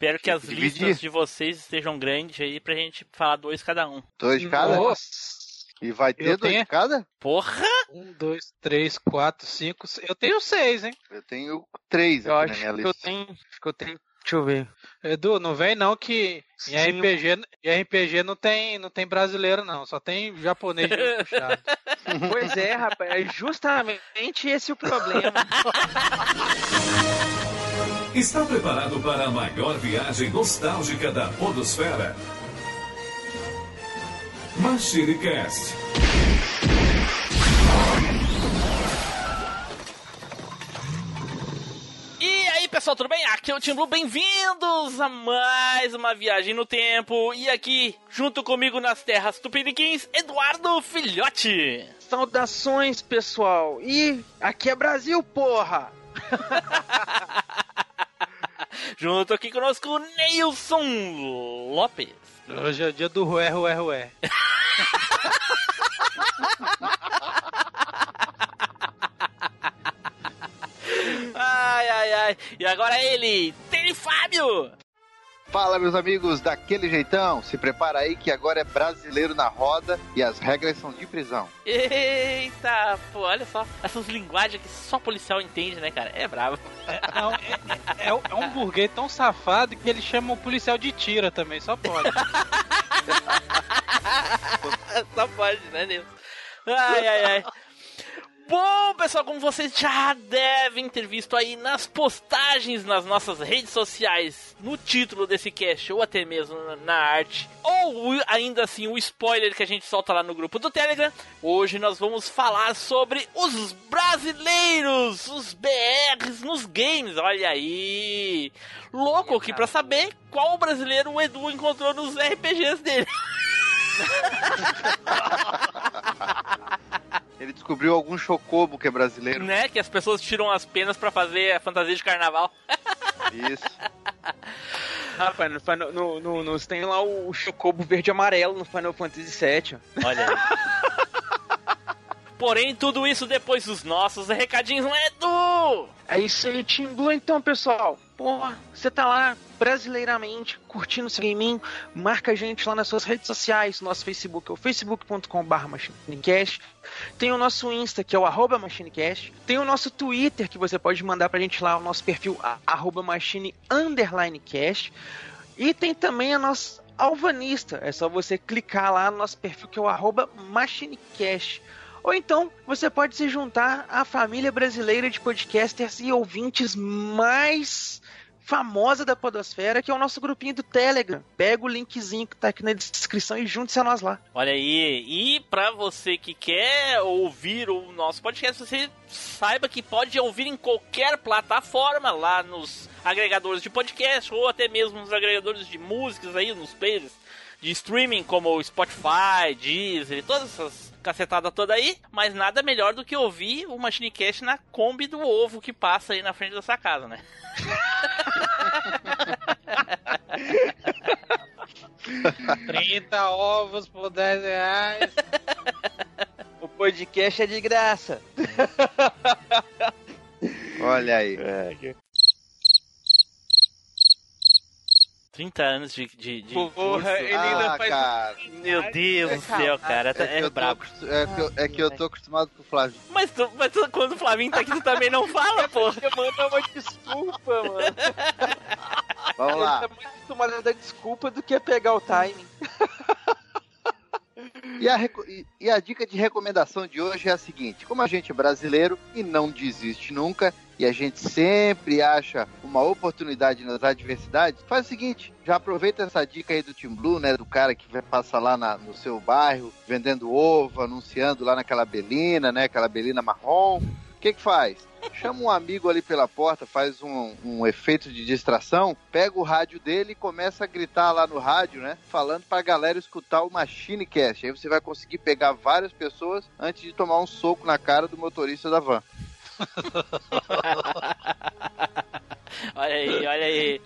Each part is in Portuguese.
Espero que as Dividir. listas de vocês estejam grandes aí pra gente falar dois cada um. Dois de cada? Nossa. E vai ter eu dois tenho... de cada? Porra! Um, dois, três, quatro, cinco. Eu tenho seis, hein? Eu tenho três eu aqui acho na minha lista. Eu tenho, acho que eu tenho Deixa eu ver. Edu, não vem não que em RPG, em RPG não tem, não tem brasileiro não, só tem japonês puxado. Pois é, rapaz, é justamente esse o problema. Está preparado para a maior viagem nostálgica da podosfera? Machine Cast. pessoal, tudo bem? Aqui é o Tim Blue, bem-vindos a mais uma viagem no tempo. E aqui, junto comigo nas terras tupiniquins, Eduardo Filhote. Saudações, pessoal. E aqui é Brasil, porra! junto aqui conosco, Neilson Lopes. Hoje é o dia do rué, rué, rué. Ai, ai, ai. E agora ele, Tele Fábio. Fala, meus amigos, daquele jeitão. Se prepara aí que agora é brasileiro na roda e as regras são de prisão. Eita, pô, olha só. Essas linguagens que só policial entende, né, cara? É bravo. É, não, é, é, é, um burguês tão safado que ele chama o policial de tira também, só pode. só pode, né, Nilson? Ai, ai, ai. Bom, pessoal, como vocês já devem ter visto aí nas postagens nas nossas redes sociais, no título desse cast, ou até mesmo na arte, ou ainda assim o spoiler que a gente solta lá no grupo do Telegram, hoje nós vamos falar sobre os brasileiros, os BRs nos games. Olha aí! Louco aqui pra saber qual brasileiro o Edu encontrou nos RPGs dele. Ele descobriu algum chocobo que é brasileiro. Né? Que as pessoas tiram as penas para fazer a fantasia de carnaval. Isso. Rapaz, no, no, no, no, tem lá o chocobo verde e amarelo no Final Fantasy VII. Olha aí. Porém, tudo isso depois dos nossos recadinhos, não é, Edu? É isso aí, Team Blue, então, pessoal. Porra, você tá lá brasileiramente curtindo o gaming, marca a gente lá nas suas redes sociais, nosso Facebook é o facebook.com.br machinecast, tem o nosso Insta, que é o arroba machinecast, tem o nosso Twitter, que você pode mandar pra gente lá, o nosso perfil arroba machine cast, e tem também a nossa alvanista, é só você clicar lá no nosso perfil, que é o arroba machinecast. Ou então você pode se juntar à família brasileira de podcasters e ouvintes mais famosa da Podosfera, que é o nosso grupinho do Telegram. Pega o linkzinho que tá aqui na descrição e junte-se a nós lá. Olha aí, e para você que quer ouvir o nosso podcast, você saiba que pode ouvir em qualquer plataforma, lá nos agregadores de podcast ou até mesmo nos agregadores de músicas aí, nos players de streaming como o Spotify, Deezer e todas essas cacetada toda aí, mas nada melhor do que ouvir o Machinecast na Kombi do ovo que passa aí na frente da sua casa, né? Trinta ovos por 10 reais. O podcast é de graça. Olha aí. É, 30 anos de. de, de Porra, ele ainda ah, faz. Cara. Meu Deus do céu, cara. Tá, é, é, brabo. É que, eu, é que eu tô acostumado com o Flávio. Mas, tu, mas tu, quando o Flavinho tá aqui, tu também não fala, porra. Manda uma desculpa, mano. Vamos lá. Ele tá muito acostumado a dar desculpa do que a pegar o timing. E a, e a dica de recomendação de hoje é a seguinte: como a gente é brasileiro e não desiste nunca, e a gente sempre acha uma oportunidade nas adversidades, faz o seguinte: já aproveita essa dica aí do Team Blue, né? Do cara que vai passar lá na, no seu bairro vendendo ovo, anunciando lá naquela belina, né? Aquela belina marrom. O que que faz? chama um amigo ali pela porta, faz um, um, efeito de distração, pega o rádio dele e começa a gritar lá no rádio, né? Falando pra galera escutar o Machine Cast. Aí você vai conseguir pegar várias pessoas antes de tomar um soco na cara do motorista da van. olha aí, olha aí.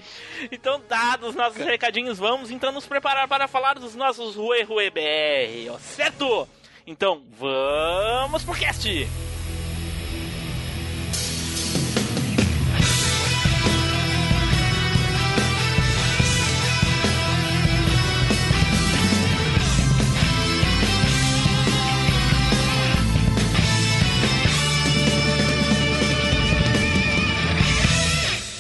Então, dados os nossos recadinhos, vamos então nos preparar para falar dos nossos Rue Rue BR, certo? Então, vamos pro cast!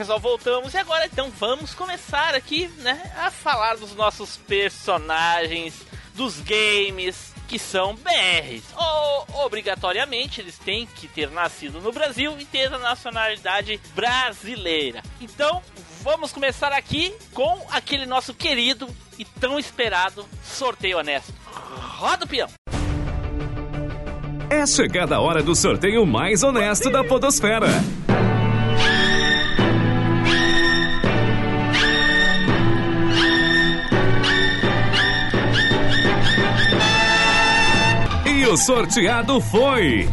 Pessoal, voltamos. E agora então vamos começar aqui, né, a falar dos nossos personagens dos games que são BRs. Ou, obrigatoriamente, eles têm que ter nascido no Brasil e ter a nacionalidade brasileira. Então, vamos começar aqui com aquele nosso querido e tão esperado sorteio honesto. Roda o peão! É chegada a hora do sorteio mais honesto da Podosfera. O sorteado foi.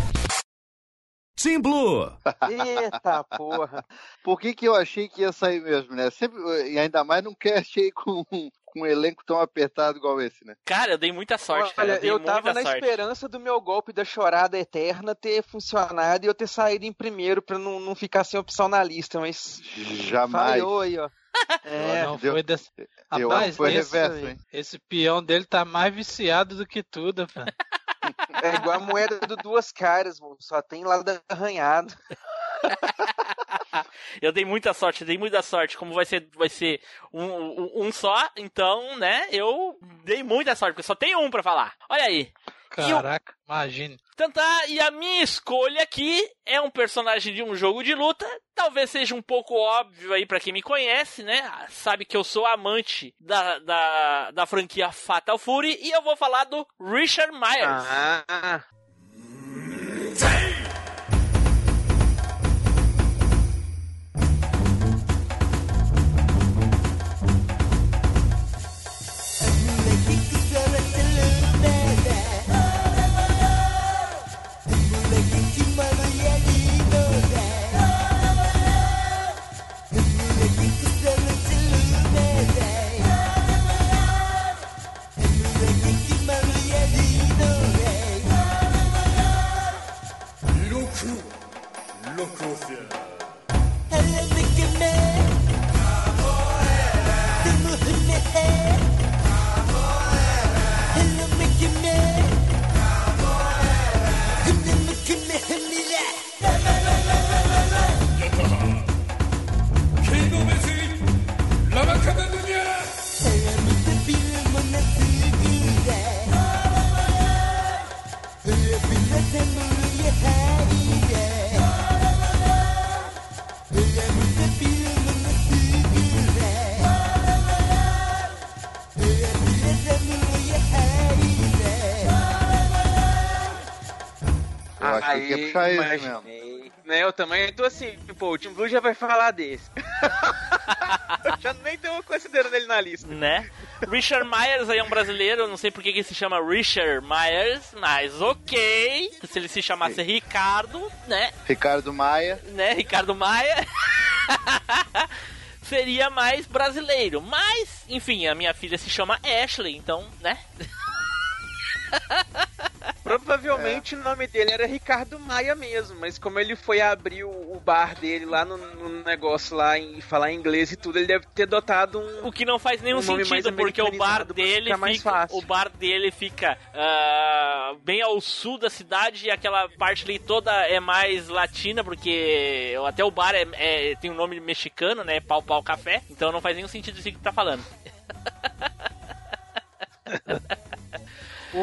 Team Blue. Eita porra. Por que, que eu achei que ia sair mesmo, né? Sempre, e ainda mais num cast aí com, com um elenco tão apertado igual esse, né? Cara, eu dei muita sorte, cara. Olha, Eu, dei eu tava muita na sorte. esperança do meu golpe da chorada eterna ter funcionado e eu ter saído em primeiro pra não, não ficar sem opção na lista, mas Jamais. falhou aí, ó. É, não deu- foi desse... Eu Rapaz, acho que foi esse, reverso, hein? esse peão dele tá mais viciado do que tudo, velho. É igual a moeda do duas caras, mano. Só tem lado arranhado. Eu dei muita sorte, dei muita sorte. Como vai ser, vai ser um, um- um só, então, né? Eu dei muita sorte, porque só tem um pra falar. Olha aí. Caraca, imagine. Então tá, e a minha escolha aqui é um personagem de um jogo de luta. Talvez seja um pouco óbvio aí pra quem me conhece, né? Sabe que eu sou amante da, da, da franquia Fatal Fury. E eu vou falar do Richard Myers. Ah, puxar esse mesmo. Né, eu também tô assim, pô, o Team Blue já vai falar desse. já nem tô considerando ele na lista. né? Richard Myers aí é um brasileiro, eu não sei por que que ele se chama Richard Myers, mas ok. Se ele se chamasse Ricardo, né? Ricardo Maia. Né, Ricardo Maia. Seria mais brasileiro. Mas, enfim, a minha filha se chama Ashley, então, né? Provavelmente o nome dele era Ricardo Maia mesmo, mas como ele foi abrir o, o bar dele lá no, no negócio lá em falar inglês e tudo, ele deve ter adotado um. O que não faz nenhum Um sentido, porque o bar dele fica, fácil. o bar dele fica ah, bem ao sul da cidade e aquela parte ali toda é mais latina, porque até o bar é, é- tem um nome mexicano, né? Pau Pau Café, então não faz nenhum sentido isso que tá falando.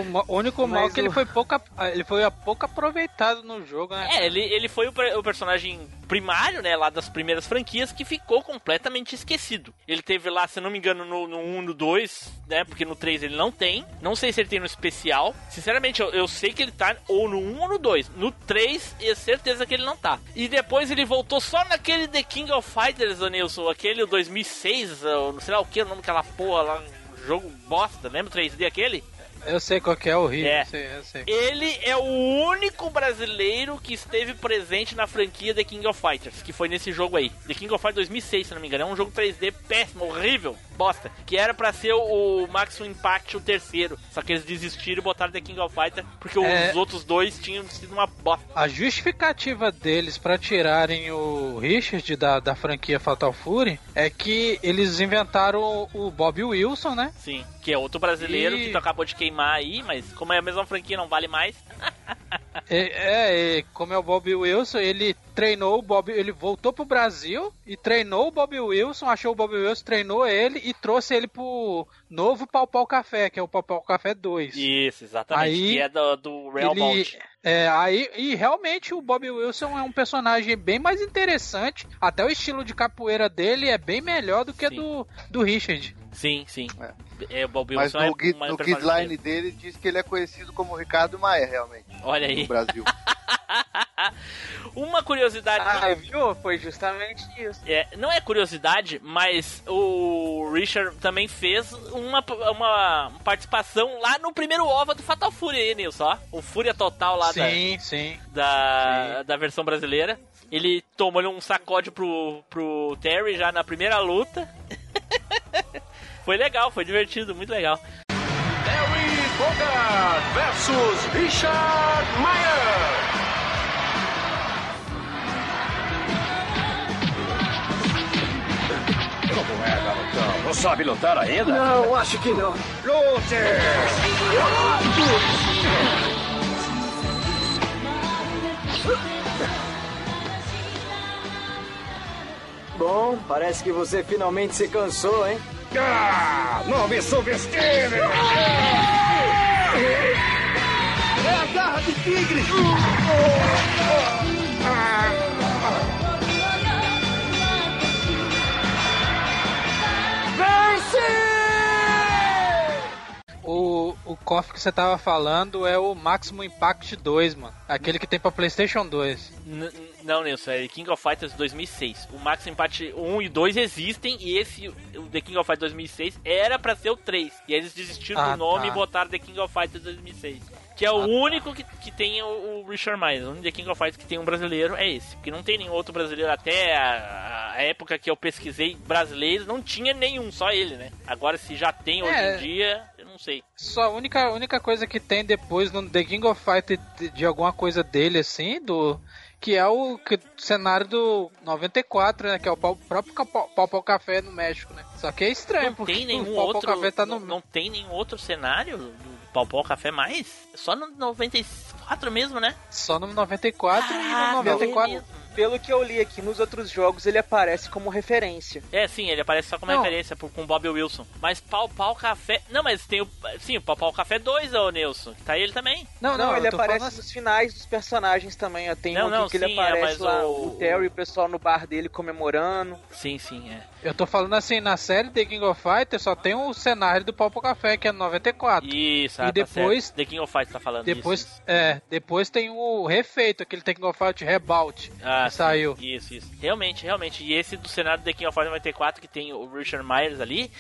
O ma- o único mal é que ele foi pouco, ap- ele foi pouco aproveitado no jogo, né? É, ele, ele foi o, o personagem primário, né, lá das primeiras franquias, que ficou completamente esquecido. Ele teve lá, se eu não me engano, no, no 1, no 2, né, porque no 3 ele não tem. Não sei se ele tem no especial. Sinceramente, eu, eu sei que ele tá ou no 1 ou no 2. No 3, é certeza que ele não tá. E depois ele voltou só naquele The King of Fighters, ô Nilson, aquele o 2006, ou não sei lá o que, o nome daquela porra lá, um jogo bosta, lembra o 3D aquele? Eu sei qual que é horrível, É. eu sei, eu sei. Ele é o único brasileiro que esteve presente na franquia The King of Fighters, que foi nesse jogo aí. The King of Fighters 2006, se não me engano. É um jogo 3D péssimo, horrível, bosta. Que era pra ser o Maximum Impact, o terceiro. Só que eles desistiram e botaram The King of Fighters, porque É. os outros dois tinham sido uma bosta. A justificativa deles pra tirarem o Richard da, da franquia Fatal Fury é que eles inventaram o, o Bob Wilson, né? Sim, que é outro brasileiro E- que tu acabou de queimar aí, mas como é a mesma franquia, não vale mais. É, é, é, como é o Bob Wilson, ele treinou o Bob, ele voltou pro Brasil e treinou o Bob Wilson, achou o Bob Wilson, treinou ele e trouxe ele pro novo Pau Pau Café, que é o Pau Pau Café 2. Isso, exatamente. Aí, que é do, do Real ele, é, aí, e realmente o Bob Wilson é um personagem bem mais interessante. Até o estilo de capoeira dele é bem melhor do que Sim. do, do Richard. Sim, sim. É, o Bob Mas Wilson no, é no guideline dele diz que ele é conhecido como Ricardo Maia, realmente, Olha no aí. Brasil. Uma curiosidade. Ah, viu? Foi justamente isso. É, não é curiosidade, mas o Richard também fez uma, uma participação lá no primeiro OVA do Fatal Fury aí, Nilson, ó. O Fúria Total lá da, sim, sim. da, da versão brasileira. Ele tomou um sacode pro, pro Terry já na primeira luta. foi legal, foi divertido, muito legal. Terry Bogard versus Richard Mayer. Como é, garotão? Não sabe lutar ainda? Não, acho que não. Lute! Bom, parece que você finalmente se cansou, hein? Ah, não me subestime! É a garra de tigre! O, o KOF que você tava falando é o Maximum Impact 2, mano. Aquele que tem pra PlayStation 2. N- n- não, Nilson, é King of Fighters 2006. O Max Impact 1 e 2 existem e esse, o The King of Fighters 2006, era pra ser o 3. E aí eles desistiram Ah, do nome tá. e botaram The King of Fighters 2006. Que é o Ah, tá. único que, que tem o, o Richard Myers. O único The King of Fighters que tem um brasileiro é esse. Porque não tem nenhum outro brasileiro. Até a, a época que eu pesquisei brasileiros, não tinha nenhum, só ele, né? Agora, se já tem hoje É. em dia, eu não sei. Só a única, única coisa que tem depois no The King of Fighter de, de alguma coisa dele, assim, do. Que é o que- cenário do 94, né? Que é o próprio Pau Café no México, né? Só que é estranho, Não porque tem nenhum o Pau Pau outro. Café tá no. não, não tem nenhum outro cenário do Pau Pau Café mais? Só no 94 mesmo, né? Só no 94 e no 94. É. Pelo que eu li aqui nos outros jogos, ele aparece como referência. É, sim, ele aparece só como Não. referência pro, com Bob Wilson. Mas Pau Pau Café. Não, mas tem o. Sim, o Pau Pau Café 2, ô Nilson. Tá ele também. Não, Não, não, ele aparece falando assim- nos finais dos personagens também. ó. Tem Não, um não, que sim, ele é, aparece mas lá, o- o Terry e o pessoal no bar dele comemorando. Sim, sim, é. Eu tô falando assim, na série The King of Fighters só tem o cenário do Pau Pau Café, que é no 94. Isso, E ah, tá depois- certo. The King of Fighters tá falando Depois, isso. é, depois tem o refeito, aquele The King of Fighters Rebout, Ah, saiu. Isso, isso. Realmente, realmente. E esse do cenário do The King of Fighters 94, que tem o Richard Myers ali,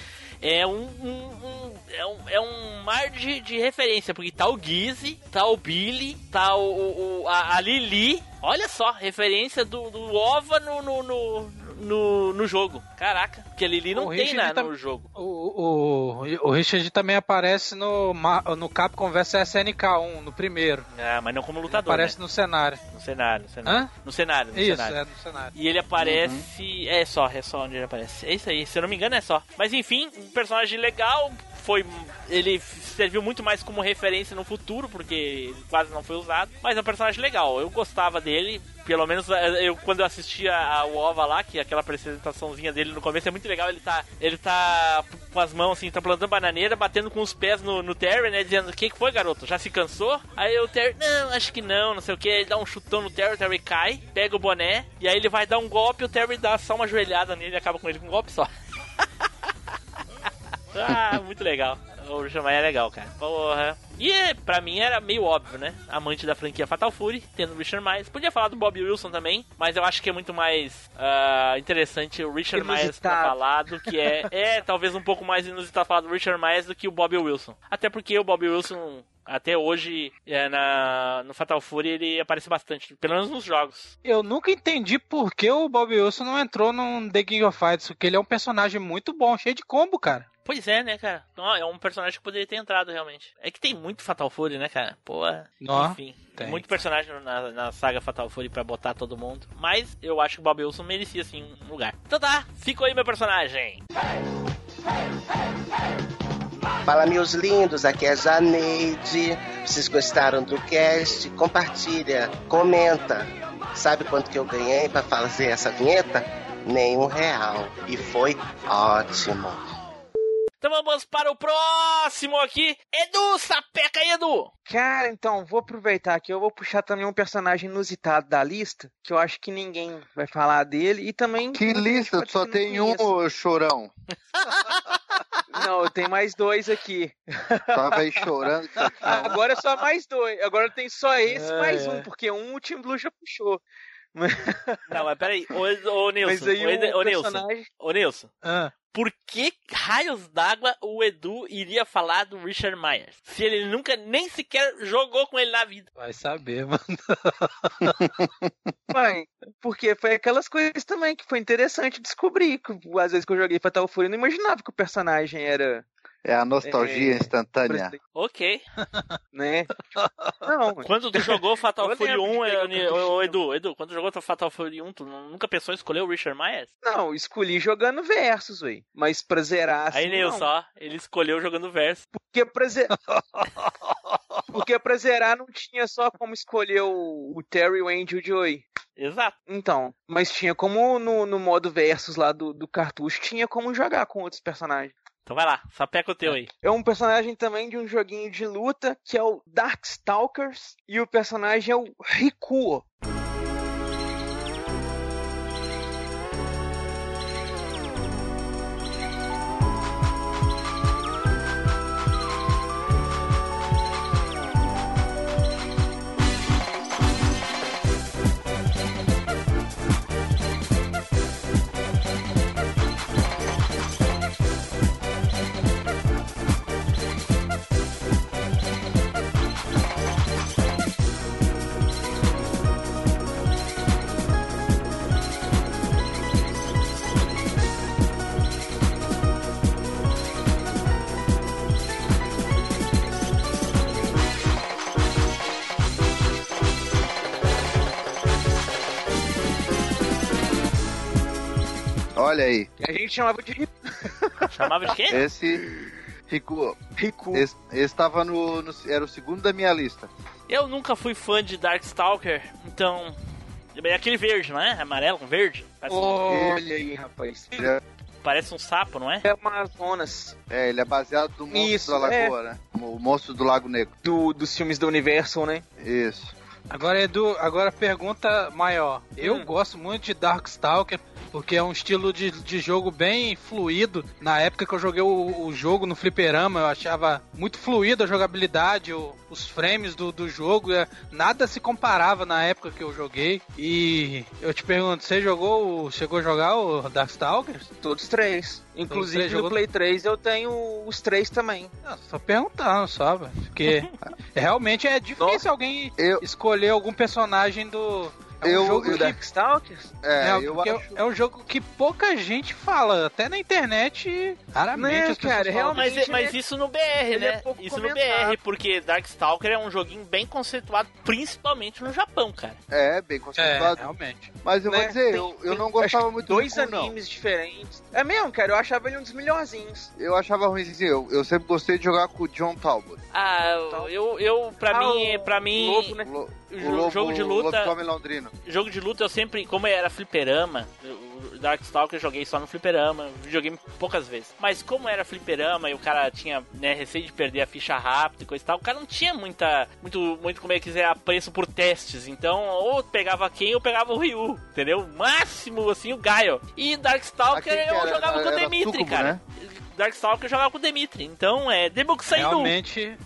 é um, um- um- é um, é um mar de, de referência, porque tá o Gizzy, tá o Billy, tá o, o- o- a, a Lili. Olha só, referência do, do OVA no, no, no, no, no jogo. Caraca, porque a Lili não O tem Richard na, tá- no jogo. O, o, o Richard também aparece no, no Capcom vs SNK1, no primeiro. Ah, mas não como Ele lutador, aparece né? no cenário. No cenário, no cenário. Hã? No cenário, no Isso, cenário. é no cenário. E ele aparece. É só, é só onde ele aparece. É isso aí, se eu não me engano é só. Mas enfim, um personagem legal. Foi. Ele serviu muito mais como referência no futuro, porque quase não foi usado. Mas é um personagem legal. Eu gostava dele. Pelo menos eh, eu quando eu assistia o OVA lá, que aquela apresentaçãozinha dele no começo é muito legal. Ele tá. Ele tá com as mãos assim, tá plantando bananeira, batendo com os pés no, no Terry, né? Dizendo: O que, que foi, garoto? Já se cansou? Aí o Terry, não, acho que não, não sei o que. Ele dá um chutão no Terry, o Terry cai, pega o boné, e aí ele vai dar um golpe, o Terry dá só uma joelhada nele e acaba com ele com um golpe só. ah, muito legal. O Richard Meyer é legal, cara. Porra. E pra mim era meio óbvio, né? Amante da franquia Fatal Fury, tendo o Richard Myers. Podia falar do Bob Wilson também, mas eu acho que é muito mais uh, interessante o Richard Myers pra falar do que é. É, talvez um pouco mais inusitado falar do Richard Myers do que o Bob Wilson. Até porque o Bob Wilson até hoje, é, na, no Fatal Fury, ele aparece bastante, pelo menos nos jogos. Eu nunca entendi por que o Bob Wilson não entrou no The King of Fighters, porque ele é um personagem muito bom, cheio de combo, cara. Pois é, né, cara? Então, é um personagem que poderia ter entrado, realmente. É que tem muito Fatal Fury, né, cara? Pô, enfim. Tem muito personagem na, na, saga Fatal Fury pra botar todo mundo. Mas eu acho que o Bob Wilson merecia, assim, um lugar. Então tá, ficou aí meu personagem. Fala, meus lindos, aqui é a Janeide. Vocês gostaram do cast? Compartilha, comenta. Sabe quanto que eu ganhei para fazer essa vinheta? Nenhum real. E foi ótimo. Então vamos para o próximo aqui. Edu, sapeca aí, Edu! Cara, então, vou aproveitar aqui. Eu vou puxar também um personagem inusitado da lista, que eu acho que ninguém vai falar dele. E também. Que lista? Só tem um, chorão. Não, tem mais dois aqui. Tava aí chorando. Agora é só mais dois. Agora tem só esse é, mais um, porque um o Tim Blue já puxou. Não, mas peraí, ô, ô Nilson, ô, ô, Nilson, ô Nilson, ah por que raios d'água o Edu iria falar do Richard Myers? Se ele nunca nem sequer jogou com ele na vida. Vai saber, mano. Mãe, porque foi aquelas coisas também que foi interessante descobrir. Que, às vezes que eu joguei Fatal Fury, eu não imaginava que o personagem era é a nostalgia é, instantânea. Ok. né? Não. Quando tu jogou Fatal Fury 1, é, ô, Edu, Edu, quando tu jogou Fatal Fury 1, tu nunca pensou em escolher o Richard Myers? Não, escolhi jogando versus, ué. Mas pra zerar assim. Aí, Nilson, só, ele escolheu jogando versus. Porque pra zerar. Porque pra zerar não tinha só como escolher o, o Terry, o Andy e o Joey. Exato. Então, mas tinha como no, no modo versus lá do, do cartucho, tinha como jogar com outros personagens. Então vai lá, sapeca o teu aí. É um personagem também de um joguinho de luta que é o Darkstalkers e o personagem é o Rikuo. Olha aí. A gente chamava de. chamava de quê? Esse. Riku. Riku. Esse, esse tava no, no, Era o segundo da minha lista. Eu nunca fui fã de Darkstalker, então. É aquele verde, não é? Amarelo, verde? Parece Olha um... aí, rapaz. É... Parece um sapo, não é? É Amazonas. É, ele é baseado no monstro Isso, da Lagoa, é. né? O monstro do Lago Negro. Do, dos filmes do Universal, né? Isso. Agora, Edu, agora pergunta maior. Eu hum. gosto muito de Darkstalker porque é um estilo de, de jogo bem fluido. Na época que eu joguei o, o jogo no fliperama, eu achava muito fluido a jogabilidade, o, os frames do, do jogo, é, nada se comparava na época que eu joguei. E eu te pergunto, você jogou, chegou a jogar o Darkstalkers? Todos três. Inclusive no Play 3 eu tenho os três também. Não, só perguntando só, porque realmente é difícil alguém eu... escolher algum personagem do, é um eu, jogo eu, Darkstalkers? É, é, eu acho... é um jogo que pouca gente fala, até na internet, raramente as cara, realmente. Mas, mas isso no BR, né? É isso comentado. no BR, porque Darkstalker é um joguinho bem conceituado, principalmente no Japão, cara. É, bem conceituado. É, realmente. Mas eu né? vou dizer, tem, eu, eu não gostava muito Dois do animes não. diferentes. É mesmo, cara, eu achava ele um dos melhorzinhos. Eu achava ruim, assim, eu, eu sempre gostei de jogar com o John Talbot. Ah, eu, eu pra ah, mim, pra mim... Lobo, né? o, o lobo, jogo de luta. Londrino. Jogo de luta eu sempre, como era fliperama, Darkstalker eu joguei só no fliperama, joguei poucas vezes. Mas como era fliperama e o cara tinha né, receio de perder a ficha rápido e coisa e tal, o cara não tinha muita, muito, muito como é que dizer, apreço por testes. Então, ou pegava quem ou pegava o Ryu, entendeu? Máximo, assim, o Gaio. E Darkstalker eu era- jogava com o era Demitri, cara. né? Darkstalker eu jogava com o Demitri. Então, é Debuxei Nu. Realmente,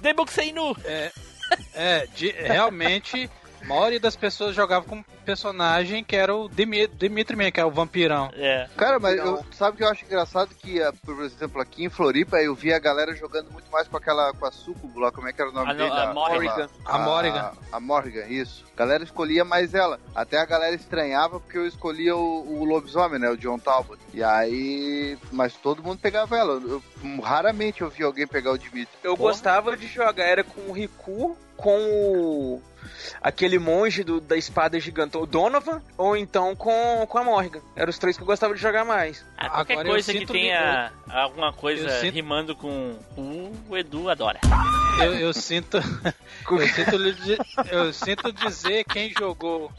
Nu. é, de- realmente, a maioria das pessoas jogava com um personagem que era o Dimitri mesmo, que é o vampirão. É. Cara, mas eu, sabe o que eu acho engraçado? Que, ah, por exemplo, aqui em Floripa, eu vi a galera jogando muito mais com aquela, com a Sucubo lá, como é que era o nome A no- dele? a Morrigan. aquela- A Morrigan. A Morrigan, isso. A galera escolhia mais ela. Até a galera estranhava porque eu escolhia o, o lobisomem, né? O John Talbot. E aí... Mas todo mundo pegava ela. Eu- raramente eu vi alguém pegar o Dimitri. Eu Porra. gostava de jogar, era com o Riku, com o. aquele monge do- da espada gigante, o Donovan, ou então com, com a Morrigan. Eram os três que eu gostava de jogar mais. Ah, qualquer Agora coisa que tenha alguma coisa sinto- rimando com o Edu adora. Eu, eu sinto. Eu sinto, eu sinto dizer quem jogou.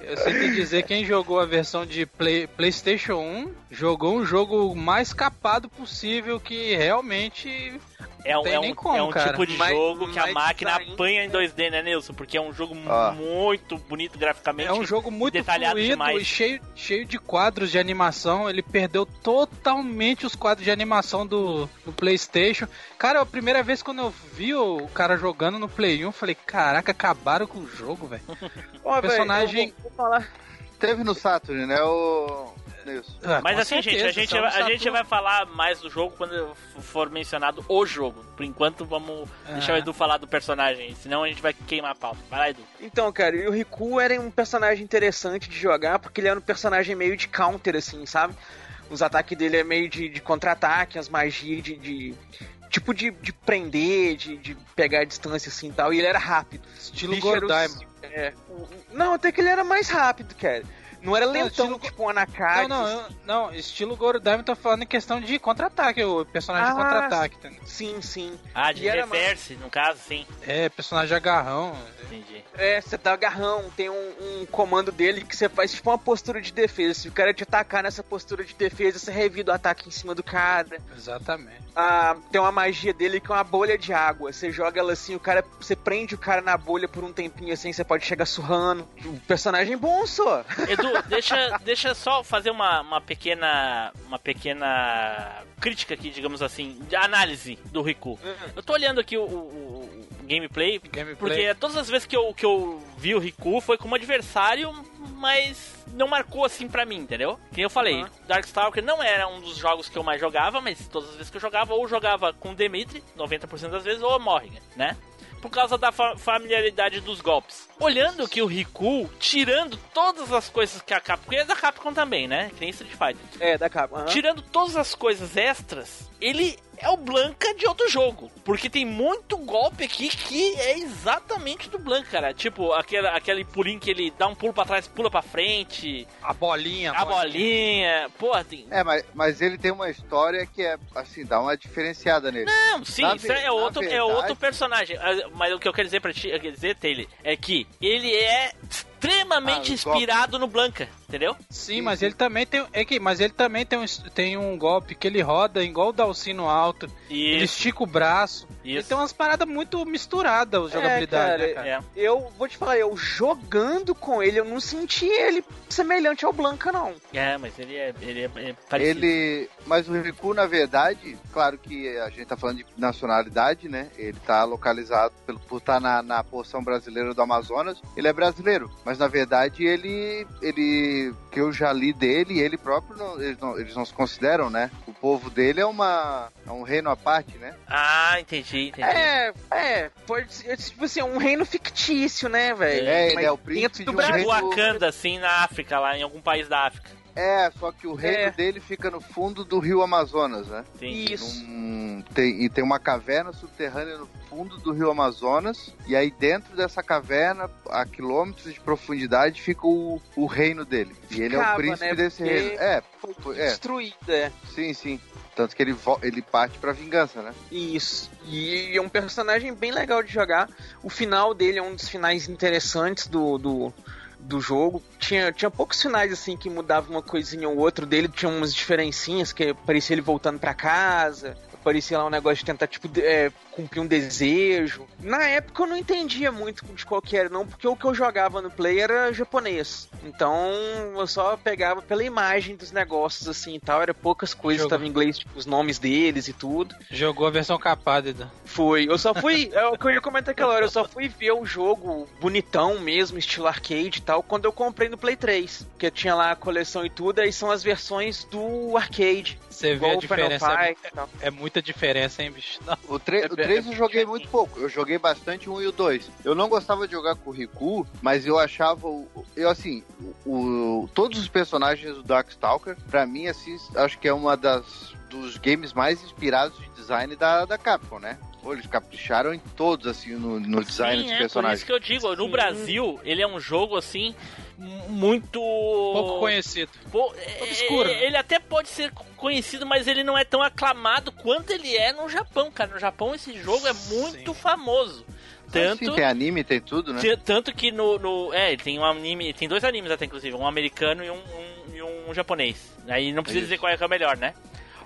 Eu sinto dizer quem jogou a versão de Play- PlayStation 1 jogou um jogo mais capado possível que realmente. É um, é um, como, é um tipo de Mas- jogo que a máquina ainda- apanha em 2D, né, Nilson? Porque é um jogo Ah. muito bonito graficamente. É um jogo muito detalhado fluido demais. e cheio, cheio de quadros de animação. Ele perdeu totalmente os quadros de animação do, do PlayStation. Cara, a primeira vez quando eu vi o cara jogando no Play 1, eu falei: caraca, acabaram com o jogo, velho. Personagem- eu vou- vou falar. Teve no Saturn, né? O... Isso. Ah, Mas assim, gente, a certeza, gente, no a gente vai falar mais do jogo quando for mencionado o jogo. Por enquanto, vamos deixar o Ah. Edu falar do personagem, senão a gente vai queimar a pauta. Vai lá, Edu. Então, cara, e o Riku era um personagem interessante de jogar, porque ele era um personagem meio de counter, assim, sabe? Os ataques dele é meio de, de contra-ataque, as magias de. de- tipo de, de prender, de, de pegar a distância assim e tal. E ele era rápido. Estilo o- Gordaimon. É. o- Não, até que ele era mais rápido, cara. Não era lentão, estilo- tipo um Anakai. Não, não, eu- não, estilo Gordime tá falando em questão de contra-ataque, o personagem de Ah, contra-ataque. entendeu? Sim, sim. Ah, de E era reverse, no caso, sim. É, personagem agarrão. Entendi. É, você dá agarrão, tem um, um comando dele que você faz tipo uma postura de defesa. Se o cara te atacar nessa postura de defesa, você revida o ataque em cima do cara. Exatamente. Ah, tem uma magia dele que é uma bolha de água. Você joga ela assim, o cara. Você prende o cara na bolha por um tempinho assim, você pode chegar surrando. O personagem é bom só. Edu, deixa, deixa só fazer uma, uma pequena. Uma pequena crítica aqui, digamos assim, de análise do Riku. Eu tô olhando aqui o- o gameplay, Gameplay. porque todas as vezes que eu, que eu vi o Riku foi como adversário, mas não marcou assim pra mim, entendeu? Que eu falei, Aham. Darkstalker não era um dos jogos que eu mais jogava, mas todas as vezes que eu jogava, ou jogava com o Demitri, 90% das vezes, ou Morrigan, né? Por causa da fa- familiaridade dos golpes. Olhando que o Riku, tirando todas as coisas que a Capcom, porque é da Capcom também, né? Que nem Street Fighter. É, da capa. aham. Tirando todas as coisas extras, ele é o Blanca de outro jogo. Porque tem muito golpe aqui que é exatamente do Blanca, cara. Tipo, aquele, aquele pulinho que ele dá um pulo pra trás, pula pra frente, A bolinha. a bolinha. Porra, tem. É, mas, mas ele tem uma história que é, assim, dá uma diferenciada nele. Não, sim, Na é na outro, é verdade- outro personagem. Ah, Mas o que eu quero dizer pra ti, quer dizer, Taylor, é que ele é extremamente Ah, inspirado no Blanca, entendeu? Sim, mas ele também tem. É que, mas ele também tem um, tem um golpe que ele roda igual o Dalcino alto. Ele Isso, estica o braço. Ele isso. tem umas paradas muito misturadas, a jogabilidade, cara, né, cara? É. Eu vou te falar, eu jogando com ele, eu não senti ele semelhante ao Blanca, não. É, mas ele é, ele é, é parecido. Ele. Mas o Riku, na verdade, claro que a gente tá falando de nacionalidade, né? Ele tá localizado pelo, por estar na, na porção brasileira do Amazonas. Ele é brasileiro. Mas na verdade ele. ele que eu já li dele, ele próprio não, eles, não, eles não se consideram, né? O povo dele é uma. é um reino à parte, né? Ah, entendi, entendi. É, é, pode ser, tipo assim, um reino fictício, né, velho? É, ele Mas é o príncipe do de um Brasil. reino- Wakanda, assim, na África, lá em algum país da África. É, só que o reino É. dele fica no fundo do rio Amazonas, né? Sim. Isso. Num- tem, e tem uma caverna subterrânea no fundo do rio Amazonas. E aí dentro dessa caverna, a quilômetros de profundidade, fica o, o reino dele. E ele é o príncipe né? desse Porque reino. É, Foi é, destruída, é. sim, sim. Tanto que ele, ele parte pra vingança, né? Isso. E é um personagem bem legal de jogar. O final dele é um dos finais interessantes do, do, do jogo. Tinha, tinha poucos finais assim que mudava uma coisinha ou outra dele, tinha umas diferencinhas que parecia ele voltando para casa, parecia lá um negócio de tentar, tipo, é, cumprir um desejo. Na época eu não entendia muito de qual que era, não, porque o que eu jogava no Play era japonês. Então eu só pegava pela imagem dos negócios, assim e tal. Era poucas coisas, Jogou. tava em inglês, tipo, os nomes deles e tudo. Jogou a versão capada, Edu. Foi. Eu só fui. É o que eu ia comentar aquela hora. Eu só fui ver o jogo bonitão mesmo, estilo arcade e tal, quando eu comprei no Play 3. Porque tinha lá a coleção e tudo, aí são as versões do arcade. Você vê a diferença. É, Fight tal. é muita diferença, hein, bicho? Não. O, tre É o bem- 3 é eu joguei muito pouco. Eu joguei bastante 1 e o 2. Eu não gostava de jogar com o Riku, mas eu achava. o- Eu, assim, o- todos os personagens do Darkstalker, pra mim, assim, acho que é uma das dos games mais inspirados de design da, da Capcom, né? Pô, eles capricharam em todos, assim, no, no design Sim, dos é, personagens. isso que eu digo, no Sim. Brasil, ele é um jogo assim muito Pouco conhecido. Pô, obscuro, é- né? Ele até pode ser conhecido, mas ele não é tão aclamado quanto ele é no Japão, cara. No Japão esse jogo é muito Sim. famoso. Tanto, Sim, tem anime, tem tudo, né? tanto que no, no- É, tem um anime. Tem dois animes até, inclusive, um americano e um, um- e um japonês. Aí não precisa Isso. dizer qual é que é o melhor, né?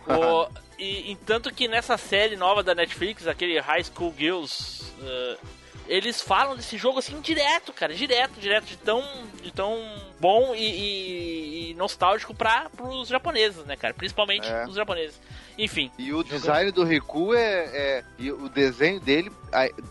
O- e, e tanto que nessa série nova da Netflix, aquele High School Girls, eh, eles falam desse jogo assim direto, cara, direto, direto, de tão, de tão bom e, e- e nostálgico para os japoneses, né, cara? Principalmente É. os japoneses. Enfim, E o design do Riku é, é- e o desenho dele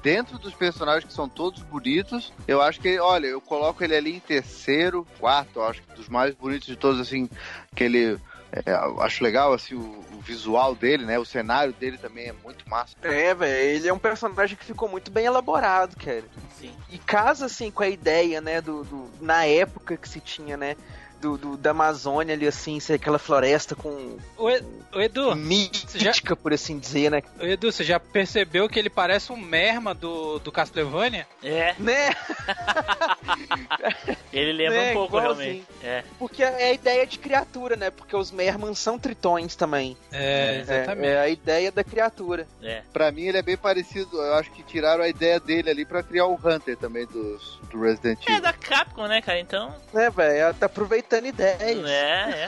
dentro dos personagens que são todos bonitos. Eu acho que, olha, eu coloco ele ali em terceiro, quarto, acho que dos mais bonitos de todos, assim, que ele é, eu acho legal assim o, o visual dele, né? O cenário dele também é muito massa. É, velho, ele é um personagem que ficou muito bem elaborado, cara. sim. E casa, assim, com a ideia, né, do, do- na época que se tinha, né, do, do- da Amazônia ali, assim, ser aquela floresta com Ô, E- ô, Edu, mítica, por assim dizer, né? ô, Edu, você já percebeu que ele parece um merma do, do Castlevania? É, Né? ele lembra É, um pouco igualzinho. realmente. É. Porque é a ideia de criatura, né? Porque os Mermans são tritões também. É, É, exatamente. é a ideia da criatura. É. Pra mim ele é bem parecido. Eu acho que tiraram a ideia dele ali pra criar o Hunter também dos, do Resident É Evil. da Capcom, né, cara? Então, Né, velho? Ela tá aproveitando ideias. é, é.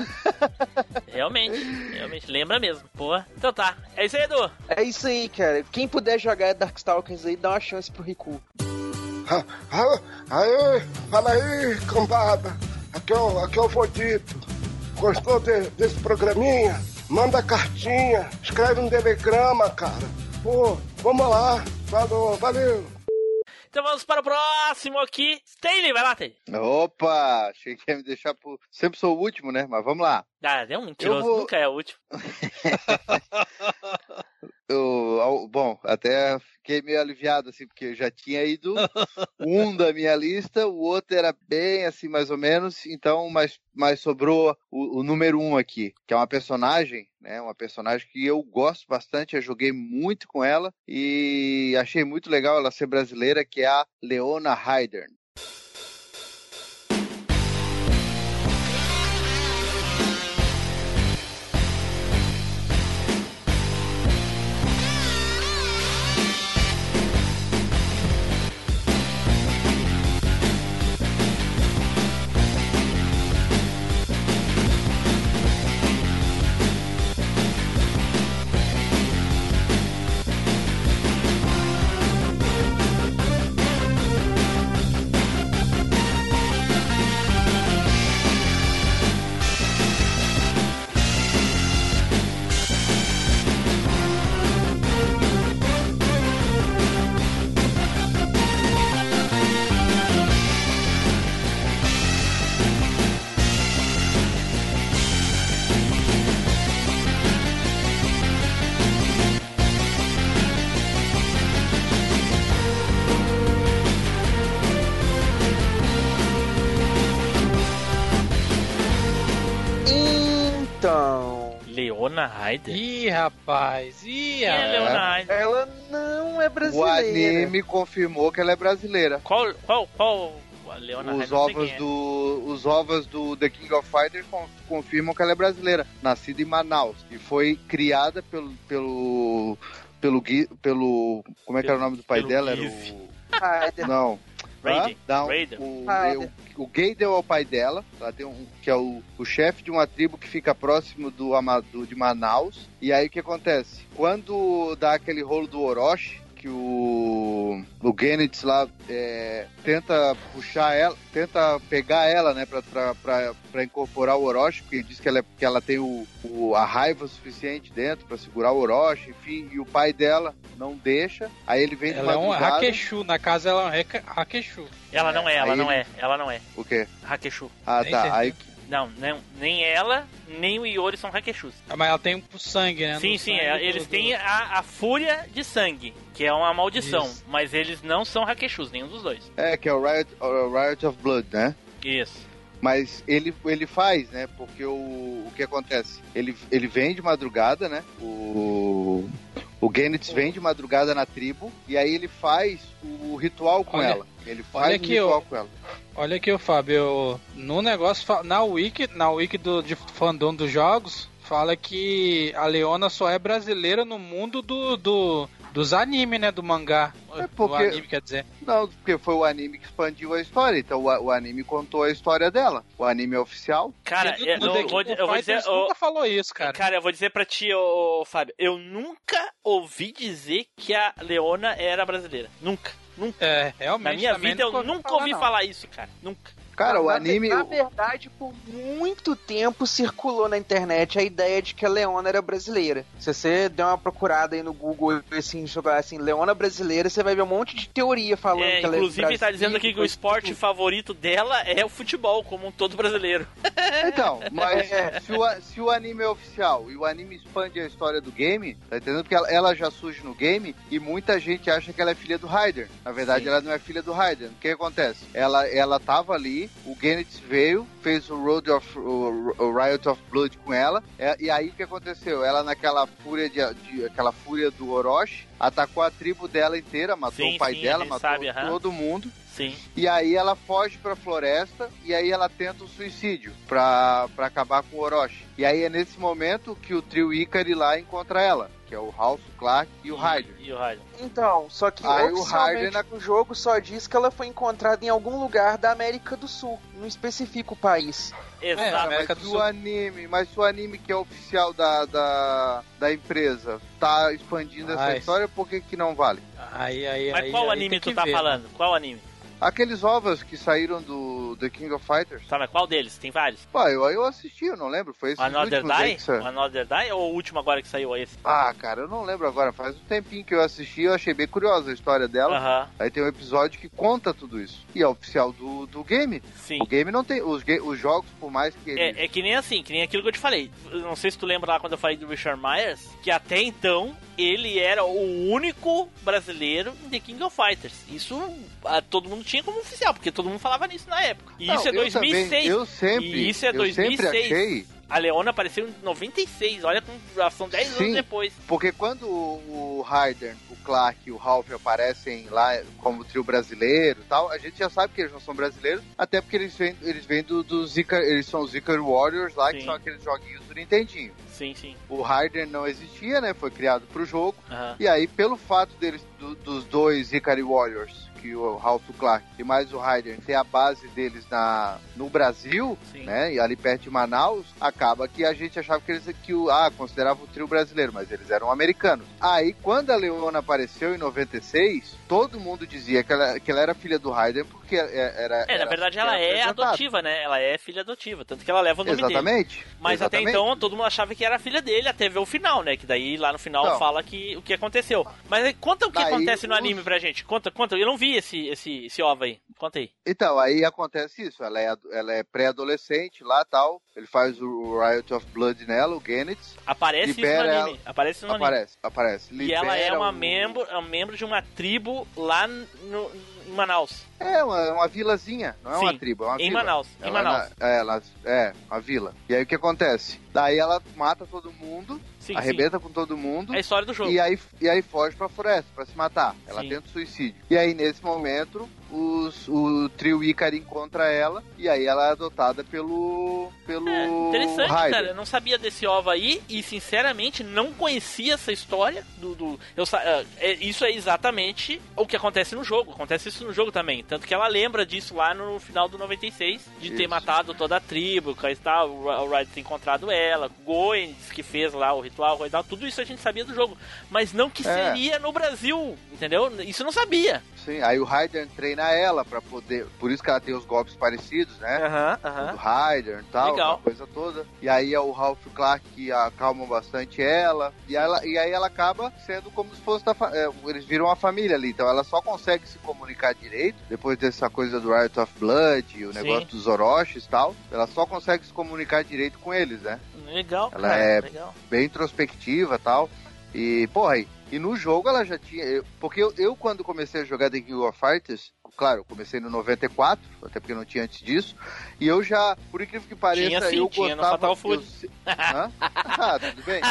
realmente, realmente, lembra mesmo. Pô. Então tá. É isso aí, Edu. É isso aí, cara. Quem puder jogar Darkstalkers aí, dá uma chance pro Riku. Aê, fala aí, cambada. Aqui é o, aqui é o Vodito. Gostou de- desse programinha? Manda cartinha, escreve um telegrama, cara. Pô, vamos lá. Falou, valeu. Então vamos para o próximo aqui. Stanley, vai lá, Stanley. Opa! Achei que ia me deixar por. Sempre sou o último, né? Mas vamos lá. Ah, é um mentiroso, vou- nunca é o último. Eu, bom, até fiquei meio aliviado, assim, porque eu já tinha ido um da minha lista, o outro era bem assim, mais ou menos, então, mas, mas sobrou o, o número um aqui, que é uma personagem, né? Uma personagem que eu gosto bastante, eu joguei muito com ela e achei muito legal ela ser brasileira, que é a Leona Hyder. Leona Ryder? Ih, rapaz. Ih, é rapaz. Leona Ryder? Ela não é O brasileira. anime confirmou que ela é brasileira. Qual, qual, qual a Leona Os? Não ovos é. do os ovos do The King of Fighters con- confirmam que ela é brasileira, nascida em Manaus e foi criada pelo pelo pelo Gui- pelo como é que era o nome do pai Pelo dela? Era o Ryder. não Raiden. Dá um- Raiden. o, Ah, o, o Gaydel é o pai dela, ela tem um, que é o, o chefe de uma tribo que fica próximo do, do- de Manaus. E aí o que acontece? Quando dá aquele rolo do Orochi, que o, o Genitz lá é, tenta puxar ela, tenta pegar ela, né, pra, pra, pra, pra incorporar o Orochi, porque ele diz que ela, é- que ela tem o, o- a raiva suficiente dentro pra segurar o Orochi, enfim, e o pai dela não deixa, aí ele vem Ela é um Hakeshu, na casa ela é um Hake- Hakeshu. Ela não é, ela não ele- é, ela não é. O quê? Hakeshu. Ah, Nem tá, certeza. aí Não, nem, nem ela, nem o Iori são Hakeshus. Ah, Mas ela tem o sangue, né? Sim, No sim, é, do- eles do- têm a, a fúria de sangue, que é uma maldição, Isso. mas eles não são Hakeshus, nenhum dos dois. É, que é o Riot, o Riot of Blood, né? Isso. Mas ele, ele faz, né? Porque o, o que acontece? Ele, ele vem de madrugada, né? O, o Genitz vem de madrugada na tribo e aí ele faz o ritual com Olha- ela. Ele faz olha aqui, ritual ó. com ela. Olha aqui, o Fábio, no negócio, na wiki, na wiki do, de fandom dos jogos, fala que a Leona só é brasileira no mundo do, do dos animes, né, do mangá. É porque- Do anime, quer dizer. Não, porque foi o anime que expandiu a história. Então o, o anime contou a história dela. O anime é oficial. Cara, No- eu, no eu vou, eu vou dizer. Ô, nunca falou isso, cara. Cara, eu vou dizer pra ti, ô, ô, Fábio, eu nunca ouvi dizer que a Leona era brasileira. Nunca. Nunca. É, realmente. Na minha vida eu nunca ouvi não. falar isso, cara. Nunca. Cara, o anime. Na verdade, por muito tempo circulou na internet a ideia de que a Leona era brasileira. Se você der uma procurada aí no Google e assim, jogar assim, Leona brasileira, você vai ver um monte de teoria falando É, que ela inclusive, é do tá dizendo aqui que o esporte favorito dela é o futebol, como um todo brasileiro. Então, mas É. se, o, se o anime é oficial e o anime expande a história do game, tá entendendo? Porque ela, ela já surge no game e muita gente acha que ela é filha do Raider. Na verdade, Sim. ela não é filha do Raider. O que acontece? Ela, ela tava ali, o Genitz veio, fez o Road of o, o Riot of Blood com ela, é, e aí o que aconteceu? Ela naquela fúria de, de- aquela fúria do Orochi, atacou a tribo dela inteira, matou Sim, o pai sim, dela, matou sabe, todo mundo. Sim. E aí ela foge pra floresta e aí ela tenta o suicídio pra, pra acabar com o Orochi. E aí é nesse momento que o trio Ikari lá encontra ela, que é o Ralph, o Clark e o Ryder. E o Ryder. Então, só que Aí o oficialmente Harden o jogo só diz que ela foi encontrada em algum lugar da América do Sul. Não especifica o país. Exato. É, América Mas do Sul. anime, mas se o anime que é oficial da, da, da empresa tá expandindo essa história, por que que não vale? Aí, aí, Mas aí, qual aí anime tu tá ver. falando? Qual anime? Aqueles ovos que saíram do The King of Fighters. Tá, mas qual deles? Tem vários. Pô, eu, eu assisti, eu não lembro, foi esse Another Die? Another Die ou o último agora que saiu esse? Ah, cara, eu não lembro agora, faz um tempinho que eu assisti, eu achei bem curiosa a história dela. Aham, Aí tem um episódio que conta tudo isso. E é oficial do, do game. sim. O game não tem. Os, os jogos, por mais que eles. É, é que nem assim, que nem aquilo que eu te falei. Eu não sei se tu lembra lá quando eu falei do Richard Myers, que até então ele era o único brasileiro em The King of Fighters. Isso ah, todo mundo tinha como oficial, porque todo mundo falava nisso na época. E Não, isso é eu 2006. também, eu sempre. E isso é eu 2006. sempre achei. A Leona apareceu em 96, olha como são 10 Sim. anos depois. Porque quando o Ryder, o Clark e o Ralph aparecem lá como trio brasileiro e tal, a gente já sabe que eles não são brasileiros, até porque eles vêm, eles vêm do, dos Icar, eles são os Icar Warriors lá, que Sim. são aqueles joguinhos do Nintendinho. Sim, sim. O Ryder não existia, né? Foi criado pro jogo. Aham. E aí, pelo fato deles, do- dos dois Ikari Warriors, que o Ralph Clark e mais o Ryder ter a base deles na, no Brasil, Sim. né? E ali perto de Manaus, acaba que a gente achava que eles que o, ah, considerava o trio brasileiro, mas eles eram americanos. Aí, quando a Leona apareceu em 96, todo mundo dizia que ela, que ela era filha do Ryder porque era. era É, na verdade ela é adotiva, né? Ela é filha adotiva, tanto que ela leva o nome dele. Exatamente. Mas até Exatamente. então todo mundo achava que era filha dele, até ver o final, né? Que daí lá no final Então. fala que o que aconteceu. Mas conta o que acontece no os- anime pra gente. Conta, conta. Eu não vi esse, esse, esse ova aí. Conta aí. Então, aí acontece isso. Ela é, ela é pré-adolescente lá tal. Ele faz o Riot of Blood nela, o Genitz. Aparece isso no anime. Aparece no anime. Aparece, aparece. E ela é uma o- membro, é um membro de uma tribo lá no, em Manaus. É, uma, uma vilazinha, não é uma Sim, tribo, é uma em vila. Manaus, em Ela Manaus. na- é, ela, é, uma vila. E aí o que acontece? Daí ela mata todo mundo, Sim, arrebenta com todo mundo. sim. É a história do jogo. E aí, e aí foge pra floresta pra se matar. Ela Sim. tenta o suicídio. E aí, nesse momento, os, o trio Icari encontra ela e aí ela é adotada pelo. pelo. É, interessante, cara. Eu não sabia desse OVA aí e, sinceramente, não conhecia essa história do. do eu, ah, é, isso é exatamente o que acontece no jogo. Acontece isso no jogo também. Tanto que ela lembra disso lá no final do 96, de ter Isso. matado toda a tribo, que está, o, o Ryder ter encontrado ela, Goendes que fez lá o ritual tal. Tudo isso a gente sabia do jogo. Mas não que É. seria no Brasil, entendeu? Isso eu não sabia. Sim, aí o Ryder treina ela pra poder. Por isso que ela tem os golpes parecidos, né? Aham, do aham. Ryder e tal, Legal. coisa toda. E aí é o Ralph Clark que acalma bastante ela. E, ela, e aí ela acaba sendo como se fosse da é, eles viram uma família ali. Então ela só consegue se comunicar direito depois dessa coisa do Riot of Blood, o Sim. negócio dos Orochis e tal. Ela só consegue se comunicar direito com eles, né? Legal, Ela cara. é- Legal. Bem introspectiva e tal. E, porra, e, e no jogo ela já tinha. porque eu, eu, quando comecei a jogar The King of Fighters, claro, eu comecei no 94, até porque não tinha antes disso. E eu já, por incrível que pareça, Tinha sim, eu tinha no gostava. Fatal Fury. eu? Ah, tudo bem.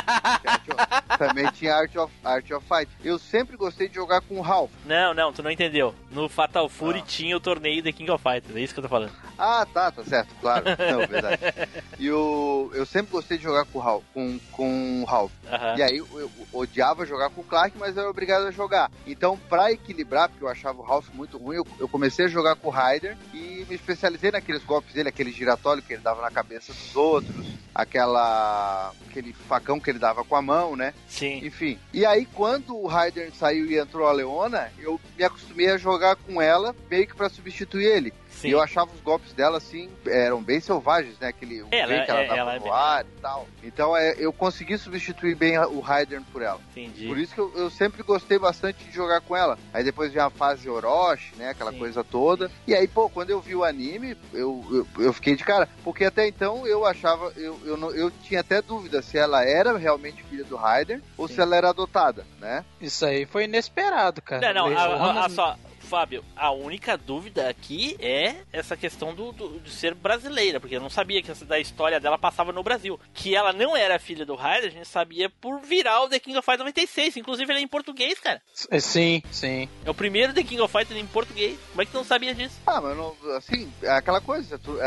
Também tinha Art of, Art of Fight. Eu sempre gostei de jogar com o Ralph. Não, não, tu não entendeu. No Fatal Fury Ah. tinha o torneio The King of Fighters, é isso que eu tô falando. Ah, tá, tá certo, claro. Não, verdade. E eu, eu sempre gostei de jogar com o Ralph. Com, com o Ralph. Aham. E aí eu, eu odiava jogar com o Clark, mas eu era obrigado a jogar. Então, pra equilibrar, porque eu achava o Ralph muito ruim, eu, eu comecei a jogar com o Ryder e me especializei naqueles golpes dele, aquele giratório que ele dava na cabeça dos outros, aquela aquele facão que ele dava com a mão, né? Sim. Enfim. E aí, quando o Ryder saiu e entrou a Leona, eu me acostumei a jogar com ela, meio que pra substituir ele. Sim. E eu achava os golpes dela, assim, eram bem selvagens, né? Aquele o Ela jeito que ela é- dava ela é no bem- ar e tal. Então é, eu consegui substituir bem o Ryder por ela. Entendi. Por isso que eu, eu sempre gostei bastante de jogar com ela. Aí depois veio a fase de Orochi, né? Aquela Sim. coisa toda. E aí, pô, quando eu vi o anime, eu, eu, eu fiquei de cara. Porque até então eu achava, eu, eu, não- eu tinha até dúvida se ela era realmente filha do Ryder ou Sim. se ela era adotada, né? Isso aí foi inesperado, cara. Não, não, a, a- Leona- a só, Fábio, a única dúvida aqui é essa questão do, do- de ser brasileira, porque eu não sabia que essa, da história dela passava no Brasil. Que ela não era filha do Ryder, a gente sabia por virar o The King of Fighters 96. Inclusive, ele é em português, cara. Sim, sim. É o primeiro The King of Fighters em português. Como é que tu não sabia disso? Ah, mas não, assim, é aquela coisa, tu- é,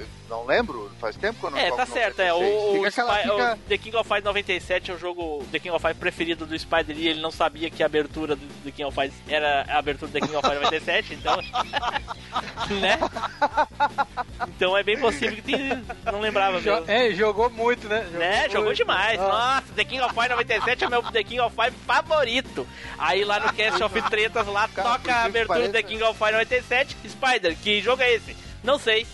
é, não lembro, faz tempo que eu não É, tá certo, é. O, 96. o Fica aquela- Spy- fica- o The King of Fighters 97 é o jogo The King of Fighters preferido do Spider e ele não sabia que a abertura do The King of Fighters era a abertura do The King of Fighters 97, então. né? Então é bem possível que tenha- não lembrava mesmo. é, jogou muito, né? Né? Jogou muito. demais. Ah. Nossa, The King of Fighters 97 é meu The King of Fighters favorito. Aí lá no Cast of Tretas, lá Cara, toca a abertura do The King of Fighters 97. Spider, que jogo é esse? Não sei.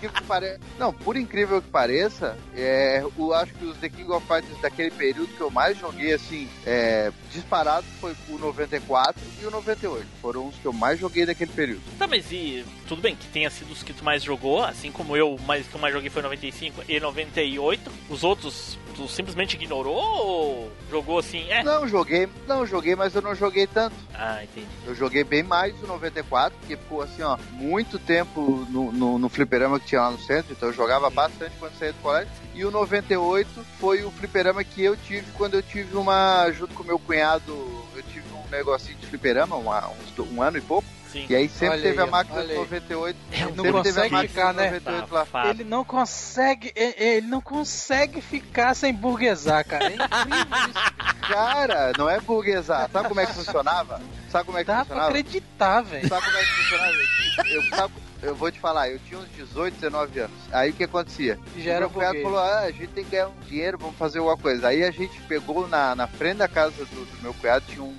Por pare- Não, por incrível que pareça, é, eu acho que os The King of Fighters daquele período que eu mais joguei, assim, é, disparado foi o 94 e o 98. Foram os que eu mais joguei daquele período. Tá, mas e tudo bem que tenha sido os que tu mais jogou, assim como eu, mas que eu mais joguei foi 95 e 98. Os outros tu simplesmente ignorou ou jogou assim? É. Não joguei, não joguei, mas eu não joguei tanto. Ah, entendi. Eu joguei bem mais o 94, porque ficou assim, ó, muito tempo no, no, no fliperama que tinha lá no centro, então eu jogava bastante quando saía do colégio. E o 98 foi o fliperama que eu tive quando eu tive uma, junto com meu cunhado, eu tive um negocinho de fliperama, uma- do- um ano e pouco. Sim. E aí sempre Olha teve aí, a máquina de aí. 98. Ele não sempre teve a consegue máquina ficar, né? 98 lá. Safado. Ele não consegue, ele não consegue ficar sem burguesar, cara. É incrível isso. Cara, não é burguesar. Sabe como é que funcionava? Sabe como é que Dá pra funcionava? acreditar, velho. Sabe como é que funcionava? Eu, sabe- eu vou te falar, eu tinha uns 18, 19 anos. Aí o que acontecia? Já era meu cunhado burguês. falou: ah, a gente tem que ganhar um dinheiro, vamos fazer alguma coisa. Aí a gente pegou na, na frente da casa do, do meu cunhado, tinha um.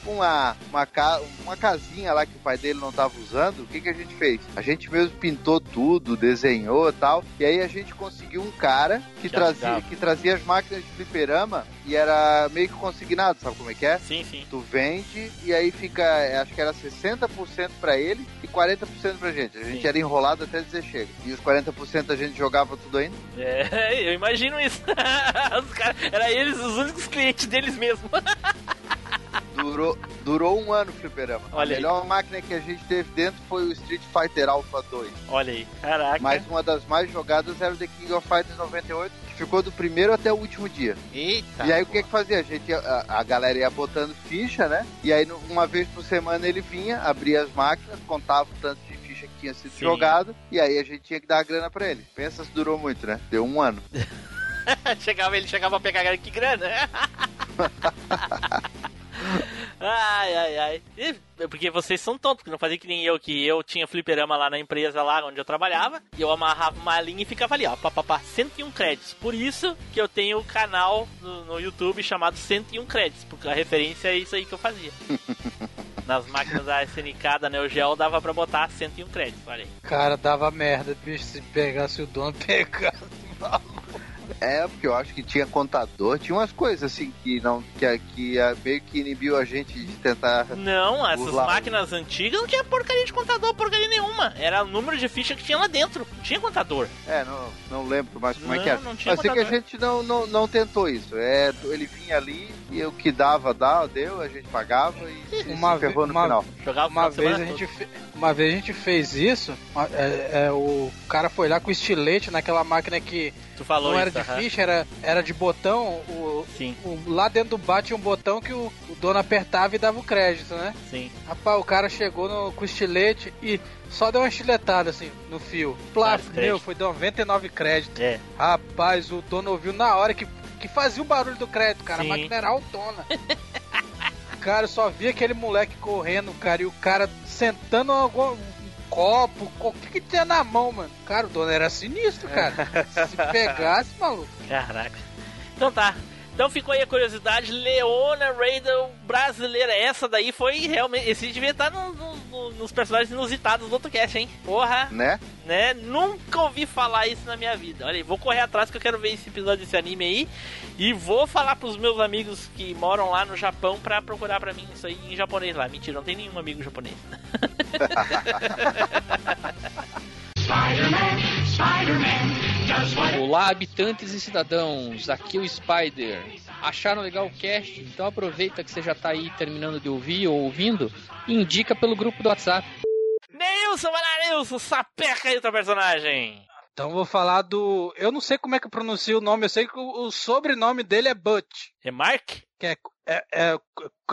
Tipo uma, uma, ca- uma casinha lá que o pai dele não tava usando. O que, que a gente fez? A gente mesmo pintou tudo, desenhou e tal. E aí a gente conseguiu um cara que, Que trazia, ajudava. que trazia as máquinas de fliperama e era meio que consignado, sabe como é que é? Sim, sim. Tu vende e aí fica, é, acho que era 60% pra ele e 40% pra gente. A gente Sim. era enrolado até dizer chega. E os 40% a gente jogava tudo ainda. É, eu imagino isso. Os caras, era eles os únicos clientes deles mesmo. Durou, durou um ano o fliperama. Olha a aí. melhor máquina que a gente teve dentro foi o Street Fighter Alpha 2. Olha aí. Caraca. Mas uma das mais jogadas era o The King of Fighters 98, que ficou do primeiro até o último dia. Eita. e aí o que que fazia? A gente, a, a galera ia botando ficha, né? E aí uma vez por semana ele vinha, abria as máquinas, contava o tanto de ficha que tinha sido Sim. jogado, e aí a gente tinha que dar a grana pra ele. Pensa se durou muito, né? Deu um ano. chegava, ele chegava a pegar que grana. ai, ai, ai. E, porque vocês são tontos, porque não fazia que nem eu, que eu tinha fliperama lá na empresa lá onde eu trabalhava, e eu amarrava uma linha e ficava ali, ó, papapá, 101 créditos. Por isso que eu tenho o canal no, no YouTube chamado 101 créditos, porque a referência é isso aí que eu fazia. Nas máquinas da SNK, da Neo Geo, dava pra botar 101 créditos, olha aí. Cara, dava merda, bicho, se pegasse o dono, pegasse. É, porque eu acho que tinha contador, tinha umas coisas assim que não que, que ah, meio que inibiu a gente de tentar. Não, essas Burlar. máquinas antigas não tinha porcaria de contador, porcaria nenhuma. Era o número de ficha que tinha lá dentro. Não tinha contador. É, não, não lembro mais como é Não, que era. não tinha Mas sei que a contador. gente não, não, não tentou isso. É, ele vinha ali e o que dava, dava, deu, a gente pagava e Uma se ferrou no uma- final. Jogava o Uma vez, a gente fe- uma vez a gente fez isso, é, é, o cara foi lá com estilete naquela máquina que. Tu falou não era isso, de aham. ficha, era, era de botão. O, Sim, o- lá dentro do bar tinha um botão que o, o dono apertava e dava o crédito, né? sim. Rapaz, o cara chegou no, com o estilete e só deu uma estiletada assim no fio. Plaf, meu, foi 99 créditos. É. Rapaz, o dono ouviu na hora que, que fazia o barulho do crédito, cara. Sim. A máquina era autona. cara, eu só vi aquele moleque correndo, cara, e o cara sentando algum, um copo, o que que tinha na mão, mano? Cara, o dono era sinistro, cara. Se pegasse, maluco. Caraca. Então tá. Então ficou aí a curiosidade, Leona Raider brasileira. Essa daí foi realmente. Esse devia estar no- no- no- nos personagens inusitados do AutoCast, hein? Porra, Né? né? Nunca ouvi falar isso na minha vida. Olha aí, vou correr atrás que eu quero ver esse episódio desse anime aí. E vou falar pros meus amigos que moram lá no Japão pra procurar pra mim isso aí em japonês lá. Mentira, não tem nenhum amigo japonês. Olá, habitantes e cidadãos, aqui é o Spider. Acharam legal o cast? Então aproveita que você já tá aí terminando de ouvir ou ouvindo e indica pelo grupo do WhatsApp. Neilson, vai lá, Neilson, sapeca aí o teu personagem. Então eu vou falar do. Eu não sei como é que eu pronuncio o nome, eu sei que o, o sobrenome dele é Butch. É Mark? Que é, é, é,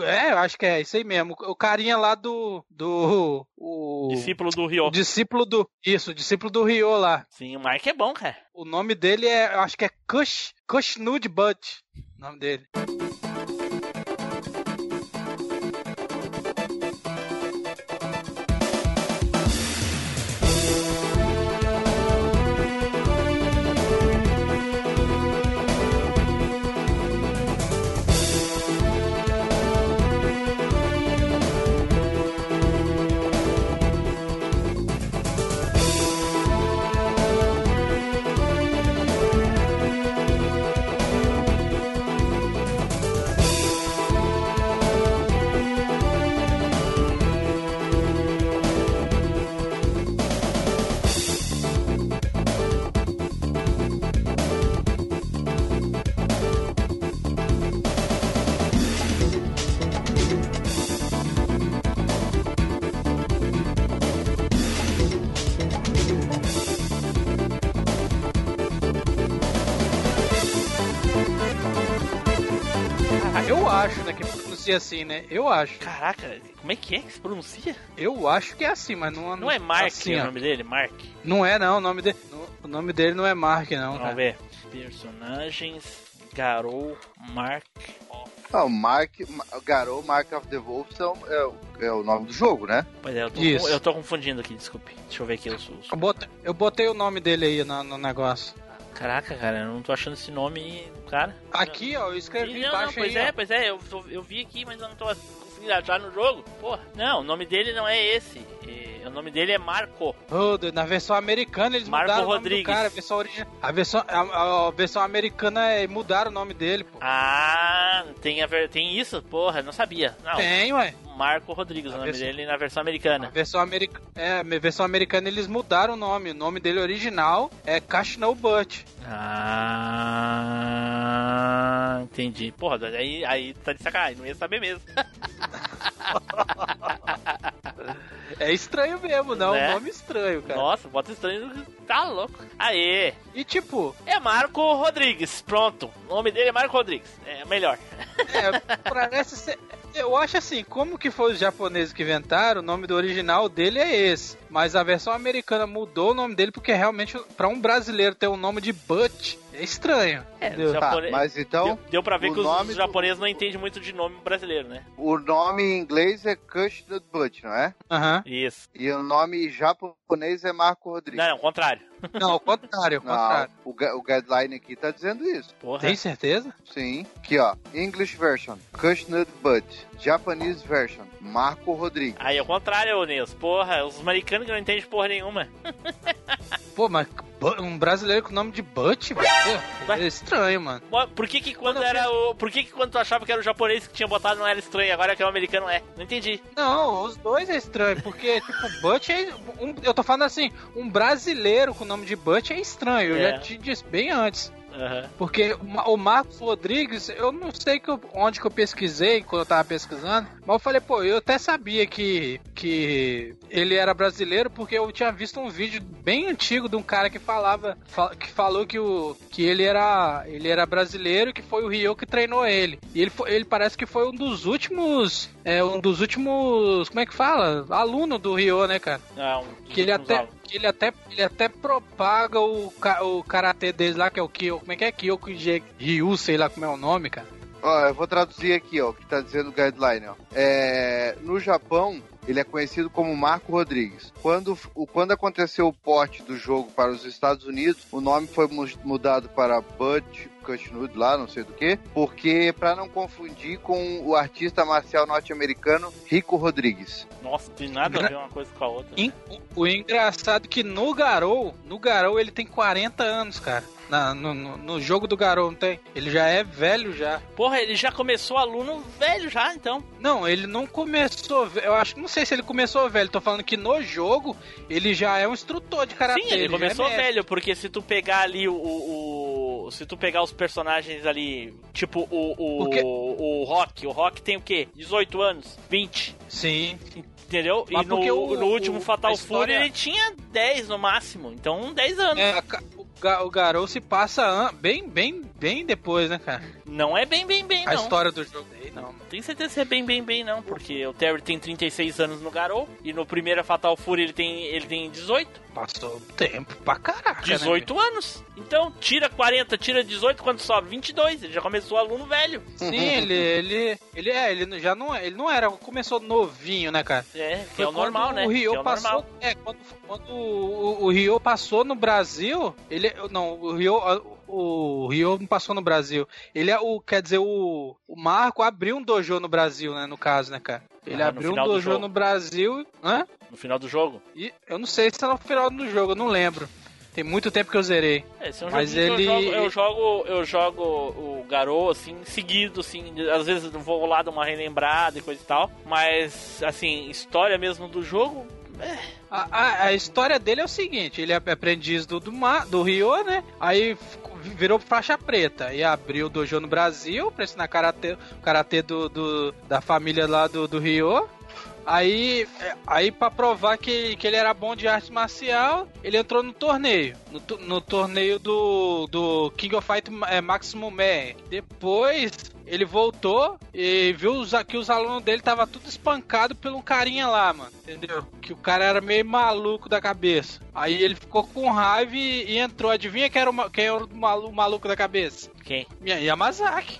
é, eu acho que é isso aí mesmo. O carinha lá do. do. O, Discípulo do Ryo. o discípulo do. Isso, discípulo do Ryo lá. Sim, o Mark é bom, cara. O nome dele é. Eu acho que é Kush. Kushnud Butch. O nome dele. Pronuncia assim, né? Eu acho. Caraca, como é que é que se pronuncia? Eu acho que é assim, mas não, Não é Mark assim, o ó. nome dele? Mark. Não é, não. O nome, de, o nome dele não é Mark, não. Vamos cara. ver. Personagens Garou Mark of. Ah, o Mark, Ma- Garou, Mark of the Wolf são, é, o- é o nome do jogo, né? Pois é, eu tô, Isso. eu tô confundindo aqui, desculpe. Deixa eu ver aqui os. os- Eu botei, eu botei o nome dele aí no, no negócio. Caraca, cara, eu não tô achando esse nome, cara. Aqui, ó, eu escrevi Não, não, embaixo pois aí. é, ó. pois é, eu, eu vi aqui, mas eu não tô conseguindo achar no jogo. Porra, não, o nome dele não é esse. É, o nome dele é Marco. Oh, na versão americana eles Marco mudaram o nome Rodrigues. do cara. A versão, origi... a versão, a, a versão americana é mudaram o nome dele, pô. Ah, tem, a ver... tem isso? Porra, não sabia. Não, Tem, ué. Marco Rodrigues, o A nome versão- dele na versão A americana. versão, america... é, a versão americana eles mudaram o nome. O nome dele original é Cashnell Butt. Ah, entendi. Porra, aí, aí tá de sacanagem, não ia saber mesmo. É estranho mesmo, não. Né? Um nome estranho, cara. Nossa, bota estranho. Tá louco. Aê! E tipo, É Marco Rodrigues. Pronto. O nome dele é Marco Rodrigues. É melhor. é, parece ser. Eu acho assim, como que foi os japoneses que inventaram, o nome do original dele é esse. Mas a versão americana mudou o nome dele porque realmente, pra um brasileiro ter o nome de Butch, é estranho. É? Tá, mas então Deu, deu pra ver que os, nome os do- japoneses não entendem muito de nome brasileiro, né? o nome em inglês é Custard Butt, não é? Aham. Isso. E o nome japonês é Marco Rodrigues. Não, não, o contrário. Não, ao contrário, ao Não, contrário. o, ga- o guideline aqui tá dizendo isso. Porra. Tem certeza? Sim. Aqui, ó. English version, Custard Butt. Japanese version, Marco Rodrigues. Aí é o contrário, Nils. Porra, os americanos que não entendem porra nenhuma. Pô, mas um brasileiro com o nome de Butch, velho? É estranho, mano. Por que que quando Quando eu era o... Por que que quando tu achava que era o japonês que tinha botado não era estranho, agora que é o americano é? Não entendi. Não, os dois é estranho, porque, tipo, Butch é. Um, eu tô falando assim, um brasileiro com o nome de Butch é estranho, eu É. já te disse bem antes. Porque o Ma- o Marcos Rodrigues, eu não sei que eu- onde que eu pesquisei quando eu tava pesquisando, mas eu falei, pô, eu até sabia que, que ele era brasileiro porque eu tinha visto um vídeo bem antigo de um cara que falava, fa- que falou que, o, que ele, era, ele era brasileiro e que foi o Rio que treinou ele. E ele, ele parece que foi um dos últimos, é, um dos últimos, como é que fala? Aluno do Rio, né, cara? Ah, um dos Que ele até, alunos. Ele até, ele até propaga o, o karatê deles lá, que é o Kyo, como é que é? Kyokuji Ryu, sei lá como é o nome, cara. Ó, eu vou traduzir aqui, ó, o que tá dizendo o guideline, ó. É, no Japão, ele é conhecido como Marco Rodrigues. Quando, quando aconteceu o porte do jogo para os Estados Unidos, o nome foi mu- mudado para Bud Cushnud lá, não sei do que, porque para não confundir com o artista marcial norte-americano Rico Rodrigues. Nossa, tem nada a ver uma coisa com a outra. Em- o engraçado é que no Garou, no Garou ele tem 40 anos, cara. Na- no, no- jogo do Garou, não tem? Ele já é velho já. Porra, ele já começou aluno velho já, então. Não, ele não começou. Eu acho, não sei se ele começou velho. Tô falando que no jogo ele já é um instrutor de karatê. Sim, ele já é começou mestre. velho, porque se tu pegar ali o. o- o- se tu pegar os personagens ali, tipo o, o, Porque- o Rock, o Rock tem o quê? 18 anos? 20? Sim. Entendeu? Mas e no, o- no último o- Fatal a história- Fury ele tinha 10 no máximo. Então 10 anos. É, a o, Ga- o Garou se passa bem, bem, bem depois, né, cara? Não é bem, bem, bem, A não. história do jogo aí, não. Não tenho certeza se é bem, bem, bem, não. Porque o Terry tem 36 anos no Garou. E no primeiro Fatal Fury ele tem, ele tem 18. Passou tempo pra caraca. né, 18 anos. Então, tira 40, tira 18, quanto sobra? 22. Ele já começou aluno velho. Sim, ele, ele, ele é, ele já não, ele não era, começou novinho, né, cara? É, que é o normal, né? O Rio é o passou, normal. é, quando, quando o, o Rio passou no Brasil, ele, não, o Rio, o Rio não passou no Brasil. Ele é o, quer dizer, o, o Marco abriu um dojo no Brasil, né, no caso, né, cara? Ele Ah, abriu um do dojo jogo. no Brasil, hã? No final do jogo. E eu não sei se é no final do jogo, eu não lembro. Tem muito tempo que eu zerei. É, esse é um Mas ele- eu jogo, eu jogo, eu jogo o Garou, assim, seguido, assim, às vezes vou lá dar uma relembrada e coisa e tal, mas, assim, história mesmo do jogo, A, a- a história dele é o seguinte: ele é aprendiz do, do, Ma- do Rio, né? Aí virou faixa preta e abriu o dojo no Brasil pra ensinar karatê, karatê do, do- da família lá do, do Rio. Aí, aí para provar que, que ele era bom de arte marcial, ele entrou no torneio. No, no torneio do, do King of Fight é, Maximum Man. Depois ele voltou e viu os- que os alunos dele tava tudo espancado um carinha lá, mano. Entendeu? Que o cara era meio maluco da cabeça. Aí ele ficou com raiva e, e entrou. Adivinha quem era o, quem era o malu- maluco da cabeça? quem? Yamazaki.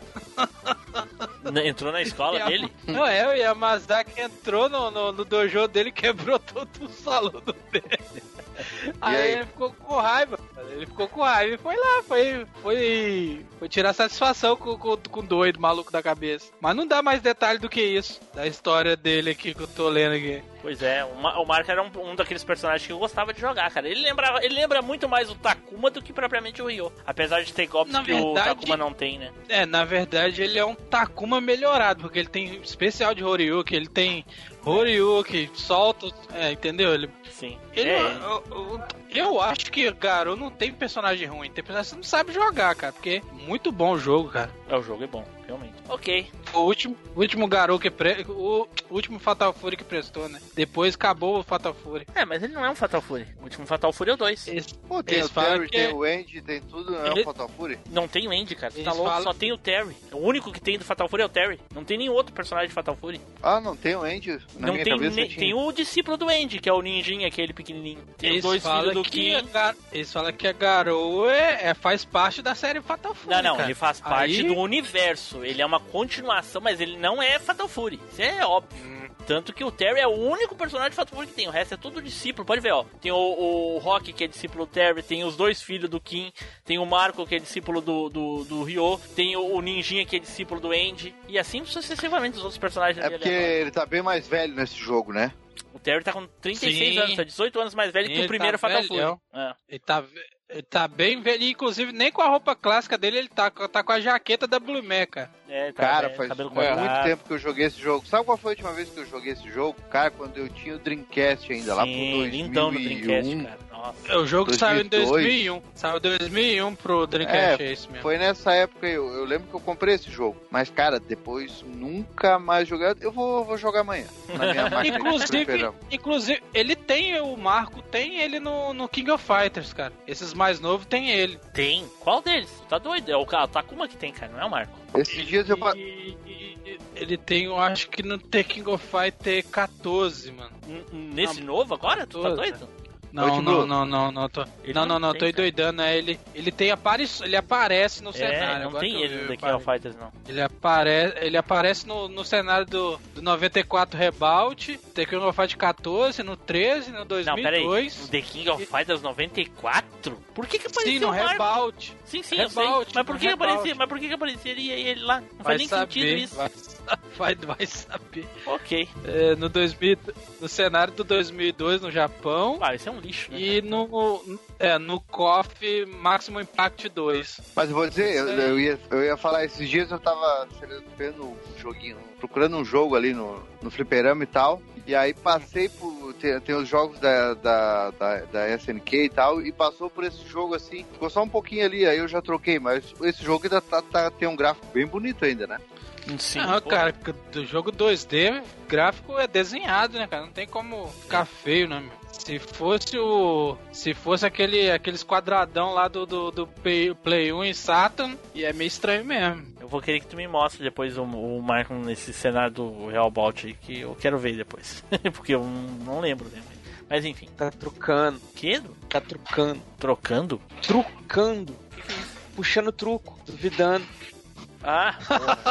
Entrou na escola Yama- dele? Não é, o Yamazaki entrou no, no, no dojo dele e quebrou todo o salão dele. Aí, aí? ele ficou com raiva, ele ficou com raiva e foi lá, foi, foi, foi tirar satisfação com, com, com o doido, maluco da cabeça. Mas não dá mais detalhe do que isso, da história dele aqui que eu tô lendo aqui. Pois é, o, Ma- o Marco era um, um daqueles personagens que eu gostava de jogar, cara. Ele, lembrava, ele lembra muito mais o Takuma do que propriamente o Ryo. Apesar de ter golpes Na que o verdade- Takuma não tem, né? É, na verdade ele é um Takuma melhorado, porque ele tem especial de Horyuki, ele tem Horyuki, solta, é, entendeu? Ele Sim. Ele, é, eu, eu- eu acho que Garou não tem personagem ruim, tem personagem que você não sabe jogar, cara, porque é muito bom o jogo, cara. é, o jogo é bom. realmente. Ok. O último, o último garoto que pre... o último Fatal Fury que prestou, né? Depois acabou o Fatal Fury. É, mas ele não é um Fatal Fury. O último Fatal Fury é o 2. Eles, Pô, tem Eles o Terry, que- tem o Andy, tem tudo, não é Ele- o Fatal Fury? Não tem o Andy, cara. Você tá louco? falam- Só tem o Terry. O único que tem do Fatal Fury é o Terry. Não tem nenhum outro personagem de Fatal Fury. Ah, não tem o Andy? Na não minha tem, cabeça tinha. tem o discípulo do Andy, que é o ninjinha, aquele pequenininho. Tem os eles dois filhos do que Kim. gar- Eles falam que a Garou é, é- faz parte da série Fatal Fury. Não, não, cara. ele faz parte Aí- do universo. Ele é uma continuação, mas ele não é Fatal Fury. Isso é óbvio. Hum. Tanto que o Terry é o único personagem de Fatal Fury que tem. O resto é tudo discípulo. Pode ver, ó. Tem o, o Rock, que é discípulo do Terry. Tem os dois filhos do Kim. Tem o Marco, que é discípulo do, do, do Ryo. Tem o, o Ninjinha, que é discípulo do Andy. E assim sucessivamente os outros personagens. É porque ele tá bem mais velho nesse jogo, né? O Terry tá com 36 Sim. anos. Tá 18 anos mais velho que o ele primeiro tá Fatal. Fury. É. Ele tá, ve- ele tá bem velho. e, Inclusive, nem com a roupa clássica dele, ele tá, com- tá com a jaqueta da Blue Mecha. É, tá, Cara, é, faz cortado. muito tempo que eu joguei esse jogo. Sabe qual foi a última vez que eu joguei esse jogo? Cara, quando eu tinha o Dreamcast ainda, lá pro Sim, 2001. lindão no Dreamcast, cara. Nossa. É o jogo que saiu em 2002. 2001. Saiu em 2001 pro Dreamcast, é, É, isso mesmo. Foi nessa época, eu, eu lembro que eu comprei esse jogo. Mas, cara, depois nunca mais joguei. Eu vou, vou jogar amanhã. Na minha máquina Inclusive, inclusive, ele tem, o Marco tem ele no, no King of Fighters, cara. Esses mais novos tem ele. Tem? Qual deles? Tá doido? É o Takuma que tem, cara, não é o Marco. Esses dias eu. E, e- ele tem, eu acho que no The King of Fighter 14, mano. N- Nesse novo agora? Tu tá doido? Não, não, não, não, não, tô, não, não não, tô endoidando, é ele, ele tem apare, ele aparece no É, cenário. não tem ele no The King of. Fighters, não. Ele aparece, ele aparece no, no cenário do, do 94 Rebound, The King of Fighter 14, no 13, no Não, peraí. 2002. The King of Fighters 94? Por que que apareceu Sim, no? Rebound. Sim, sim, eu sei. Mas por no que que Rebound. aparecia? Mas por que que apareceria ele lá? Não Vai faz nem saber, sentido isso. Vai, vai, vai saber. Ok. É, no, 2000, no cenário do 2002 no Japão Ah, isso é um lixo, né? e no, é, no KOF Maximum Impact 2. Mas eu vou dizer, eu, eu ia, eu ia falar, esses dias eu tava vendo um joguinho, procurando um jogo ali no, no fliperama e tal. E aí passei por. Tem, tem os jogos da, da, da, da SNK e tal, e passou por esse jogo assim. Ficou só um pouquinho ali, aí eu já troquei, mas esse jogo ainda tá, tá- tem um gráfico bem bonito ainda, né? Sim, pô. cara, do jogo 2D, gráfico é desenhado, né, cara? Não tem como ficar feio, né, meu? Se fosse o. Se fosse aquele, aqueles quadradão lá do, do, do Play, Play 1 e Saturn, e é meio estranho mesmo. Eu vou querer que tu me mostre depois o, o Marco nesse cenário do Real Bout aí, que eu quero ver depois. Porque eu não, lembro, né? Mas enfim. Tá trucando, Que? tá trucando, Trocando? trucando, puxando truco, duvidando. Ah,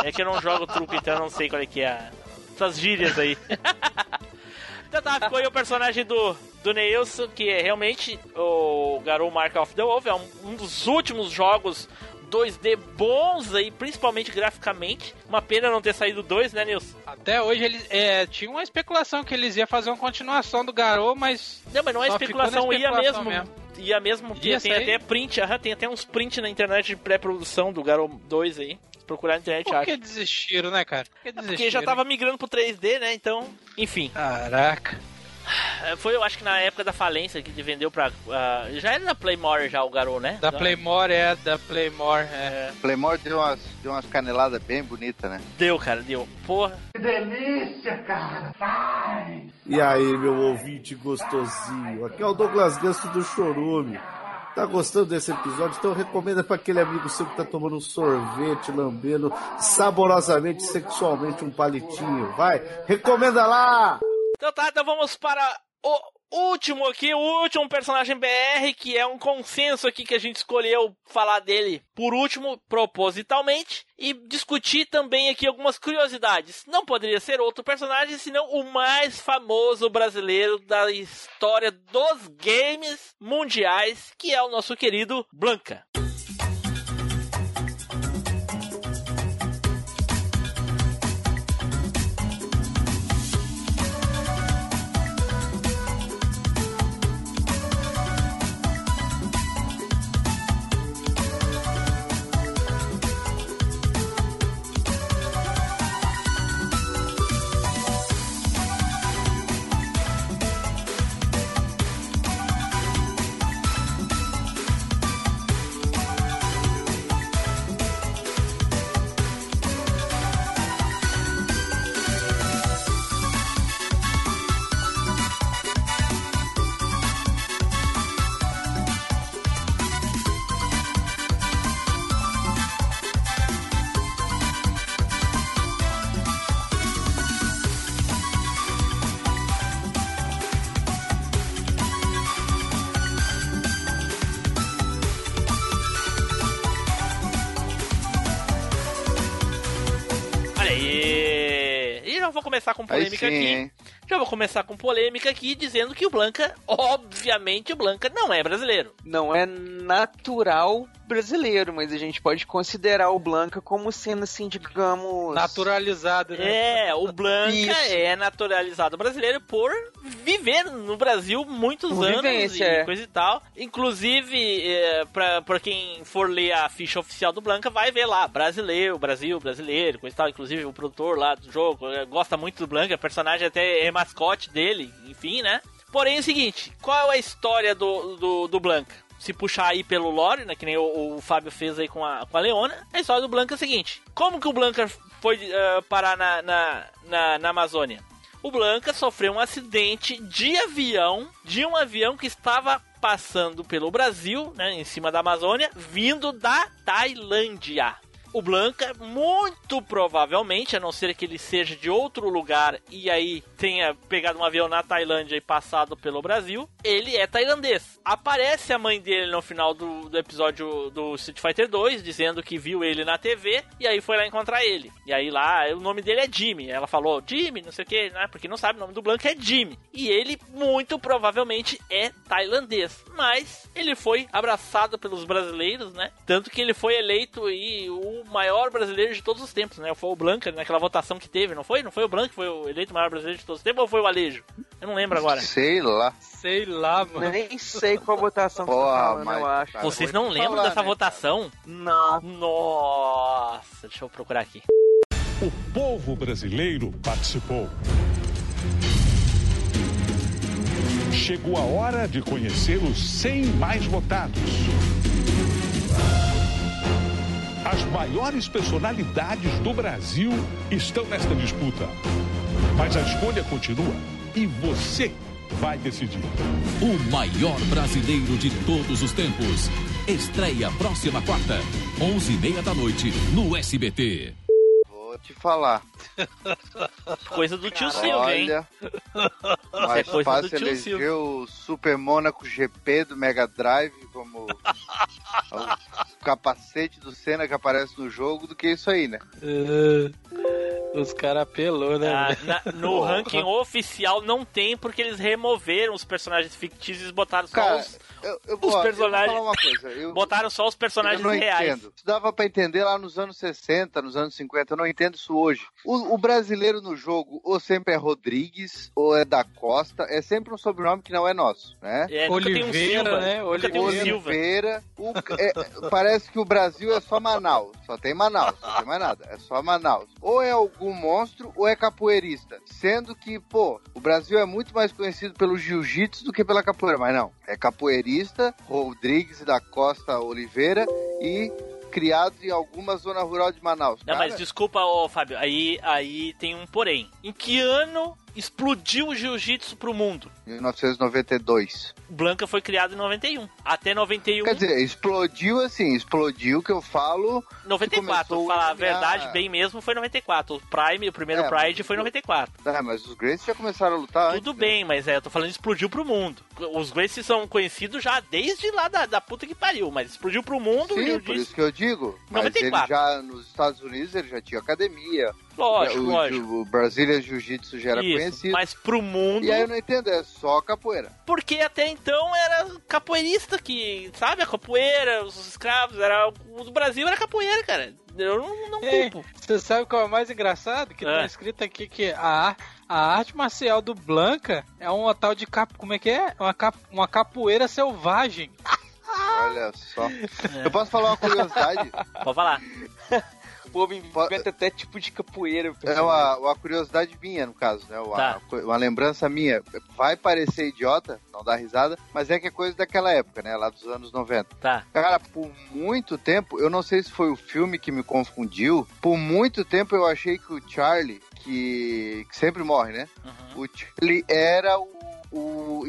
é que eu não jogo truco, então eu não sei qual é que é a... essas gírias aí. então tá, ficou aí o personagem do, do Neilson, que é realmente o Garou Mark of the Wolf, é um, um dos últimos jogos 2D bons aí, principalmente graficamente. Uma pena não ter saído dois, né, Nilson? Até hoje eles. É, tinha uma especulação que eles iam fazer uma continuação do Garou, mas. Não, mas não é especulação, na ia especulação mesmo. mesmo. Ia mesmo, Ia tem sair? até print, aham, tem até uns print na internet de pré-produção do Garou 2 aí. Procurar na internet, Por acha. que desistiram, né, cara? Por que É desistiram? Porque já tava migrando pro 3D, né? Então, enfim. Caraca. É, Foi, eu acho que na época da falência que ele vendeu pra. ah, já era da Playmore já o Garou, né? Da Então, Playmore, é, da Playmore, é. Playmore deu umas, deu umas caneladas bem bonitas, né? Deu, cara, deu. Porra. E aí, meu ouvinte gostosinho, aqui é o Douglas Ganso do Chorume. Tá gostando desse episódio? Então recomenda para aquele amigo seu que tá tomando um sorvete, lambendo saborosamente, sexualmente um palitinho. Vai, recomenda lá! Então tá, então vamos para o último aqui, o último personagem BR, que é um consenso aqui que a gente escolheu falar dele por último, propositalmente, e discutir também aqui algumas curiosidades. Não poderia ser outro personagem, senão o mais famoso brasileiro da história dos games mundiais, que é o nosso querido Blanca. Polêmica sim, aqui. hein? Já vou começar com polêmica aqui, dizendo que o Blanca, obviamente, o Blanca não é brasileiro. Não é natural brasileiro, mas a gente pode considerar o Blanca como sendo assim, digamos. Naturalizado, né? É, o Blanca Isso. é naturalizado brasileiro por viver no Brasil muitos Por anos vivência, e é. coisa e tal. Inclusive, é, pra, pra quem for ler a ficha oficial do Blanca, vai ver lá, brasileiro, Brasil, brasileiro, coisa e tal. Inclusive, o produtor lá do jogo é, gosta muito do Blanca, o personagem até é mascote dele, enfim, né? Porém, é o seguinte, qual é a história do, do, do Blanca? Se puxar aí pelo lore, né, que nem o, o Fábio fez aí com a, com a Leona, a história do Blanca é a seguinte: como que o Blanca foi eh, parar na, na, na, na Amazônia? O Blanca sofreu um acidente de avião, de um avião que estava passando pelo Brasil, né, em cima da Amazônia, vindo da Tailândia. O Blanca, muito provavelmente, a não ser que ele seja de outro lugar e aí tenha pegado um avião na Tailândia e passado pelo Brasil, ele é tailandês. Aparece a mãe dele no final do, do episódio do Street Fighter 2, dizendo que viu ele na TV e aí foi lá encontrar ele. E aí lá, o nome dele é Jimmy. Ela falou, Jimmy, não sei o que, né? Porque não sabe, o nome do Blanca é Jimmy. E ele, muito provavelmente, é tailandês. Mas ele foi abraçado pelos brasileiros, né? Tanto que ele foi eleito aí o maior brasileiro de todos os tempos, né? Foi o Blanca naquela votação que teve, não foi? Não foi o Blanca que foi o eleito maior brasileiro de todos os tempos ou foi o Alejo? Eu não lembro agora. Sei lá. Sei lá, mano. Nem sei qual votação que você Porra, tá falando, mas, eu acho. cara, Vocês não lembram falar, dessa né, votação? Não. Nossa, deixa eu procurar aqui. O povo brasileiro participou. Chegou a hora de conhecer os 100 mais votados. As maiores personalidades do Brasil estão nesta disputa. Mas a escolha continua e você vai decidir. O maior brasileiro de todos os tempos. Estreia próxima quarta, 11h30 da noite, no SBT. Vou te falar. Coisa do tio Silvio, hein? Olha, é mais do fácil tio eleger Silvio. o Super Mônaco GP do Mega Drive como o capacete do Senna que aparece no jogo do que isso aí, né? É, os caras apelou, né? Ah, na- no ranking oficial não tem, porque eles removeram os personagens fictícios e botaram só Cara, os, eu, eu, os vou personagens. falar uma coisa. Eu, Botaram só os personagens eu não reais. entendo. Isso dava pra entender lá nos anos 60, nos anos 50. Eu não entendo isso hoje. O, o brasileiro no jogo ou sempre é Rodrigues ou é da Costa. É sempre um sobrenome que não é nosso, né? É, um Oliveira, né? Um Silva. Oliveira. O- é, parece que o Brasil é só Manaus. Só tem Manaus, não tem mais nada. É só Manaus. Ou é algum monstro ou é capoeirista. Sendo que, pô, o Brasil é muito mais conhecido pelo jiu-jitsu do que pela capoeira. Mas não. É capoeirista, Rodrigues da Costa Oliveira e criado em alguma zona rural de Manaus. Não, Cara, mas desculpa, ô Fábio, aí, aí tem um porém. Em que ano explodiu o jiu-jitsu pro mundo? 1992. O Blanca foi criado em 91. Até 91. Quer dizer, explodiu assim, explodiu que eu falo. 94, começou falar a verdade, bem mesmo, foi 94. O Prime, o primeiro É, Pride mas foi o- 94. É, mas os Gracie já começaram a lutar Tudo antes, né? bem, mas é, eu tô falando explodiu pro mundo. Os Gracie são conhecidos já desde lá da, da puta que pariu, mas explodiu pro mundo Sim, por disse, isso que eu digo. Mas 94. ele já, nos Estados Unidos, ele já tinha academia. Lógico, o, lógico. O Brasília Jiu-Jitsu já era Isso, conhecido. mas pro mundo, E aí eu não entendo, é só capoeira. porque até então era capoeirista que, sabe, a capoeira, os escravos, era o do Brasil era capoeira, cara. Eu não, não culpo. Você sabe qual é o mais engraçado? Que É. tá escrito aqui que a, a arte marcial do Blanca é uma tal de cap, como é que é? Uma, cap, uma capoeira selvagem. Olha só. Eu posso falar uma curiosidade? Pode falar. O povo inventa até tipo de capoeira. É uma, uma curiosidade minha, no caso, né? Uma, Tá. uma lembrança minha. Vai parecer idiota, não dá risada, mas é que é coisa daquela época, né? Lá dos anos 90. Tá. Cara, por muito tempo, eu não sei se foi o filme que me confundiu, por muito tempo eu achei que o Charlie, que, que sempre morre, né? Uhum. O Charlie era o. o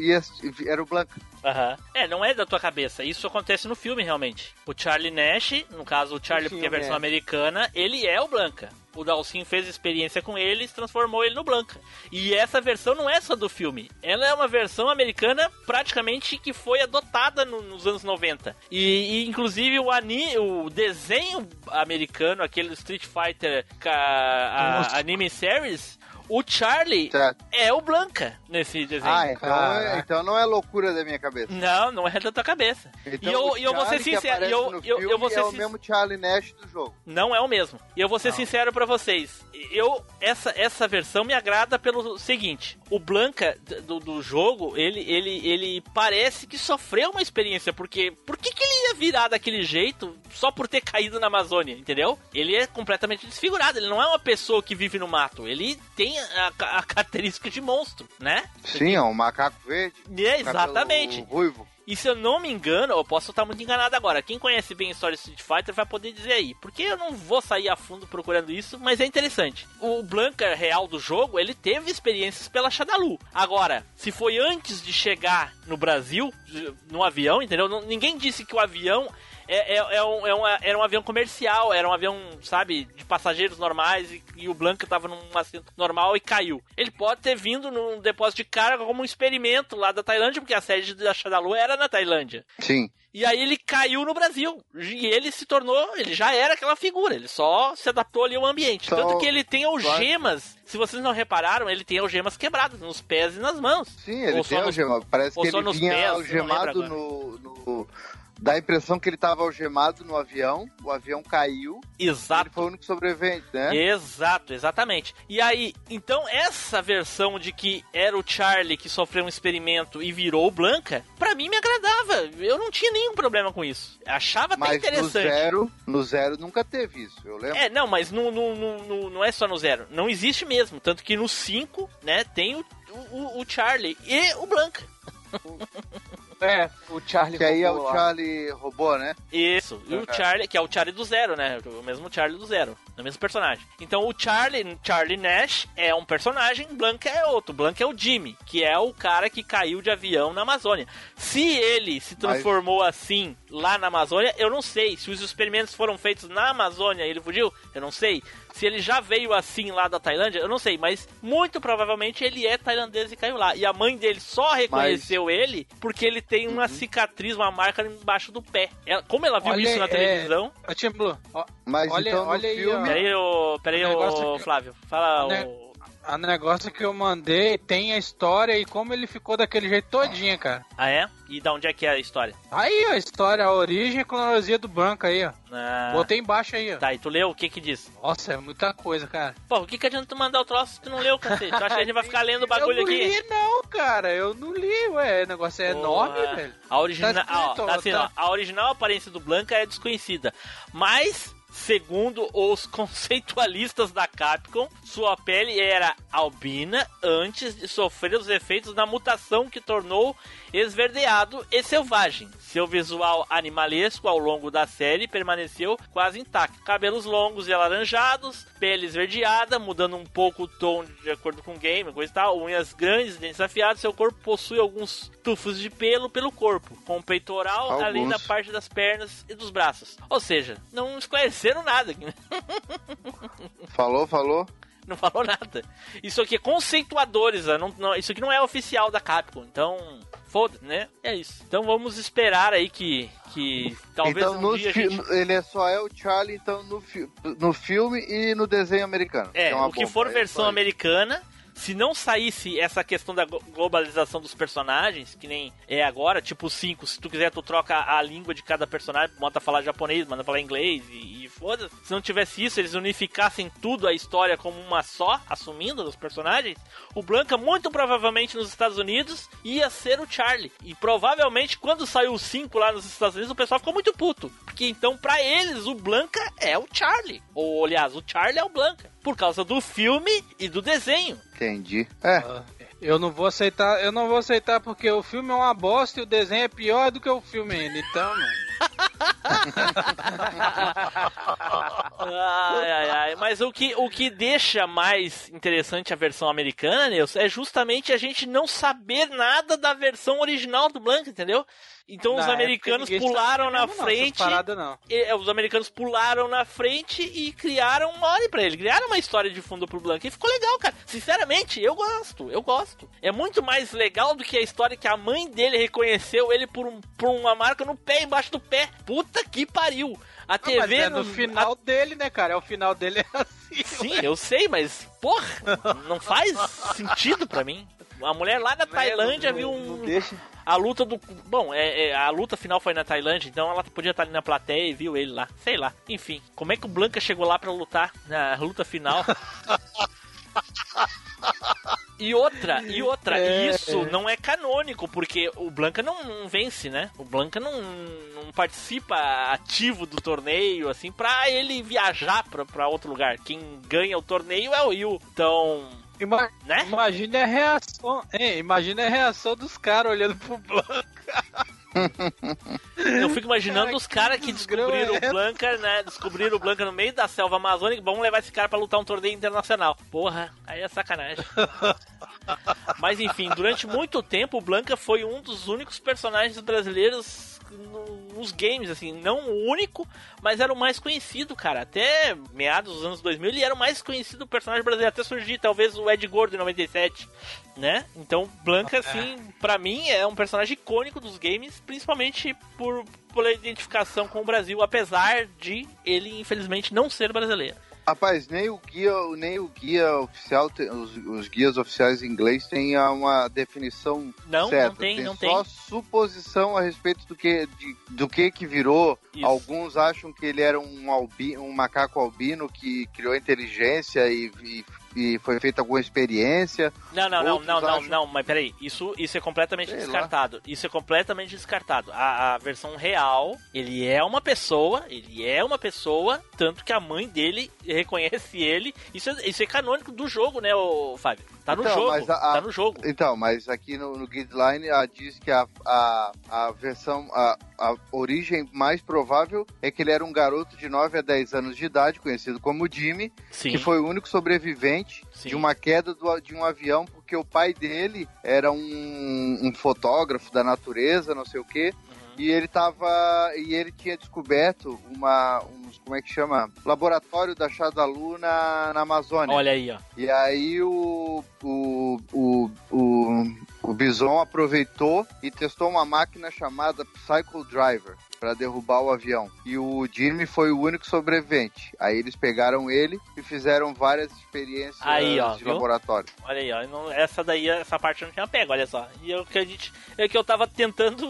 era o Blanca. Aham. É, não é da tua cabeça. Isso acontece no filme, realmente. O Charlie Nash, no caso o Charlie, No porque é a versão é. americana, ele é o Blanca. O Dalsin fez experiência com ele e transformou ele no Blanca. E essa versão não é só do filme. Ela é uma versão americana praticamente que foi adotada no- nos anos 90. E, e, inclusive o, ani, o desenho americano, aquele Street Fighter a- Nossa. anime series, O Charlie Certo. é o Blanca nesse desenho. Ah, então, é- então não é loucura da minha cabeça. Não, não é da tua cabeça. Então, e eu, o e eu vou ser sincero, e eu, eu, eu vou ser é o mesmo Charlie Nash do jogo. Não é o mesmo. E eu vou ser sincero pra vocês. Eu essa, essa versão me agrada pelo seguinte: o Blanca do, do jogo, ele, ele, ele parece que sofreu uma experiência, porque por que, que ele ia virar daquele jeito só por ter caído na Amazônia, entendeu? Ele é completamente desfigurado, ele não é uma pessoa que vive no mato, ele tem a, a característica de monstro, né? Sim, é um macaco verde. É, exatamente. Ruivo. E se eu não me engano, eu posso estar muito enganado agora. Quem conhece bem a história de Street Fighter vai poder dizer aí. Porque eu não vou sair a fundo procurando isso, mas é interessante. O Blanca real do jogo, ele teve experiências pela Shadalu. Agora, se foi antes de chegar no Brasil, no avião, entendeu? Ninguém disse que o avião é, é, é um, é um- era um avião comercial, era um avião, sabe, de passageiros normais e, e o Blanca tava num assento normal e caiu. Ele pode ter vindo num depósito de carga como um experimento lá da Tailândia, porque a sede da Shadalu era na Tailândia. Sim. E aí ele caiu no Brasil. E ele se tornou, ele já era aquela figura, ele só se adaptou ali ao ambiente. Então, Tanto que ele tem algemas, se vocês não repararam, ele tem algemas quebradas nos pés e nas mãos. Sim, ele tem só nos- algema. Parece ou que ele nos vinha pés, algemado no, no- Dá a impressão que ele estava algemado no avião, o avião caiu. Exato. Ele foi o único sobrevivente, né? Exato, exatamente. E aí, então essa versão de que era o Charlie que sofreu um experimento e virou o Blanca, pra mim me agradava. Eu não tinha nenhum problema com isso. Achava até Mas no interessante. zero, no zero nunca teve isso, eu lembro. É, não, mas no, no, no- no- não é só no zero. Não existe mesmo. Tanto que no 5, né, tem o, o, o Charlie e o Blanca. É, o Charlie Que aí é o lá. Charlie robô, né? Isso, e o. Charlie, que é o Charlie do zero, né? O mesmo Charlie do zero, o mesmo personagem. Então o Charlie, Charlie Nash é um personagem, Blanca é outro. Blanca é o Jimmy, que é o cara que caiu de avião na Amazônia. Se ele se transformou assim lá na Amazônia, eu não sei. Se os experimentos foram feitos na Amazônia e ele fugiu, eu não sei. Se ele já veio assim lá da Tailândia, eu não sei, mas muito provavelmente ele é tailandês e caiu lá. E a mãe dele só reconheceu ele porque ele tem uma cicatriz, uma marca embaixo do pé. Ela- como ela viu Olha, isso na é- televisão. Ô, Tim Blue, ó, Mas olha, então no olha aí, filme- ó. Peraí, ô, peraí, O ô, que- Flávio. Fala, né? ô. A negócio que eu mandei tem a história e como ele ficou daquele jeito todinho, cara. Ah, é? E da onde é que é a história? Aí, ó, a história, a origem e a cronologia do banco aí, ó. Ah, Botei embaixo aí, ó. Tá, e tu leu o que que diz? Nossa, é muita coisa, cara. Pô, o que que adianta tu mandar o troço se tu não leu, cacete? Tu acha que a gente vai ficar lendo o bagulho eu não aqui? li, não, cara. Eu não li, ué. O negócio é enorme, Porra. velho. A original, Tá ó, escrito, tá assim, tá- ó, a original aparência do Blanca é desconhecida, mas segundo os conceitualistas da Capcom, sua pele era albina antes de sofrer os efeitos da mutação que tornou esverdeado e selvagem. Seu visual animalesco ao longo da série permaneceu quase intacto. Cabelos longos e alaranjados, pele esverdeada, mudando um pouco o tom de acordo com o game, coisa e tal. Unhas grandes, dentes afiados. Seu corpo possui alguns tufos de pelo pelo corpo, com o peitoral Alguns. além da parte das pernas e dos braços. Ou seja, não esclareceram nada. Falou, falou. Não falou nada. Isso aqui é conceituadores, ó, não, não- isso aqui não é oficial da Capcom, então foda, né? É isso. Então vamos esperar aí que, que talvez então um no dia gente... ele é só é o Charlie então no, fi- no filme e no desenho americano. É, uma o que bomba, for é versão isso. americana, se não saísse essa questão da glo- globalização dos personagens, que nem é agora, tipo o 5, se tu quiser tu troca a língua de cada personagem, manda falar japonês, manda falar inglês e, e foda-se. Se não tivesse isso, eles unificassem tudo a história como uma só, assumindo os personagens, o Blanca muito provavelmente nos Estados Unidos ia ser o Charlie. E provavelmente quando saiu o 5 lá nos Estados Unidos, o pessoal ficou muito puto. Porque então pra eles o Blanca é o Charlie. Ou aliás, o Charlie é o Blanca. Por causa do filme e do desenho. Entendi. É. Eu não vou aceitar, eu não vou aceitar porque o filme é uma bosta e o desenho é pior do que o filme ainda. Então, mano. Ai, ai, ai. Mas o que, o que deixa mais interessante a versão americana, Nilson, é justamente a gente não saber nada da versão original do Blanca, entendeu? Então os Na americanos época, ninguém pularam na não, frente. paradas não. e- é, os americanos pularam na frente e criaram uma hora pra ele. Criaram uma história de fundo pro Blanca. E ficou legal, cara. Sinceramente, eu gosto. Eu gosto. É muito mais legal do que a história que a mãe dele reconheceu ele por, um, por uma marca no pé, embaixo do pé. Puta que pariu. A Ah, mas TV. é no não- final dele, né, cara? É o final dele é assim. Sim, eu sei, mas, porra, não faz sentido pra mim. A mulher lá na Tailândia viu um. A luta do. Bom, é, é, a luta final foi na Tailândia, então ela podia estar ali na plateia e viu ele lá. Sei lá. Enfim, como é que o Blanca chegou lá pra lutar na luta final? E outra, e outra, É, isso é. não é canônico, porque o Blanca não, não vence, né? O Blanca não, não participa ativo do torneio, assim, pra ele viajar pra, pra outro lugar. Quem ganha o torneio é o Yu. Então, Ima né? Imagine a reação. Hein, imagine a reação dos caras olhando pro Blanca. Eu fico imaginando Cara, os caras que descobriram o Blanca, né? Descobriram o Blanca no meio da selva amazônica. Vamos levar esse cara pra lutar um torneio internacional. Porra, aí é sacanagem. Mas enfim, durante muito tempo o Blanca foi um dos únicos personagens brasileiros nos games, assim, não o único, mas era o mais conhecido, cara. Até meados dos anos 2000 ele era o mais conhecido personagem brasileiro, até surgir talvez o Ed Gordo em 97, né? Então, Blanca, assim, pra mim é um personagem icônico dos games, principalmente por pela identificação com o Brasil, apesar de ele infelizmente não ser brasileiro. Rapaz, nem o guia, nem o guia oficial, tem- os, os guias oficiais em inglês têm uma definição Não, não certa. tem, não só tem. suposição a respeito do que, de- do que que virou. Isso. Alguns acham que ele era um, albi, um macaco albino que criou inteligência e, e, e foi feita alguma experiência. Não, não, não, não, não, acham- não, mas peraí, isso, isso é completamente Sei lá. descartado. Isso é completamente descartado. A, a versão real, ele é uma pessoa, ele é uma pessoa, tanto que a mãe dele reconhece ele. Isso é, isso é canônico do jogo, né, ô, Fábio? Tá no Então, jogo, mas a- a- tá no jogo. Então, mas aqui no, no guideline ah, diz que a, a, a versão, a, a origem mais provável é que ele era um garoto de 9 a 10 anos de idade, conhecido como Jimmy, Sim. que foi o único sobrevivente Sim. de uma queda do- de um avião, porque o pai dele era um, um fotógrafo da natureza, não sei o quê. E ele tava. E ele tinha descoberto uma. Uns, como é que chama? Laboratório da Chadalu na, na Amazônia. Olha aí, ó. E aí o, o, o, o, o Bison aproveitou e testou uma máquina chamada Psycho Driver para derrubar o avião. E o Jimmy foi o único sobrevivente. Aí eles pegaram ele e fizeram várias experiências Aí, ó, de viu? laboratório. Olha aí, ó. não- essa daí, essa parte eu não tinha pego, olha só. E eu que a gente. É que eu tava tentando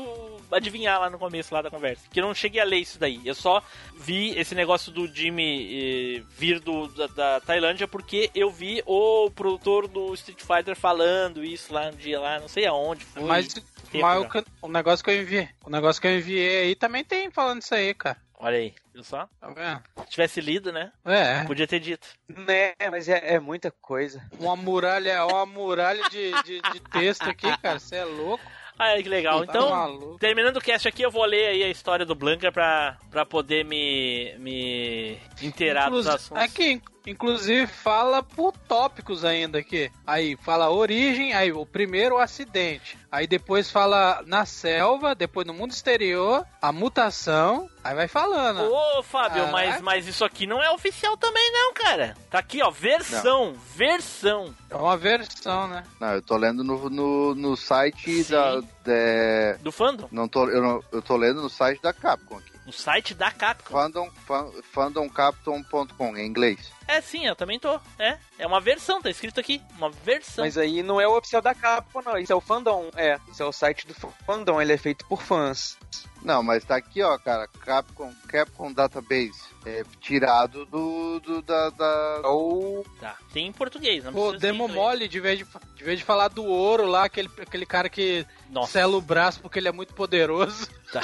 adivinhar lá no começo lá da conversa. Que eu não cheguei a ler isso daí. Eu só vi esse negócio do Jimmy eh, vir do, da, da Tailândia porque eu vi o produtor do Street Fighter falando isso lá um dia lá, não sei aonde foi. Mas, mas o, que- o negócio que eu enviei, o negócio que eu enviei aí também tem falando isso aí, cara. Olha aí, viu só? Tá vendo? Se tivesse lido, né? É. Podia ter dito. Né, mas é, é muita coisa. Uma muralha, uma muralha de, de, de texto aqui, cara. Você é louco. Ah, que legal. Tá Então, maluco. terminando o cast aqui, eu vou ler aí a história do Blanca pra, pra poder me, me inteirar dos Inclusi- assuntos. Aqui, inclusive, fala por tópicos ainda aqui. Aí fala origem, aí o primeiro o acidente. Aí depois fala na selva, depois no mundo exterior, a mutação. Aí vai falando. Ô, Fábio, Caraca. mas, mas isso aqui não é oficial também não, cara. Tá aqui, ó, versão, versão. É uma versão, né? Não, eu tô lendo no, no, no site da. da- Do fandom? Não tô, eu, não, eu tô lendo no site da Capcom aqui. No site da Capcom. Fandom, fan, fandomcapcom.com, em inglês. É, sim, eu também tô. É, é uma versão, tá escrito aqui. Uma versão. Mas aí não é o oficial da Capcom, não. Isso é o fandom. É, isso é o site do fandom. Ele é feito por fãs. Não, mas tá aqui, ó, cara, Capcom, Capcom Database. É tirado do, do da, da... Ou... Tá, tem em português, não Pô, demo mole, de vez de, de vez de falar do ouro lá, aquele, aquele cara que Nossa. sela o braço porque ele é muito poderoso. Tá.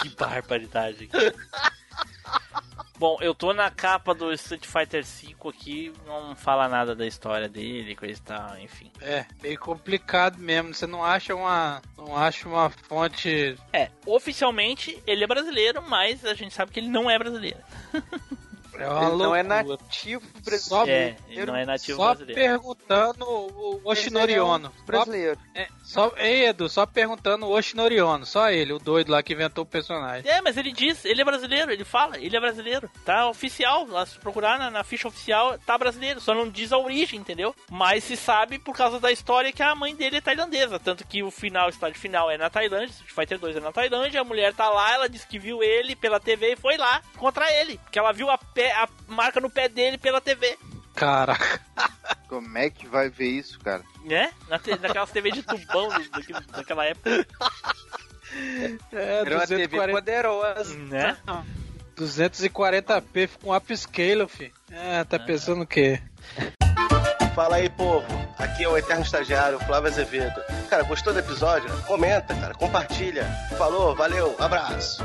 Que barbaridade. Bom, eu tô na capa do Street Fighter V aqui, não fala nada da história dele, coisa e tal, enfim. É, meio complicado mesmo. Você não acha uma, não acha uma fonte. É, oficialmente ele é brasileiro, mas a gente sabe que ele não é brasileiro. É Ele não é nativo Só, É, ele não é nativo só brasileiro. perguntando o Oshinoriano. Só, brasileiro. é, só, ei, Edu, só perguntando o Oshinoriano. Só ele, o doido lá que inventou o personagem. É, mas ele diz, ele é brasileiro, ele fala, ele é brasileiro. Tá oficial, lá se procurar na, na ficha oficial, tá brasileiro, só não diz a origem, entendeu? Mas se sabe por causa da história que a mãe dele é tailandesa. Tanto que o final, o estádio final é na Tailândia, Street Fighter 2 é na Tailândia, a mulher tá lá, ela disse que viu ele pela TV e foi lá contra ele. Que ela viu a, pé, a marca no pé dele pela TV. Caraca. Como é que vai ver isso, cara? Né? Na te, naquelas TV de tubão do- daquele- daquela época. É, Era uma TV 240, poderosa. Né? 240p com upscale, fi. É, tá pensando o quê? Fala aí, povo. Aqui é o Eterno Estagiário, Flávio Azevedo. Cara, gostou do episódio? Comenta, cara, compartilha. Falou, valeu, abraço.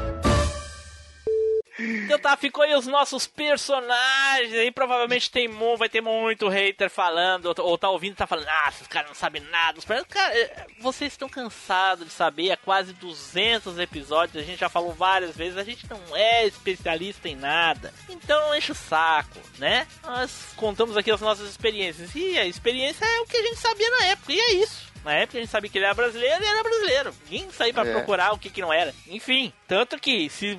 Então tá, ficou aí os nossos personagens aí. Provavelmente tem vai ter muito hater falando, ou, tá ouvindo e tá falando, ah, esses caras não sabem nada. Cara, é, vocês estão cansados de saber, há quase 200 episódios, a gente já falou várias vezes, a gente não é especialista em nada. Então enche o saco, né? Nós contamos aqui as nossas experiências. E a experiência é o que a gente sabia na época, e é isso. Na época a gente sabia que ele era brasileiro e ele era brasileiro. Ninguém saía pra É. procurar o que, que não era. Enfim, tanto que se,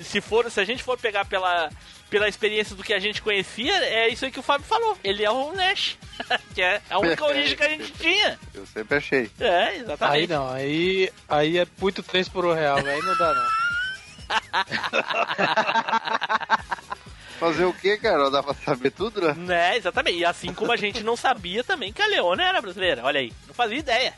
se, for, se a gente for pegar pela, pela experiência do que a gente conhecia, é isso aí que o Fábio falou. Ele é o Nash. que é a única origem que a gente tinha. Eu sempre achei. É, Aí exatamente. não, aí, aí é muito 3 por um real, aí não dá não. Fazer o que, cara? Dá pra saber tudo, né? Né, exatamente. E assim como a gente não sabia também que a Leona era brasileira. Olha aí, não fazia ideia.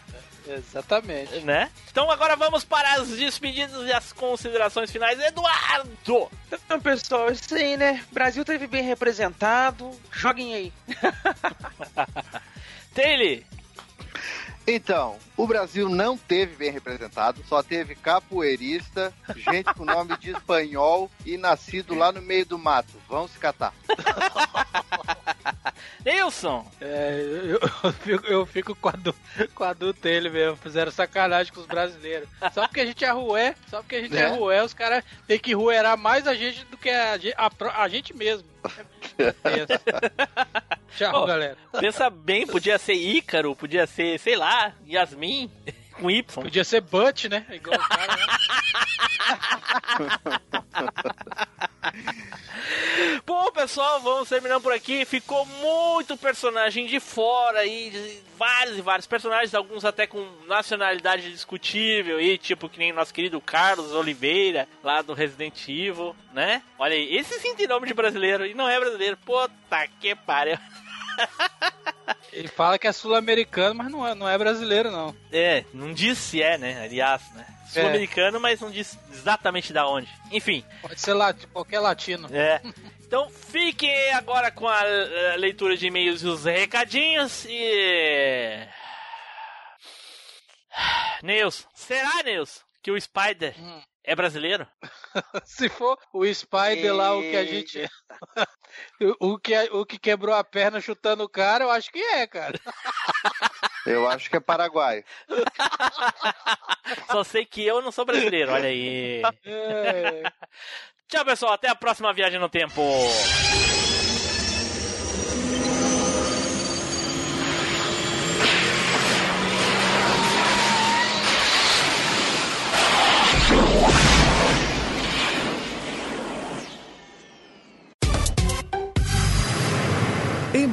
Exatamente. Né? Então agora vamos para as despedidas e as considerações finais. Eduardo! Então, pessoal, é isso aí, né? Brasil teve bem representado. Joguem aí. Taylor! Então, o Brasil não teve bem representado, só teve capoeirista, gente com nome de espanhol e nascido lá no meio do mato. Vão se catar. Nilson! É, eu, eu fico, eu fico com a do, com a do Taylor mesmo. Fizeram sacanagem com os brasileiros. Só porque a gente é rué, só porque a gente é, É? rué, os caras têm que ruerar mais a gente do que a, gente- a, a gente mesmo. É. Tchau, Ó, galera. Pensa bem, podia ser Ícaro, podia ser, sei lá, Yasmin, com Y. Podia ser Butch, né? Igual o cara, né? Bom, pessoal, vamos terminando por aqui. Ficou muito personagem de fora aí, de vários e vários personagens, alguns até com nacionalidade discutível aí, tipo que nem nosso querido Carlos Oliveira, lá do Resident Evil, né? Olha aí, esse sim tem nome de brasileiro e não é brasileiro. Puta que pariu. Ele fala que é sul-americano, mas não é, não é brasileiro, não. É, não diz se é, né? Aliás, né? Sul-americano, mas não diz exatamente da onde. Enfim, Pode ser lat qualquer latino. É. Então fiquem agora com a, eh, leitura de e-mails e os recadinhos e. Nils, será, Nils, que o Spider Hum. é brasileiro? Se for o Spider lá, o que a gente. o, que, o que quebrou a perna chutando o cara, eu acho que é, cara. Eu acho que é paraguaio. Só sei que eu não sou brasileiro, olha aí. É. Tchau, pessoal, até a próxima viagem no tempo.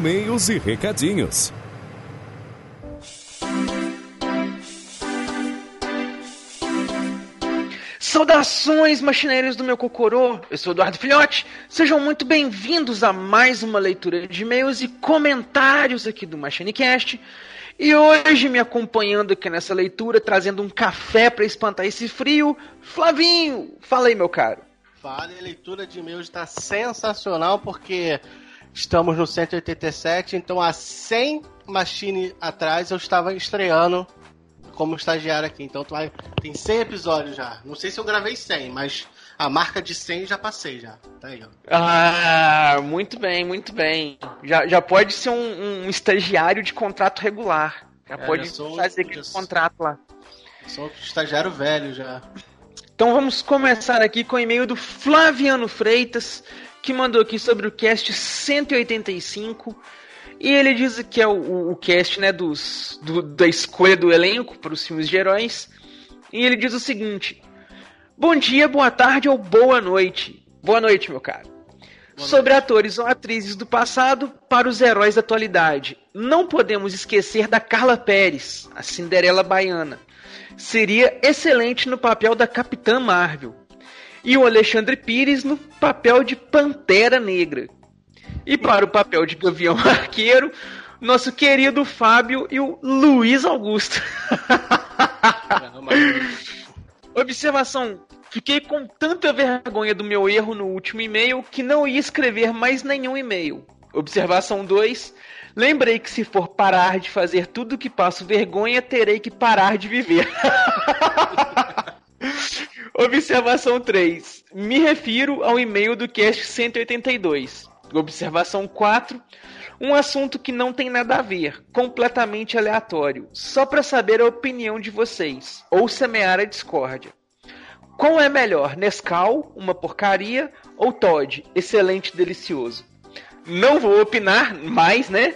E-mails e recadinhos. Saudações, machineiros do meu cocorô! Eu sou Eduardo Filhote. Sejam muito bem-vindos a mais uma leitura de e-mails e comentários aqui do MachineCast. E hoje, me acompanhando aqui nessa leitura, trazendo um café para espantar esse frio, Flavinho! Fala aí, meu caro. Vale, a leitura de e-mails está sensacional porque estamos no 187, então há 100 machine atrás eu estava estreando como estagiário aqui. Então tu vai- tem 100 episódios já. Não sei se eu gravei 100, mas a marca de 100 já passei já. Tá aí, ó. Ah, muito bem, muito bem. Já, já pode ser um, um estagiário de contrato regular. Já É, pode já fazer aquele já- contrato lá. Sou estagiário velho já. Então vamos começar aqui com o e-mail do Flaviano Freitas, que mandou aqui sobre o cast 185. E ele diz que é o, o, o cast né, dos, do, da escolha do elenco para os filmes de heróis. E ele diz o seguinte: Bom dia, boa tarde ou boa noite. Boa noite, meu caro. Sobre atores ou atrizes do passado para os heróis da atualidade. Não podemos esquecer da Carla Pérez, a Cinderela Baiana. Seria excelente no papel da Capitã Marvel. E o Alexandre Pires no papel de Pantera Negra. E para o papel de Gavião Arqueiro, nosso querido Fábio e o Luiz Augusto. Observação: Fiquei com tanta vergonha do meu erro no último e-mail que não ia escrever mais nenhum e-mail. Observação 2. Lembrei que se for parar de fazer tudo que passo vergonha, terei que parar de viver. Observação 3. Me refiro ao e-mail do cast 182. Observação 4. Um assunto que não tem nada a ver, completamente aleatório, só para saber a opinião de vocês, ou semear a discórdia. Qual é melhor, Nescau, uma porcaria, ou Todd, excelente, delicioso? Não vou opinar mais, né?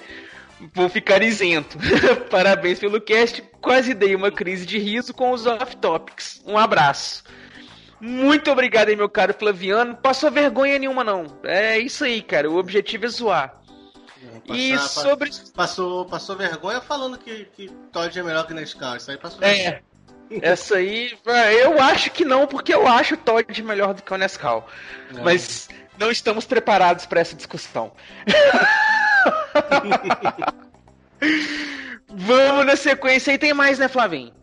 Vou ficar isento. Parabéns pelo cast. Quase dei uma crise de riso com os off-topics. Um abraço. Muito obrigado aí, meu caro Flaviano. Passou vergonha nenhuma, não. É isso aí, cara. O objetivo é zoar. Passar, e sobre. Passou, passou vergonha falando que, que Todd é melhor que Nescau. Isso aí passou É. Essa aí, eu acho que não, porque eu acho o Todd melhor do que o Nescau. É. Mas não estamos preparados para essa discussão. Vamos na sequência. E tem mais, né, Flavinho?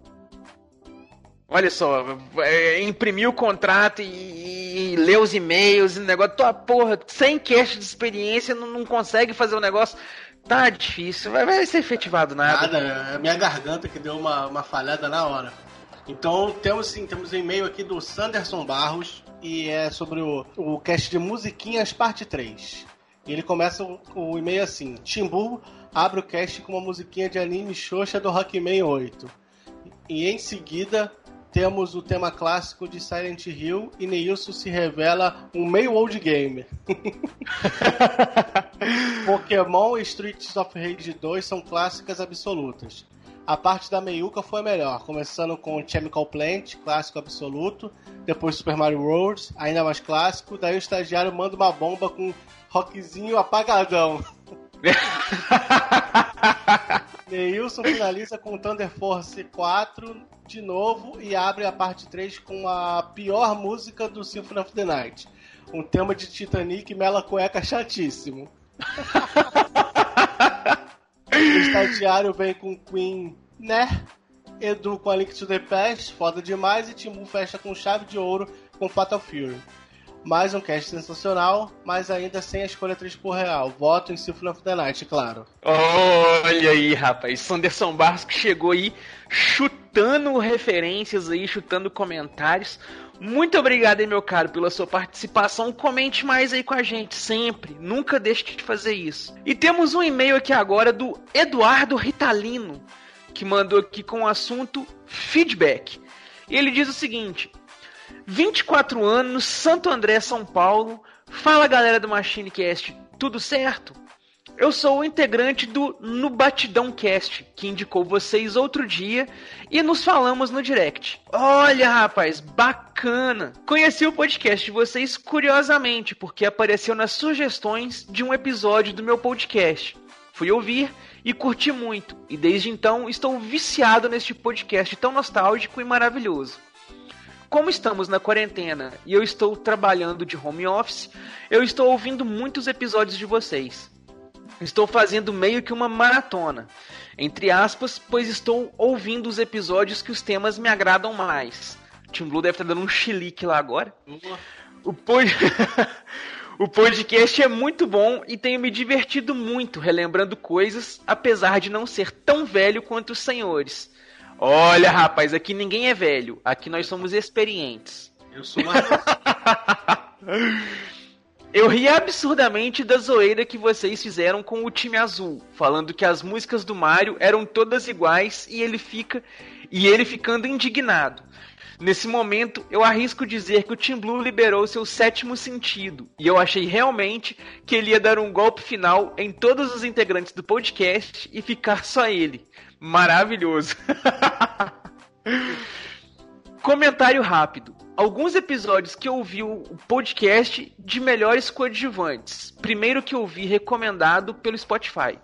Olha só, é, imprimir o contrato e, e ler os e-mails e negócio. Tua porra, sem cast de experiência, não, não consegue fazer o negócio. Tá difícil, vai, vai ser efetivado nada. Nada, é a minha garganta que deu uma, uma falhada na hora. Então temos sim, temos um e-mail aqui do Sanderson Barros e é sobre o, o cast de musiquinhas parte 3. E ele começa o, o e-mail assim: Timbu abre o cast com uma musiquinha de anime Xoxa do Rockman 8. E em seguida temos o tema clássico de Silent Hill e Neilson se revela um meio old gamer. Pokémon e Streets of Rage 2 são clássicas absolutas. A parte da meiuca foi a melhor, começando com Chemical Plant, clássico absoluto, depois Super Mario World, ainda mais clássico, daí o estagiário manda uma bomba com rockzinho apagadão. Neilson finaliza com Thunder Force 4 de novo e abre a parte 3 com a pior música do Symphony of the Night. Um tema de Titanic mela cueca chatíssimo. o estagiário vem com Queen, né? Edu com a Link to the Past, foda demais, e Timbu fecha com chave de ouro com Fatal Fury. Mais um cast sensacional, mas ainda sem a escolha 3 por real. Voto em Symphony of the Night, claro. Olha aí, rapaz. Sanderson Barros que chegou aí chutando referências aí, chutando comentários. Muito obrigado aí, meu caro, pela sua participação. Comente mais aí com a gente, sempre. Nunca deixe de fazer isso. E temos um e-mail aqui agora do Eduardo Ritalino, que mandou aqui com o assunto feedback. E ele diz o seguinte: 24 anos, Santo André, São Paulo. Fala galera do MachineCast, tudo certo? Eu sou o integrante do No Batidão Cast, que indicou vocês outro dia e nos falamos no direct. Olha, rapaz, bacana! Conheci o podcast de vocês curiosamente, porque apareceu nas sugestões de um episódio do meu podcast. Fui ouvir e curti muito, e desde então estou viciado neste podcast tão nostálgico e maravilhoso. Como estamos na quarentena e eu estou trabalhando de home office, eu estou ouvindo muitos episódios de vocês. Estou fazendo meio que uma maratona, entre aspas, pois estou ouvindo os episódios que os temas me agradam mais. Tim Blue deve estar dando um chilique lá agora. O, pod... o podcast é muito bom e tenho me divertido muito relembrando coisas, apesar de não ser tão velho quanto os senhores. Olha, rapaz, aqui ninguém é velho, aqui nós somos experientes. Eu sou mais. Eu ri absurdamente da zoeira que vocês fizeram com o time azul, falando que as músicas do Mario eram todas iguais e ele fica e ele ficando indignado. Nesse momento, eu arrisco dizer que o Team Blue liberou seu sétimo sentido, e eu achei realmente que ele ia dar um golpe final em todos os integrantes do podcast e ficar só ele. Maravilhoso. Comentário rápido. Alguns episódios que eu ouvi o podcast de melhores coadjuvantes. Primeiro que eu vi recomendado pelo Spotify.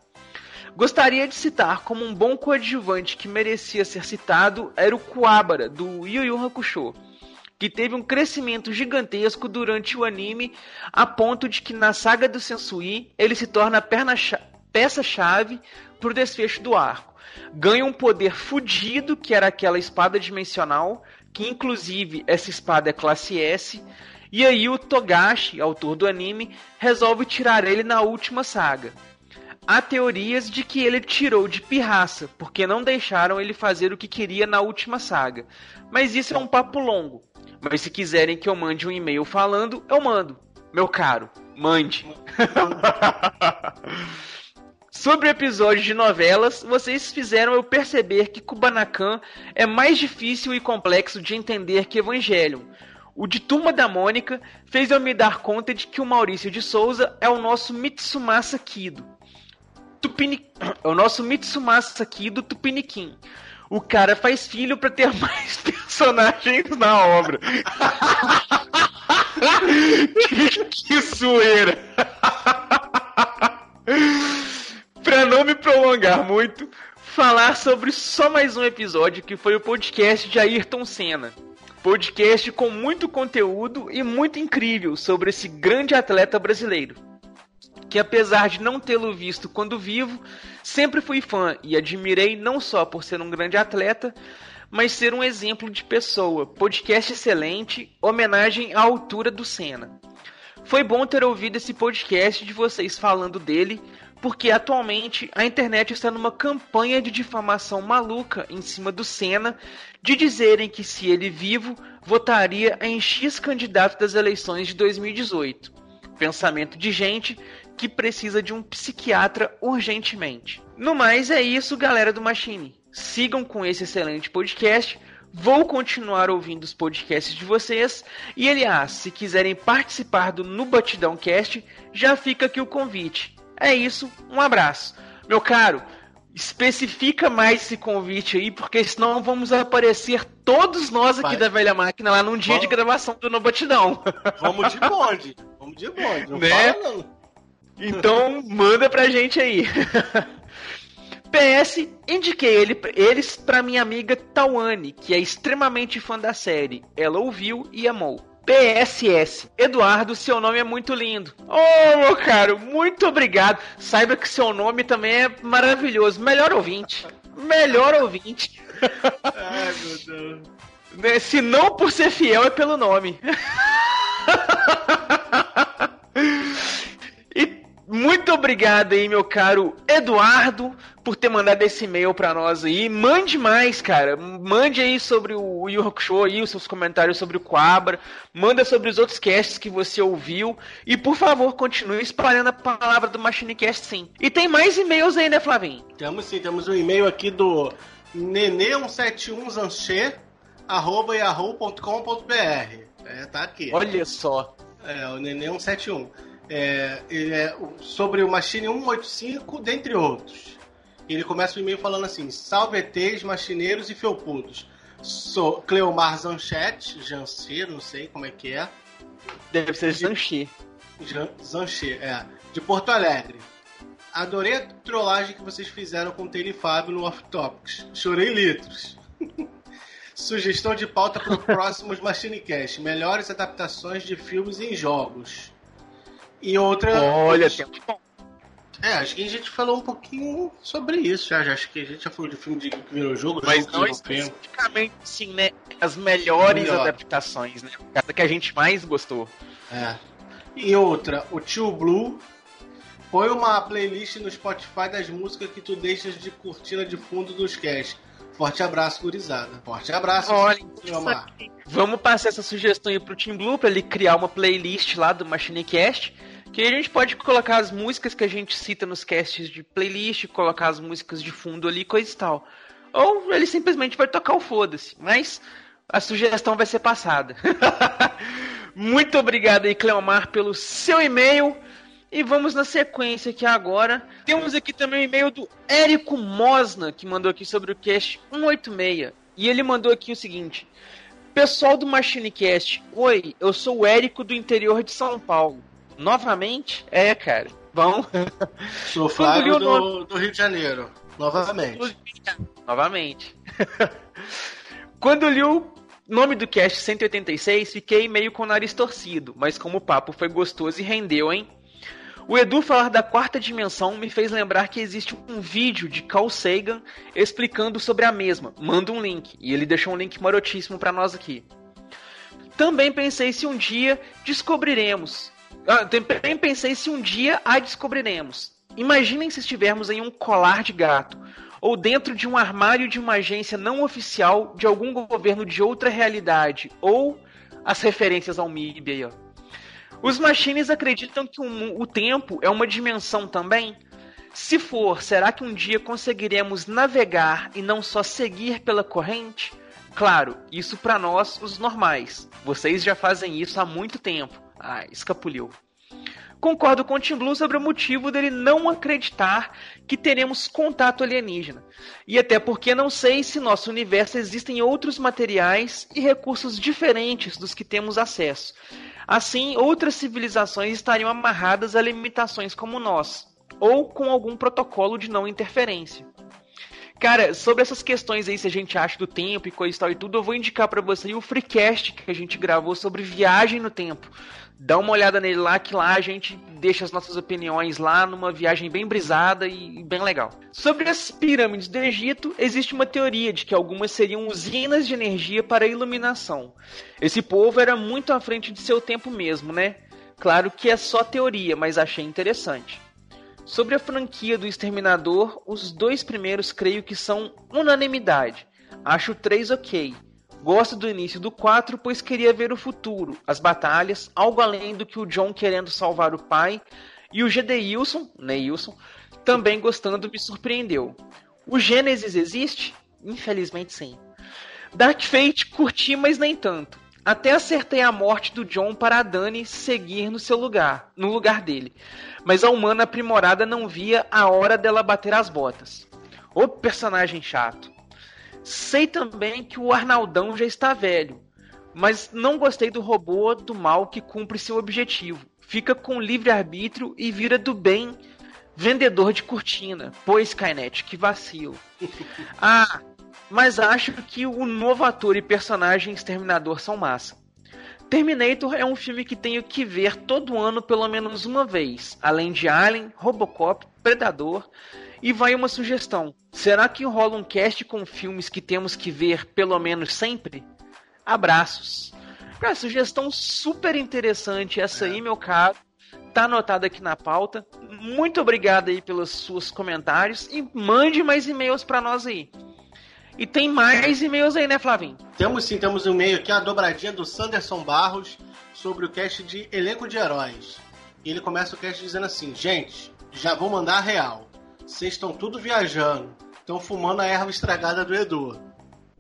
Gostaria de citar como um bom coadjuvante que merecia ser citado era o Kuwabara, do Yu Yu Hakusho, que teve um crescimento gigantesco durante o anime, a ponto de que na saga do Sensui ele se torna a peça-chave para o desfecho do arco. Ganha um poder fudido, que era aquela espada dimensional, que inclusive essa espada é classe S, e aí o Togashi, autor do anime, resolve tirar ele na última saga. Há teorias de que ele tirou de pirraça, porque não deixaram ele fazer o que queria na última saga. Mas isso é um papo longo. Mas se quiserem que eu mande um e-mail falando, eu mando. Meu caro, mande. Sobre episódios de novelas, vocês fizeram eu perceber que Kubanakan é mais difícil e complexo de entender que Evangelion. O de Turma da Mônica fez eu me dar conta de que o Maurício de Souza é o nosso Mitsumasa Kido. Tupini... É o nosso Mitsumasa aqui do Tupiniquim. O cara faz filho para ter mais personagens na obra. que, que zoeira. pra não me prolongar muito, falar sobre só mais um episódio que foi o podcast de Ayrton Senna. Podcast com muito conteúdo e muito incrível sobre esse grande atleta brasileiro que apesar de não tê-lo visto quando vivo, sempre fui fã e admirei não só por ser um grande atleta, mas ser um exemplo de pessoa. Podcast excelente, homenagem à altura do Senna. Foi bom ter ouvido esse podcast de vocês falando dele, porque atualmente a internet está numa campanha de difamação maluca em cima do Senna, de dizerem que se ele vivo, votaria em X candidato das eleições de 2018. Pensamento de gente que precisa de um psiquiatra urgentemente. No mais, é isso, galera do Machine. Sigam com esse excelente podcast. Vou continuar ouvindo os podcasts de vocês. E, aliás, se quiserem participar do No Batidão Cast, já fica aqui o convite. É isso, um abraço. Meu caro, especifica mais esse convite aí, porque senão vamos aparecer todos nós aqui Vai. da velha máquina lá num dia vamos. de gravação do No Batidão. Vamos de bonde. Vamos de bonde. Não né? fala não. Então, manda pra gente aí. PS, indiquei ele, eles pra minha amiga Tawane, que é extremamente fã da série. Ela ouviu e amou. PSS. Eduardo, seu nome é muito lindo. Oh, meu caro, muito obrigado. Saiba que seu nome também é maravilhoso. Melhor ouvinte. Melhor ouvinte. Ai, meu Deus. Se não por ser fiel, é pelo nome. Muito obrigado aí, meu caro Eduardo, por ter mandado esse e-mail para nós aí. Mande mais, cara. Mande aí sobre o Yu Show aí, os seus comentários sobre o Quabra. Manda sobre os outros casts que você ouviu. E por favor, continue espalhando a palavra do Machinecast sim. E tem mais e-mails aí, né, Flavinho? Temos sim, temos um e-mail aqui do nenê171zanche, arroba yahoo.com.br. É, tá aqui. Olha só. É, o nenê171. É, é sobre o Machine 185, dentre outros. Ele começa o e-mail falando assim: Salve ETs, machineiros e felpudos. Sou Cleomar Zanchete, Jancer, não sei como é que é. Deve ser Zanchi. Zanchi, é. De Porto Alegre. Adorei a trollagem que vocês fizeram com o Taylor Fábio no Off Topics. Chorei litros. Sugestão de pauta para os próximos Machinecast. Melhores adaptações de filmes em jogos. E outra. Olha, tempo bom. É, acho que a gente falou um pouquinho sobre isso já. já acho que a gente já falou de filme de que virou jogo, mas não especificamente, sim, né? As melhores Melhor. adaptações, né? Cada que a gente mais gostou. É. E outra, o Tio Blue põe uma playlist no Spotify das músicas que tu deixas de cortina de fundo dos casts. Forte abraço, gurizada. Forte abraço, Olha, Vamos passar essa sugestão aí pro Team Blue pra ele criar uma playlist lá do Machinecast que a gente pode colocar as músicas que a gente cita nos casts de playlist, colocar as músicas de fundo ali, coisa e tal. Ou ele simplesmente vai tocar o foda-se. Mas a sugestão vai ser passada. Muito obrigado aí, Cleomar, pelo seu e-mail. E vamos na sequência aqui agora. Temos aqui também o e-mail do Érico Mosna, que mandou aqui sobre o cast 186. E ele mandou aqui o seguinte: Pessoal do MachineCast, oi, eu sou o Érico do interior de São Paulo. Novamente? É, cara. Bom. Sou Flávio do, do Rio de Janeiro. Novamente. Novamente. Quando li o nome do cast 186, fiquei meio com o nariz torcido, mas como o papo foi gostoso e rendeu, hein? O Edu falar da quarta dimensão me fez lembrar que existe um vídeo de Carl Sagan explicando sobre a mesma. Manda um link. E ele deixou um link marotíssimo para nós aqui. Também pensei se um dia descobriremos. Ah, também pensei se um dia a descobriremos. Imaginem se estivermos em um colar de gato ou dentro de um armário de uma agência não oficial de algum governo de outra realidade, ou as referências ao MIB aí, ó. Os machines acreditam que o, o tempo é uma dimensão também? Se for, será que um dia conseguiremos navegar e não só seguir pela corrente? Claro, isso para nós, os normais. Vocês já fazem isso há muito tempo. Ah, escapuliu. Concordo com o Tim Blue sobre o motivo dele não acreditar que teremos contato alienígena. E até porque não sei se nosso universo existem outros materiais e recursos diferentes dos que temos acesso. Assim, outras civilizações estariam amarradas a limitações como nós, ou com algum protocolo de não interferência. Cara, sobre essas questões aí, se a gente acha do tempo e coisa e tal e tudo, eu vou indicar para você o freecast que a gente gravou sobre viagem no tempo. Dá uma olhada nele lá, que lá a gente deixa as nossas opiniões lá numa viagem bem brisada e bem legal. Sobre as pirâmides do Egito, existe uma teoria de que algumas seriam usinas de energia para iluminação. Esse povo era muito à frente de seu tempo mesmo, né? Claro que é só teoria, mas achei interessante. Sobre a franquia do Exterminador, os dois primeiros creio que são unanimidade. Acho três ok. Gosto do início do 4, pois queria ver o futuro, as batalhas, algo além do que o John querendo salvar o pai, e o Gedeilson, Neilson, também gostando me surpreendeu. O Gênesis existe? Infelizmente sim. Dark Fate curti, mas nem tanto. Até acertei a morte do John para a Dani seguir no seu lugar, no lugar dele. Mas a humana aprimorada não via a hora dela bater as botas. O personagem chato. Sei também que o Arnaldão já está velho, mas não gostei do robô do mal que cumpre seu objetivo. Fica com livre-arbítrio e vira do bem vendedor de cortina. Pois, Skynet, que vacilo. Ah, mas acho que o novo ator e personagem Exterminador são massa. Terminator é um filme que tenho que ver todo ano pelo menos uma vez, além de Alien, Robocop, Predador e vai uma sugestão: será que rola um cast com filmes que temos que ver pelo menos sempre? Abraços. Cara, sugestão super interessante essa aí, meu caro. Tá anotado aqui na pauta. Muito obrigado aí pelos seus comentários e mande mais e-mails para nós aí. E tem mais e-mails aí, né, Flavinho? Temos sim, temos um e-mail aqui, a dobradinha do Sanderson Barros sobre o cast de Elenco de Heróis. E ele começa o cast dizendo assim: Gente, já vou mandar a real. Vocês estão tudo viajando. Estão fumando a erva estragada do Edu.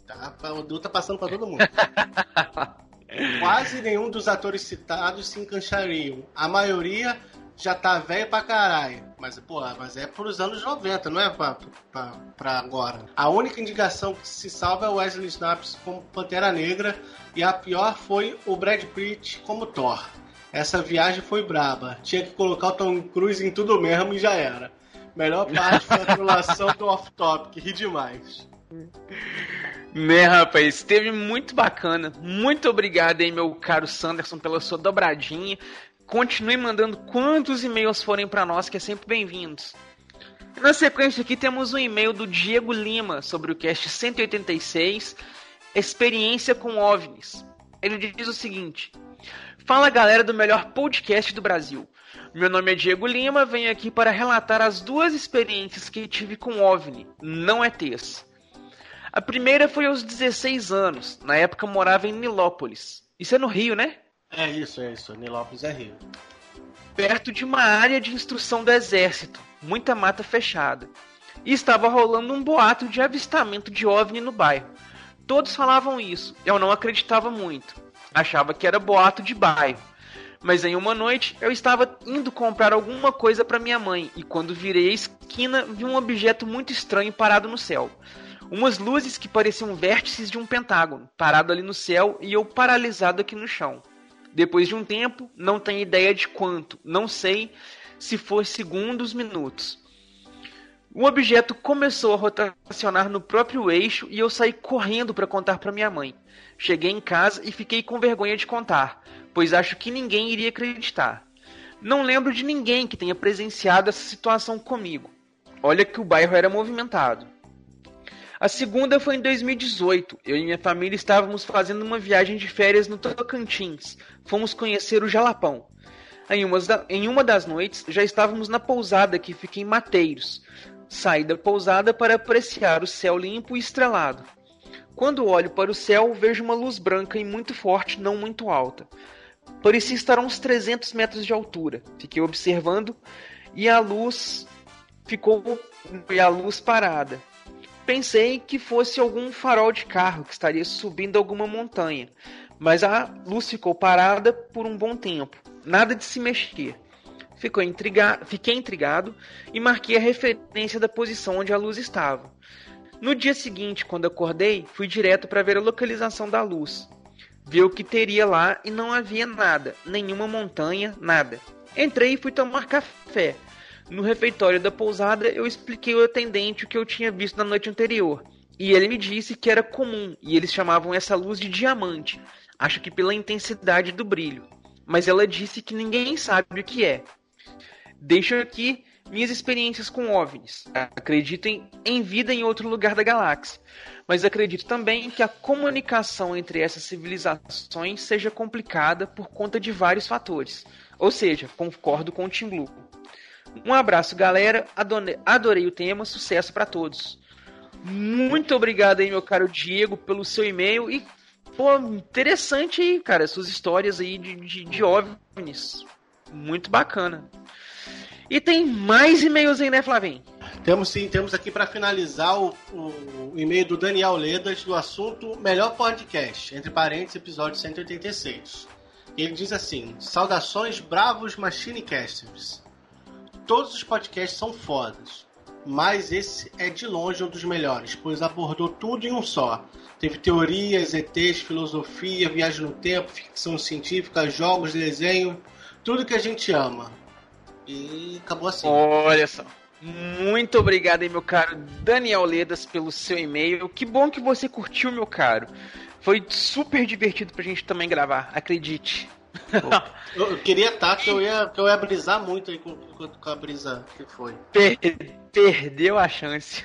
Tá? O Edu tá passando pra todo mundo. Quase nenhum dos atores citados se encaixariam. A maioria já tá velho pra caralho. Mas, pô, mas é pros anos 90, não é pra, pra, pra, agora. A única indicação que se salva é o Wesley Snipes como Pantera Negra e a pior foi o Brad Pitt como Thor. Essa viagem foi braba. Tinha que colocar o Tom Cruise em tudo mesmo e já era. Melhor parte foi a do off-topic, ri demais. Né, rapaz, esteve muito bacana. Muito obrigado aí, meu caro Sanderson, pela sua dobradinha. Continue mandando quantos e-mails forem para nós, que é sempre bem-vindos. Na sequência aqui temos um e-mail do Diego Lima sobre o cast 186, Experiência com OVNIs. Ele diz o seguinte: Fala galera do melhor podcast do Brasil. Meu nome é Diego Lima, venho aqui para relatar as duas experiências que tive com OVNI, não ETs. A primeira foi aos 16 anos, na época morava em Nilópolis. Isso é no Rio, né? É isso, é isso. Nilópolis é Rio. Perto de uma área de instrução do exército, muita mata fechada. E estava rolando um boato de avistamento de OVNI no bairro. Todos falavam isso. Eu não acreditava muito. Achava que era boato de bairro. Mas em uma noite eu estava indo comprar alguma coisa para minha mãe e quando virei a esquina vi um objeto muito estranho parado no céu. Umas luzes que pareciam vértices de um pentágono, parado ali no céu e eu paralisado aqui no chão. Depois de um tempo, não tenho ideia de quanto, não sei se for segundos, minutos. O objeto começou a rotacionar no próprio eixo e eu saí correndo para contar para minha mãe. Cheguei em casa e fiquei com vergonha de contar, pois acho que ninguém iria acreditar. Não lembro de ninguém que tenha presenciado essa situação comigo. Olha que o bairro era movimentado. A segunda foi em 2018. Eu e minha família estávamos fazendo uma viagem de férias no Tocantins. Fomos conhecer o Jalapão. Em uma, em uma das noites, já estávamos na pousada que fica em Mateiros. Saí da pousada para apreciar o céu limpo e estrelado. Quando olho para o céu, vejo uma luz branca e muito forte, não muito alta. Parecia estar a uns 300 metros de altura. Fiquei observando e a luz ficou e a luz parada. Pensei que fosse algum farol de carro que estaria subindo alguma montanha, mas a luz ficou parada por um bom tempo. Nada de se mexer. Intriga... Fiquei intrigado e marquei a referência da posição onde a luz estava. No dia seguinte, quando acordei, fui direto para ver a localização da luz. Vi o que teria lá e não havia nada, nenhuma montanha, nada. Entrei e fui tomar café. No refeitório da pousada, eu expliquei ao atendente o que eu tinha visto na noite anterior. E ele me disse que era comum e eles chamavam essa luz de diamante. Acho que pela intensidade do brilho. Mas ela disse que ninguém sabe o que é. Deixo aqui minhas experiências com OVNIs. Acredito em, vida em outro lugar da galáxia. Mas acredito também que a comunicação entre essas civilizações seja complicada por conta de vários fatores. Ou seja, concordo com o Tim Blue. Um abraço, galera. Adorei o tema. Sucesso para todos. Muito obrigado aí, meu caro Diego, pelo seu e-mail. E, pô, interessante aí, cara, suas histórias aí de, de, de OVNIs. Muito bacana. E tem mais e-mails aí, né? Temos sim, temos aqui para finalizar o, o, o, e-mail do Daniel Ledas do assunto Melhor Podcast, entre parênteses, episódio 186. Ele diz assim: Saudações, bravos Machinecasters. Todos os podcasts são fodas, mas esse é de longe um dos melhores, pois abordou tudo em um só. Teve teorias, ETs, filosofia, viagem no tempo, ficção científica, jogos, desenho, tudo que a gente ama. E acabou assim. Olha só. Muito obrigado aí, meu caro Daniel Ledas, pelo seu e-mail. Que bom que você curtiu, meu caro. Foi super divertido pra gente também gravar, acredite. Eu, eu queria estar, que eu ia, que eu ia brisar muito aí com, com, com a brisa que foi. Per, perdeu a chance.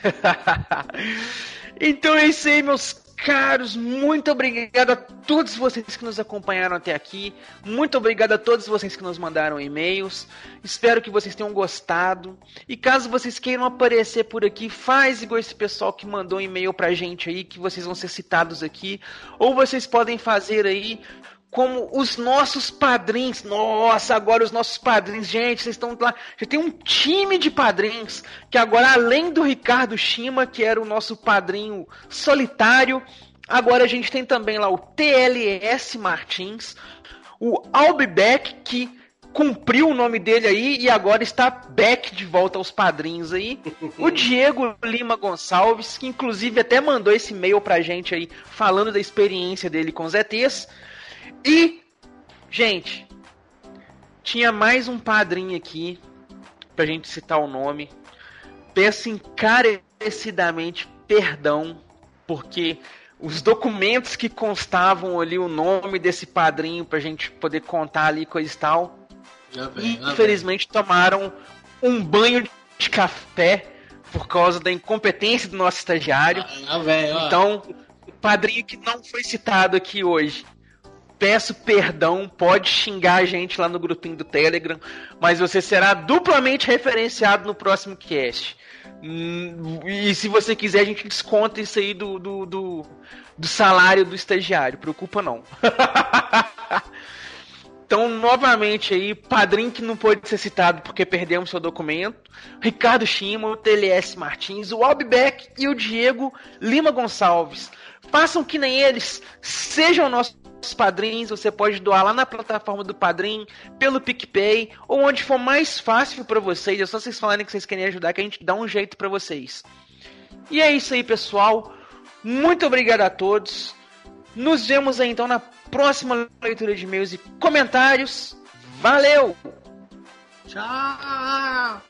então é isso aí, meus caros, muito obrigado a todos vocês que nos acompanharam até aqui. Muito obrigado a todos vocês que nos mandaram e-mails. Espero que vocês tenham gostado. E caso vocês queiram aparecer por aqui, faz igual esse pessoal que mandou e-mail pra gente aí, que vocês vão ser citados aqui. Ou vocês podem fazer aí como os nossos padrinhos. Nossa, agora os nossos padrinhos, gente, vocês estão lá. Já tem um time de padrinhos que agora, além do Ricardo Shima, que era o nosso padrinho solitário, agora a gente tem também lá o TLS Martins, o Albebeck, que cumpriu o nome dele aí e agora está back de volta aos padrinhos aí. O Diego Lima Gonçalves, que inclusive até mandou esse e-mail pra gente aí falando da experiência dele com os ETs. E, gente, tinha mais um padrinho aqui, pra gente citar o nome. Peço encarecidamente perdão, porque os documentos que constavam ali o nome desse padrinho pra gente poder contar ali coisa e tal, vem, infelizmente tomaram um banho de café por causa da incompetência do nosso estagiário. Ah, vem, então, padrinho que não foi citado aqui hoje peço perdão, pode xingar a gente lá no grupinho do Telegram, mas você será duplamente referenciado no próximo cast. Hum, e se você quiser, a gente desconta isso aí do, do, do, do salário do estagiário, preocupa não. Então, novamente aí, padrinho que não pôde ser citado porque perdemos seu documento, Ricardo Chima, o TLS Martins, o Albeck e o Diego Lima Gonçalves. Façam que nem eles, sejam nossos padrinhos, você pode doar lá na plataforma do Padrim, pelo PicPay, ou onde for mais fácil para vocês, é só vocês falarem que vocês querem ajudar que a gente dá um jeito para vocês. E é isso aí, pessoal. Muito obrigado a todos. Nos vemos aí então na próxima leitura de e-mails e comentários. Valeu! Tchau!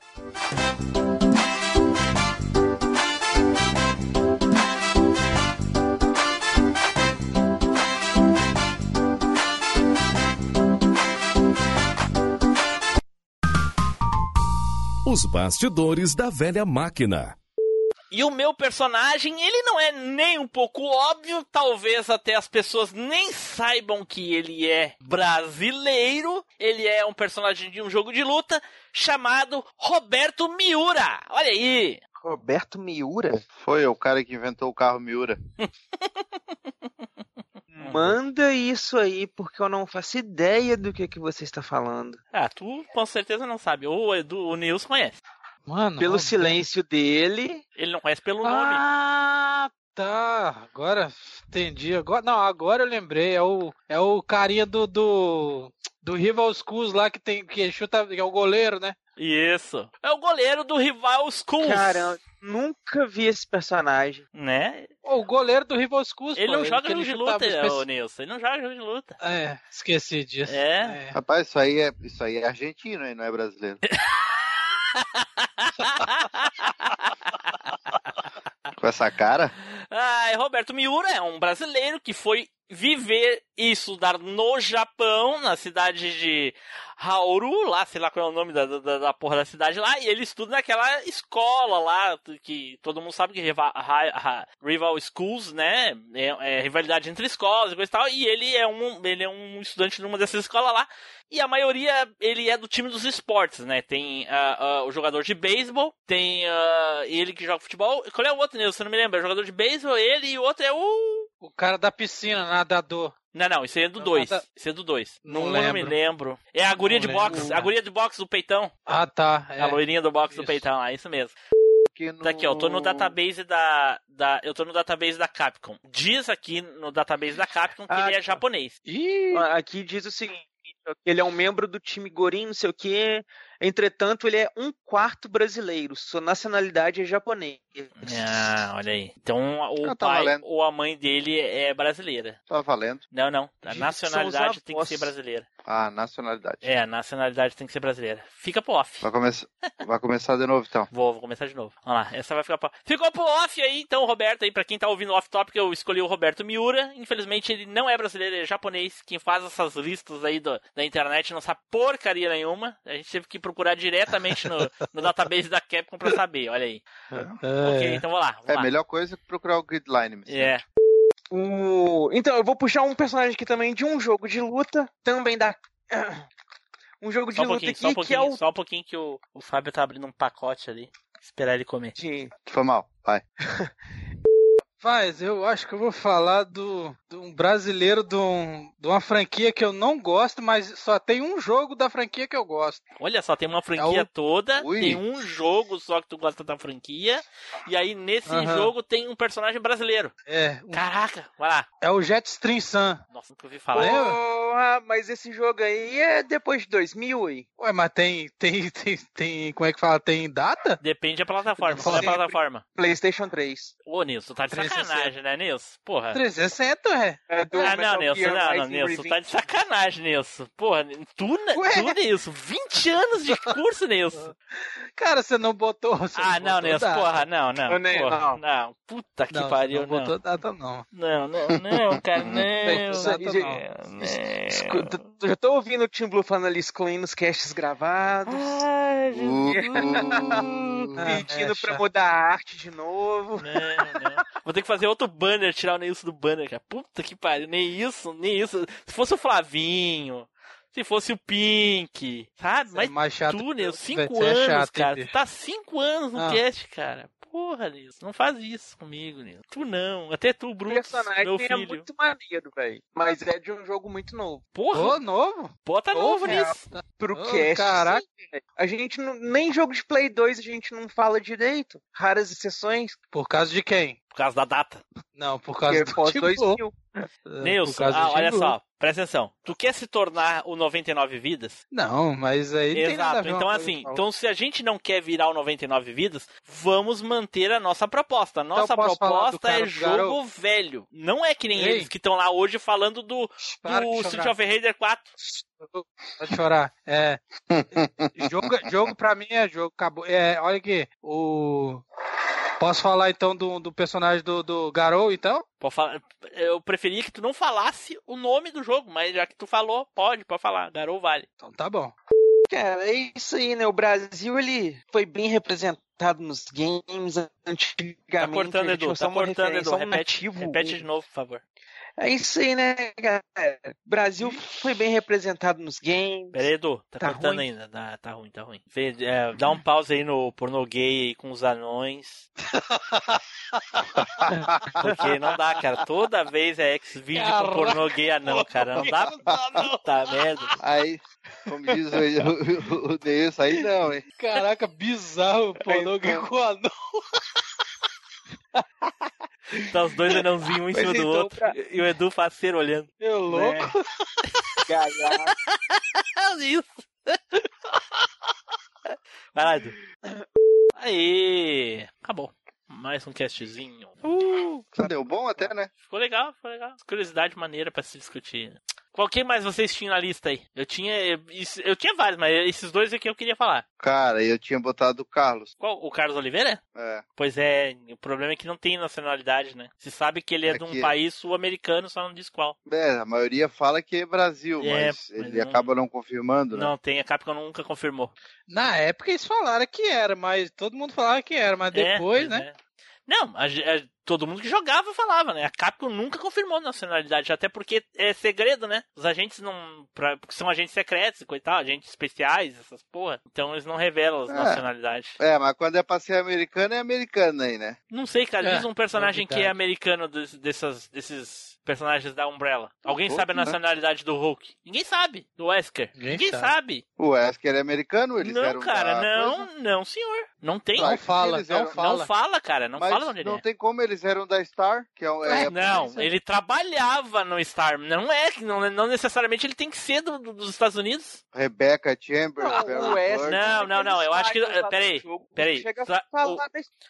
Os bastidores da velha máquina. E o meu personagem, ele não é nem um pouco óbvio, talvez até as pessoas nem saibam que ele é brasileiro. Ele é um personagem de um jogo de luta chamado Roberto Miura. Olha aí! Roberto Miura? Foi o cara que inventou o carro Miura. Manda isso aí, porque eu não faço ideia do que, que você está falando. Ah, tu com certeza não sabe. O Edu, o Nilson conhece. Mano, Pelo silêncio dele. Ele não conhece pelo nome. Ah, tá. Agora entendi. Agora, não, agora eu lembrei. É o, é o carinha do, do, do Rival Schools lá que tem que chuta, que é o goleiro, né? Isso. É o goleiro do Rival Schools. Caramba, nunca vi esse personagem. Né? O goleiro do Rival Schools. Ele pô, não joga que jogo ele de luta, os ô Nilson. Ele não joga jogo de luta. É, esqueci disso. É. Rapaz, isso aí é, isso aí é argentino, hein? Não é brasileiro. Com essa cara? Ah, Roberto Miura é um brasileiro que foi viver e estudar no Japão, na cidade de Hauru, lá, sei lá qual é o nome da, da, da porra da cidade lá, e ele estuda naquela escola lá, que todo mundo sabe que rival, rival schools, né, é, é rivalidade entre escolas e coisa e tal, e ele é um, ele é um estudante numa dessas escolas lá, e a maioria, ele é do time dos esportes, né? Tem ah, ah, o jogador de beisebol, tem ah, ele que joga futebol. Qual é o outro, Nilson? Eu não me lembro. É o jogador de beisebol, ele e o outro é o... O cara da piscina, nadador. Não, não, isso aí é do Não, 2. nada- Isso é do 2. Não Não, lembro. me lembro. É a guria Não de lembro. boxe. A guria de boxe do peitão. Ah, tá. É. A loirinha do boxe do Isso. peitão lá, isso mesmo. Aqui no... Tá aqui, ó. Eu tô no database da, da. Eu tô no database da Capcom. Diz aqui no database da Capcom que Ah, ele é tá. japonês. Ih, Aqui diz o seguinte: ele é um membro do time Gorin, não sei o quê. Entretanto, ele é um quarto brasileiro. Sua nacionalidade é japonês. Ah, olha aí. Então o Ah, tá pai valendo. ou a mãe dele é brasileira. Tá valendo. Não, não. A nacionalidade tem que ser brasileira. Ah, nacionalidade. É, a nacionalidade tem que ser brasileira. Fica pro off. Vai, começar... vai começar de novo, então. Vou, vou começar de novo. Vamos lá, essa vai ficar pro... Ficou pro off aí, então, Roberto, aí, pra quem tá ouvindo o off topic, eu escolhi o Roberto Miura. Infelizmente, ele não é brasileiro, ele é japonês. Quem faz essas listas aí do, da internet não sabe porcaria nenhuma. A gente teve que procurar diretamente no, no database da Capcom pra saber, olha aí. Ok, então vamos lá. Vamos É lá. a melhor coisa que procurar o Gridline. senhor. É. O... Então, eu vou puxar um personagem aqui também de um jogo de luta, também da. Um jogo de Só um luta aqui só um que é pouquinho, o. só um pouquinho que o, o Fábio tá abrindo um pacote ali. Esperar ele comer. de- Foi mal, vai. Faz, eu acho que eu vou falar do, de um brasileiro de, um- de uma franquia que eu não gosto, mas só tem um jogo da franquia que eu gosto. Olha só, tem uma franquia É o- toda, Ui. tem um jogo só que tu gosta da franquia, e aí nesse Aham. jogo tem um personagem brasileiro. É, um- Caraca, vai lá. é o Jetstream Sun. Nossa, nunca ouvi falar. Lembra? Porra, mas esse jogo aí é depois de 2000, aí. Ué, mas tem, tem, tem, tem, como é que fala? Tem data? Depende da plataforma. Qual é a plataforma? PlayStation 3. Ô, Nilson, tá de 360. sacanagem, né, Nilson? Porra. 360, é? É do Ah, não, Nilson, Gear não, não, Nilson, tá de sacanagem, Nilson. Porra, tu, né- Ué? tu, Nilson, 20 anos de curso, Nilson. Cara, você não botou. Você Ah, não, botou Nilson, data. porra, não, não. Eu nem- porra, não. não. Puta que Não, pariu, não não. botou data, não. Não, não, não, cara, não. Não, gente, não. Já tô ouvindo o Tim Blue falando ali, excluindo os casts gravados, Ai, Uh, Jesus. uh, pedindo é, pra mudar a arte de novo. Não, não. Vou ter que fazer outro banner, tirar o Neilson do banner, cara. Puta que pariu. Nem isso, nem isso. Se fosse o Flavinho, Se fosse o Pink, sabe? Mas mais chato tu, Nilson, que- cinco você é anos, chato, cara. Tu tá cinco anos no Ah. cast, cara. Porra, Nilson, não faz isso comigo, Nilson. Tu não. Até tu, O Brutus, personagem meu é filho. muito maneiro, velho. Mas é de um jogo muito novo. Porra, Ô, novo? bota novo cara, nisso. Pro Ô, cast. caraca. sim, velho. a gente não, nem jogo de Play 2 a gente não fala direito. Raras exceções. Por causa de quem? Por causa da data. Não, por causa Porque do pós Timbu. 2000. É, por Nilson, causa ah, do olha Timbu. só, presta atenção. Tu quer se tornar o 99 vidas? Não, mas aí não tem nada a Exato. Então, assim, então se a gente não quer virar o 99 vidas, vamos manter a nossa proposta. A nossa Então, falar do proposta é jogo garoto? velho. Não é que nem Ei. eles que estão lá hoje falando do, Para do. Street of Raider 4. Pode chorar. É. jogo, jogo pra mim é jogo. Acabou. É, olha aqui. O. Posso falar então do, do personagem do, do Garou, então? Pode falar- Eu preferia que tu não falasse o nome do jogo, mas já que tu falou, pode, pode falar. Garou vale. Então tá bom. Cara, é isso aí, né? O Brasil, ele foi bem representado nos games antigamente. Tá cortando, gente Edu. Tá cortando, Edu. um Repete, repete de novo, por favor. É isso aí, né, cara? O Brasil foi bem representado nos games. Pera aí, Edu. Tá, Tá cortando ruim? ainda. Tá, tá ruim, tá ruim. Vê, é, dá um pause aí no pornô gay aí com os anões. Porque não dá, cara. Toda vez é X-Video com pornô gay anão, cara. Não dá. Puta merda. Aí, como diz o, o, o Deus, aí não, hein? Caraca, bizarro. Pornô gay com anão. Tá os dois anãozinhos um em cima do então, outro. pra- E o Edu faceiro olhando. Eu louco. Galhar. Isso. Vai lá, Edu. Aí. Acabou. Mais um castzinho. Uh, Deu bom até, né? ficou legal, ficou legal. Curiosidade maneira pra se discutir. Qual que mais vocês tinham na lista aí? Eu tinha. Eu tinha vários, mas esses dois aqui eu queria falar. Cara, eu tinha botado o Carlos. Qual? O Carlos Oliveira? É. Pois é, o problema é que não tem nacionalidade, né? Se sabe que ele é, É de um que- país sul-americano, só não diz qual. É, a maioria fala que é Brasil, É, mas mas ele não- acaba não confirmando, né? Não tem, a Capcom nunca confirmou. Na época eles falaram que era, mas todo mundo falava que era, mas É, depois, pois né? É. Não, a a- todo mundo que jogava falava, né? A Capcom nunca confirmou nacionalidade, até porque é segredo, né? Os agentes não. Pra, porque são agentes secretos, coitado, agentes especiais, essas porra. Então eles não revelam as É. nacionalidades. É, mas quando é pra ser americano, é americano aí, né? Não sei, cara, É, diz um personagem que é americano des- dessas, desses personagens da Umbrella. Alguém Hulk, sabe a né? nacionalidade do Hulk? Ninguém sabe. Do Wesker. Ninguém Ninguém sabe. sabe. O Wesker é americano, eles Não, eram cara, não, coisa? não, senhor. Não tem. Não fala, não eram- fala. Não fala, cara. Não Mas fala onde ele não é. tem como, eles eram da Star, que é, é não, polícia. ele trabalhava no Star. Não é, que- não, não necessariamente ele tem que ser do- do- dos Estados Unidos. Rebecca Chambers, Não, o Wesker- Burton. Não, não, não. Eu acho que. Peraí, peraí. Chega Tá- a falar o- da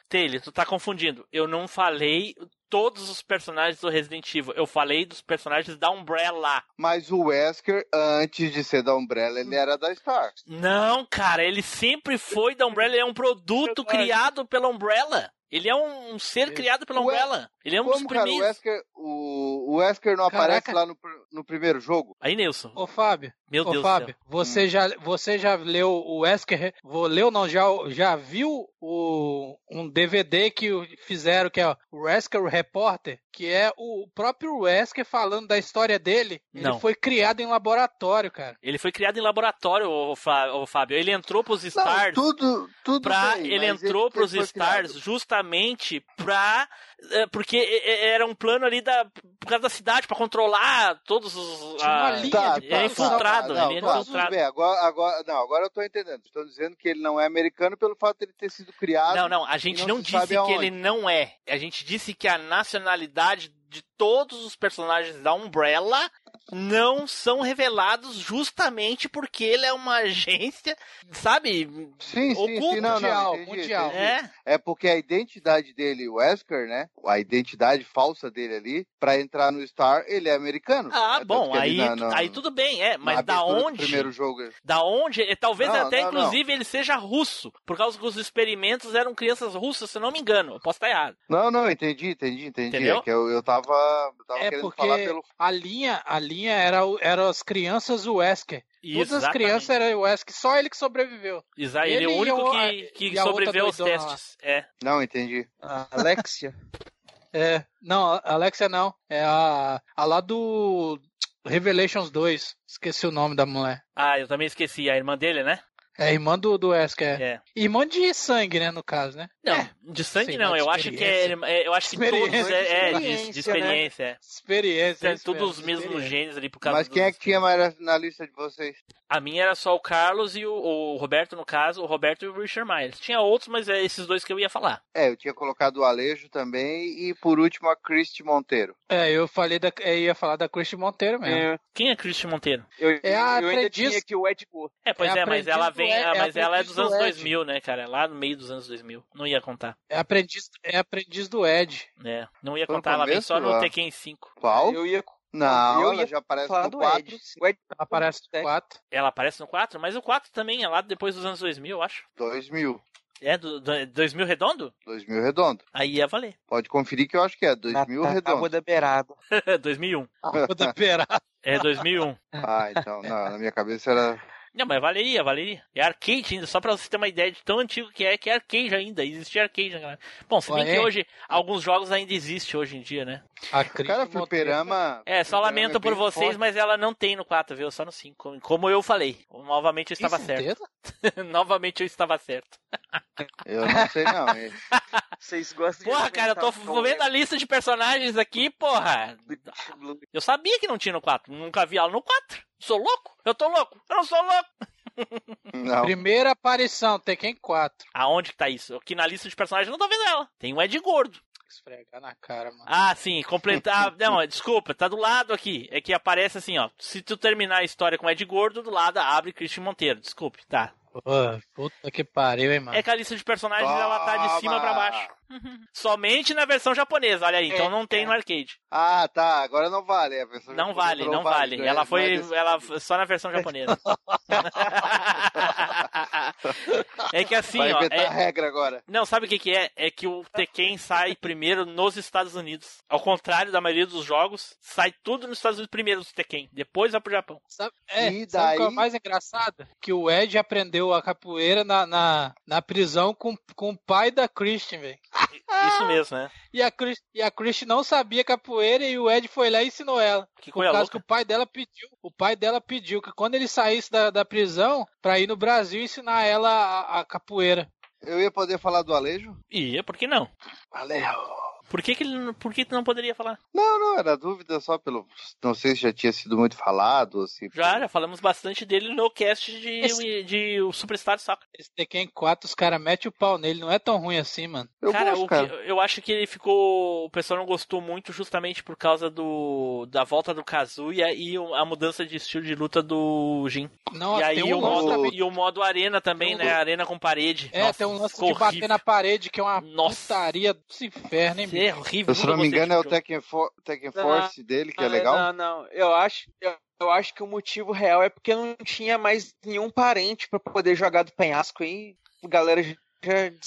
Taylor, tu tá confundindo. Eu não falei todos os personagens do Resident Evil. Eu falei dos personagens da Umbrella. Mas o Wesker, antes de ser da Umbrella, ele era da Star. Não, cara, ele sempre foi da Umbrella. Ele é um produto criado pela Umbrella. Ele é um, um ser criado pela Umbrella. Ele é um dos Como, cara, o primeiros. Wesker, o, o Wesker não aparece Caraca. lá no, no primeiro jogo? Aí, Nilson. Ô, Fábio. Meu Ô, Deus Fábio, do céu. você, Hum. já, você já leu o Wesker? Vou leu não, já, já viu o, um DVD que o- fizeram, que é o Wesker Reporter, que é o próprio Wesker falando da história dele. Não. Ele foi criado em laboratório, cara. Ele foi criado em laboratório, ô, Fábio. Ele entrou pros Não, Stars. tudo, tudo pra, bem, ele entrou ele pros Stars criado. justamente pra. eh, Porque eh, eh, era um plano ali da, por causa da cidade, pra controlar todos os. Tinha uma a- linha Tá, de Ele é infiltrado, tá, não, ele é tudo infiltrado. bem, agora, agora, não, agora eu tô entendendo. Estou dizendo que ele não é americano pelo fato de ele ter sido criado. Não, não, a gente não, se disse que aonde. ele não é. A gente disse que a nacionalidade de todos os personagens da Umbrella não são revelados justamente porque ele é uma agência, sabe? Sim, sim, Oculto. sim, não, mundial, não, entendi, mundial. entendi. É, É porque a identidade dele, o Wesker, né? A identidade falsa dele ali, pra entrar no Star, ele é americano. ah, É bom, aí, na- na- aí tudo bem, é, mas da onde? primeiro jogo. Da onde? eh, Talvez Não, até, não, não. inclusive, ele seja russo. Por causa que os experimentos eram crianças russas, se eu não me engano. Eu posso estar errado. Não, não, entendi, entendi, entendi. Entendeu? É que eu, eu tava, eu tava É querendo porque falar pelo. a linha, a linha era, era as crianças Wesker. Todas as Exatamente. crianças eram Wesker, só ele que sobreviveu. Exa- ele, é o Ele único que, que sobreviveu aos lá. testes. É. Não, entendi. A Alexia. É, não, a Alexia não. É a, a lá do. Revelations 2. Esqueci o nome da mulher. Ah, eu também esqueci. A irmã dele, né? É irmã do, do Wesker. É. Irmã de sangue, né, no caso, né? Não, de sangue Sim, não. mas Eu de acho que é, é- Eu acho que todos Experiência. é, é, de, de Experiência, experiência. é. Experiência. Isso todos os mesmos genes ali por causa Mas quem é que tinha mais na lista de vocês? A minha era só o Carlos e o, o Roberto, no caso, o Roberto e o Richard Miles. Tinha outros, mas é esses dois que eu ia falar. É, eu tinha colocado o Alejo também e por último a Christy Monteiro. É, eu falei da, eu ia falar da Christy Monteiro mesmo. É, Quem é Christian Monteiro? eu, É a eu ainda aprendiz- tinha aqui o Ed. É, pois É é, mas ela vem, Ed- ah, é mas ela é dos do anos Ed. 2000, né, cara? É Lá no meio dos anos 2000. Não ia contar, É aprendiz, é aprendiz do Ed. né? Não ia Foi contar, ela vem só no. Tekken 5. Qual? Eu ia Não, eu ela ia já aparece falar no do 4. Ed. O Ed Ela aparece no 4. Ela aparece no 4, mas o 4 também é lá depois dos anos 2000, eu acho. 2000. É, do, do, 2000 redondo? 2000 redondo. Aí ia valer. Pode conferir que eu acho que é na 2000 tábua redondo. da beirada. 2001. Água da Pera. É 2001. Ah, então, não, na minha cabeça era. Não, mas valeria, valeria. É arcade ainda, só pra você ter uma ideia de tão antigo que é, que é arcade ainda. Existe arcade naquela. Bom, se bem Ué, que é? hoje alguns jogos ainda existem hoje em dia, né? A Cara, fliperama. É, só fliperama lamento é por vocês, forte. mas ela não tem no 4, viu? Só no 5. Como eu falei. Novamente eu estava Tem certo. certeza? Novamente eu estava certo. Eu não sei não. Vocês gostam de Porra, cara, eu tô vendo a lista de personagens aqui, porra. Eu sabia que não tinha no 4. Nunca vi ela no 4. Sou louco? Eu tô louco. Eu não sou louco. Não. Primeira aparição, Tekken 4. Aonde que tá isso? Aqui na lista de personagens eu não tô vendo ela. Tem o Ed Gordo. Esfregar na cara, mano. Ah, sim, completar. não, desculpa, tá do lado aqui. É que aparece assim, ó. Se tu terminar a história com Ed Gordo, do lado abre Christian Monteiro. Desculpe, tá. Puta que pariu, hein, mano. É que a lista de personagens ela tá de cima pra baixo. Somente na versão japonesa, olha aí. Então não tem no arcade. Ah, tá. Agora não vale. A versão Não japonesa vale, não vale. né? Ela foi, ela só na versão japonesa. é que assim, Vai ó. é- regra agora. Não, sabe o que, que é? É que o Tekken sai primeiro nos Estados Unidos. Ao contrário da maioria dos jogos, sai tudo nos Estados Unidos primeiro do Tekken, depois vai pro Japão. Sabe, é, E sabe o que é daí- o mais engraçado? Que o Ed aprendeu a capoeira na, na, na prisão com, com o pai da Christian, velho. Isso mesmo, né? E a, Chris, e a Christian não sabia capoeira e o Ed foi lá e ensinou ela. Que Por causa louca. que o pai dela pediu. O pai dela pediu que quando ele saísse da, da prisão, pra ir no Brasil ensinar ela a, a capoeira. Eu ia poder falar do Alejo? Ia, por que não? Valeu. Por que, que ele não- por que tu não poderia falar? Não, não, era dúvida só pelo. Não sei se já tinha sido muito falado, ou se. Já, já falamos bastante dele no cast de, Esse- de o Superstar Soccer. Esse Tekken 4, os caras metem o pau nele. Não é tão ruim assim, mano. Eu cara, gosto, o cara. que- eu acho que ele ficou. O pessoal não gostou muito justamente por causa do da volta do Kazuya e a mudança de estilo de luta do Jin. Não, e aí tem um o modo, também. e o modo arena também, um- né? Arena com parede. É, Nossa, tem um lance de bater horrível. na parede, que é uma Nossa. putaria dos infernos, hein, bicho? É horrível. Eu, se não me engano, é o. Tekken, For- Tekken Não, Force dele, que é Ah, legal. Não, não. Eu acho, eu, eu acho que o motivo real é porque não tinha mais nenhum parente pra poder jogar do penhasco aí. Galera.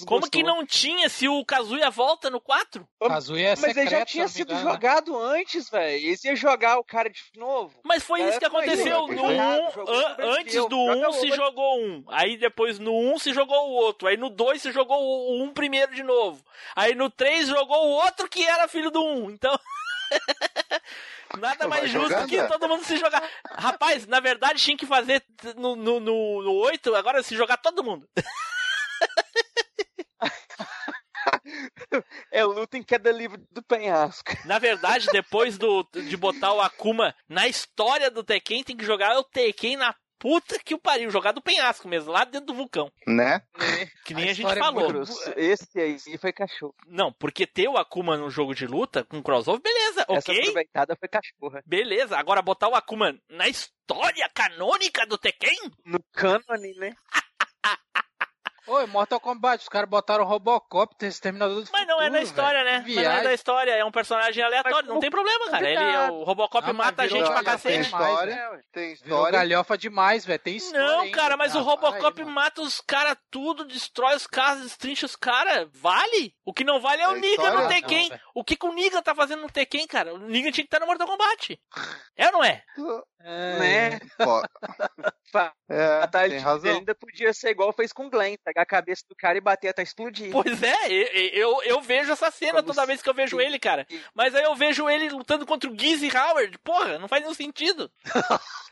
Como que não tinha se o Kazuya volta no 4? Kazuya é Mas ele já tinha sido engano, né? jogado antes, velho. Eles iam jogar o cara de novo. Mas foi isso que foi aconteceu. isso, No errado, um, jogou an- antes do joga 1 se outro. jogou um. Aí depois no 1 se jogou o outro. Aí no 2 se jogou o 1 primeiro de novo. Aí no 3 jogou o outro que era filho do 1. Então. Nada mais justo jogando, que é. todo mundo se jogar. Rapaz, na verdade tinha que fazer no, no, no, no 8, agora se jogar todo mundo. É luta em queda livre do penhasco. Na verdade, depois do, de botar o Akuma na história do Tekken, tem que jogar o Tekken na puta que o pariu. Jogar do penhasco mesmo, lá dentro do vulcão. Né? Que nem A a, gente história é falou. muito Esse aí foi cachorro. Não, porque ter o Akuma no jogo de luta com crossover, beleza, Essa ok? aproveitada foi cachorra. Beleza, agora botar o Akuma na história canônica do Tekken? No cânone, né? Oi, Mortal Kombat, os caras botaram o Robocop, tem Exterminador do Mas não é na história, velho. né? Mas não é da história, é um personagem aleatório, não tem problema, cara. Ele, o Robocop Não, mas mata a gente pra Tem cacete. demais, história, né, tem história. galhofa demais, velho. Tem história Não, ainda. cara, mas o Ah, para Robocop mata os caras tudo, destrói os caras, destrincha os caras. Vale? O que não vale é o É Niga no Não, Tekken. velho. o que, que o Niga tá fazendo no Tekken, cara? O Niga tinha que estar no Mortal Kombat. É ou não é? Né? Pô, Fa- é, Tá, tem razão. Ele ainda podia ser igual fez com o Glenn, pegar a cabeça do cara e bater até explodir. Pois é, eu, eu vejo essa cena toda vez que eu vejo ele, cara. Mas aí eu vejo ele lutando contra o Gizzy Howard. Porra, não faz nenhum sentido.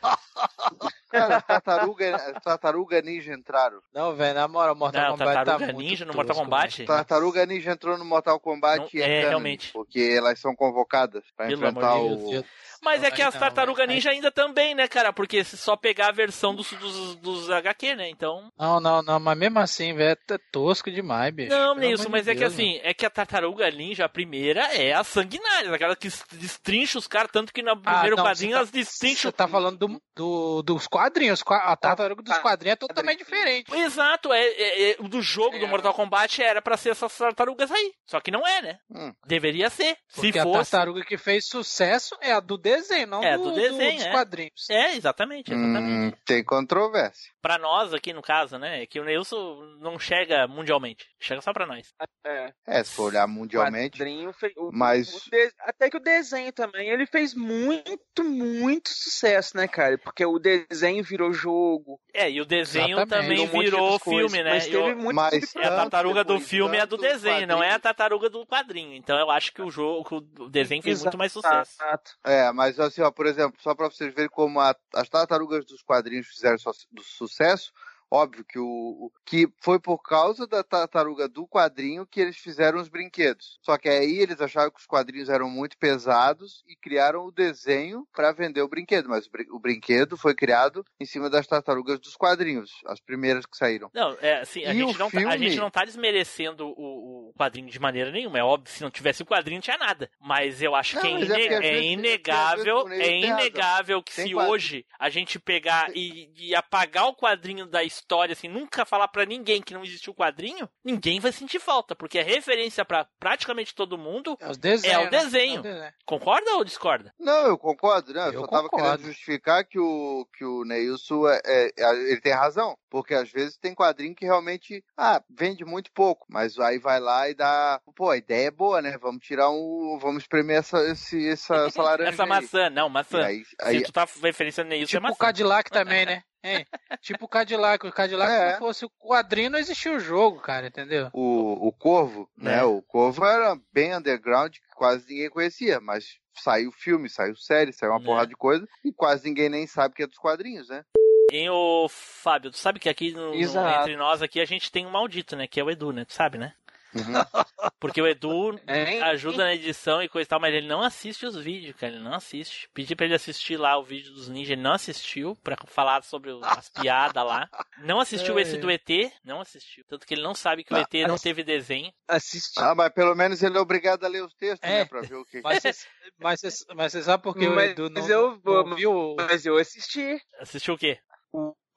Cara, tartaruga, tartaruga ninja entraram. Não, velho, na moral, Mortal Não, Kombat tá Tartaruga muito Ninja no Mortal Kombat. Tartaruga Ninja entrou no Mortal Kombat Não, e é, canon, realmente. Porque elas são convocadas pra Pelo enfrentar amor de o. Deus. Mas é que as Tartaruga Ninja ainda também, né, cara? Porque se só pegar a versão dos, dos, dos HQ, né? Então. Não, não, não, mas mesmo assim, velho, é tosco demais, bicho. Não, Nilson, amor mas é que assim, é que a Tartaruga Ninja, a primeira, é a sanguinária, aquela que destrincha os caras, tanto que no primeiro não, quadrinho você tá- elas destrincham. Você tá falando do, do- dos quadrinhos. A tartaruga dos quadrinhos é totalmente diferente. Exato, é, é- é- o do jogo É. do Mortal Kombat era pra ser essas tartarugas aí. Só que não é, né? Hum. Deveria ser. Porque Se a fosse. tartaruga que fez sucesso é a do desenho, não É, do, do desenho, dos é. quadrinhos. É, exatamente, exatamente. Hum, tem controvérsia. Pra nós aqui, no caso, né? É que o Nilson não chega mundialmente. Chega só pra nós. É. É, se for olhar mundialmente. Quadrinho fe- o- Mas- o de- Até que o desenho também, ele fez muito, muito sucesso, né, cara? Porque o desenho virou jogo. É, e o desenho Exatamente. também Virou um virou outras coisas, filme, né? Mas teve muito Mas- É a tartaruga do filme é a do desenho, não é a tartaruga do quadrinho. Então eu acho que o jogo, o desenho fez muito mais sucesso. Exato. É, mas assim, ó, por exemplo, só pra vocês verem como a- as tartarugas dos quadrinhos fizeram do sucesso, óbvio que o, que foi por causa da tartaruga do quadrinho que eles fizeram os brinquedos. Só que aí eles acharam que os quadrinhos eram muito pesados e criaram o desenho para vender o brinquedo, mas o, brin- o brinquedo foi criado em cima das tartarugas dos quadrinhos, as primeiras que saíram. Não, é assim, a gente, não, tá- a filme? gente não tá desmerecendo o, o quadrinho de maneira nenhuma. É óbvio, se não tivesse o quadrinho, não tinha nada. Mas eu acho Não, que é, é ine- é é inegável, é inegável que Tem se quadrinho. hoje a gente pegar e, e apagar o quadrinho da história, assim, nunca falar pra ninguém que não existiu o quadrinho, ninguém vai sentir falta, porque é referência pra praticamente todo mundo. É os desenhos. É o né? desenho. É o desenho. Concorda ou discorda? Não, eu concordo, né? Eu, Eu só tava concordo. querendo justificar que o, que o Neilson, é, é- é- ele tem razão. Porque às vezes tem quadrinho que realmente, ah, vende muito pouco. Mas aí vai lá e dá, pô, a ideia é boa, né? Vamos tirar um, vamos espremer essa, esse, essa, essa laranja Essa aí. maçã, não, E maçã. aí, aí, Se tu tá referenciando isso, é Tipo o maçã. Cadillac também, né? Hein? Tipo o Cadillac. O Cadillac, É. se não fosse o quadrinho, não existia o jogo, cara, entendeu? o, o Corvo, né? É. O Corvo era bem underground, que quase ninguém conhecia, mas saiu filme, saiu série, saiu uma É. porrada de coisa, e quase ninguém nem sabe que é dos quadrinhos, né? Hein, ô Fábio, tu sabe que aqui no- no- entre nós aqui a gente tem um maldito, né? Que é o Edu, né? Tu sabe, né? Uhum. Porque o Edu ajuda na edição e coisa e tal, mas ele não assiste os vídeos, cara. Ele não assiste. Pedi pra ele assistir lá o vídeo dos ninjas, ele não assistiu pra falar sobre o- as piadas lá. Não assistiu É. esse do ET, não assistiu. Tanto que ele não sabe que o Ah, ET não teve desenho. Assisti. Ah, mas pelo menos ele é obrigado a ler os textos, É. né? Pra ver o que. Mas você mas cê- mas você sabe por que o Mas Edu não, eu vou- não viu? Mas eu assisti Assistiu o quê?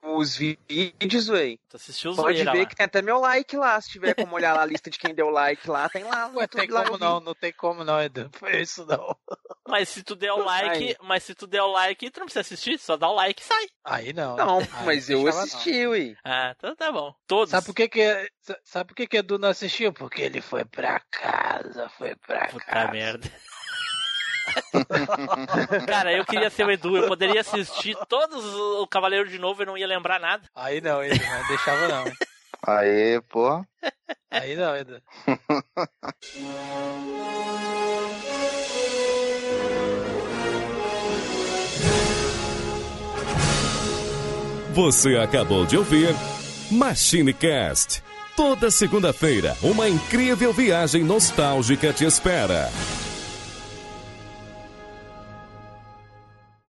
Os vídeos, véi. Tu assistiu os Pode ver lá. que tem até meu like lá. Se tiver como olhar lá a lista de quem deu like lá, tem lá. Ué, tem lá, como não, não tem como não, Edu. Foi isso não. Mas se tu der o like, Aí. mas se tu der o like, tu não precisa assistir, só dá o like e sai. Aí não. Não, Aí mas eu assisti, ui. Ah, então tá bom. Todos. Sabe por que que, sa- sabe por que que Edu não assistiu? Porque ele foi pra casa, foi pra Puta casa. merda. Cara, eu queria ser o Edu, eu poderia assistir todos o Cavaleiro de novo e não ia lembrar nada. Aí não, Edu, não deixava não. Aê, porra. Aí não, Edu. Você acabou de ouvir MachineCast. Toda segunda-feira, uma incrível viagem nostálgica te espera.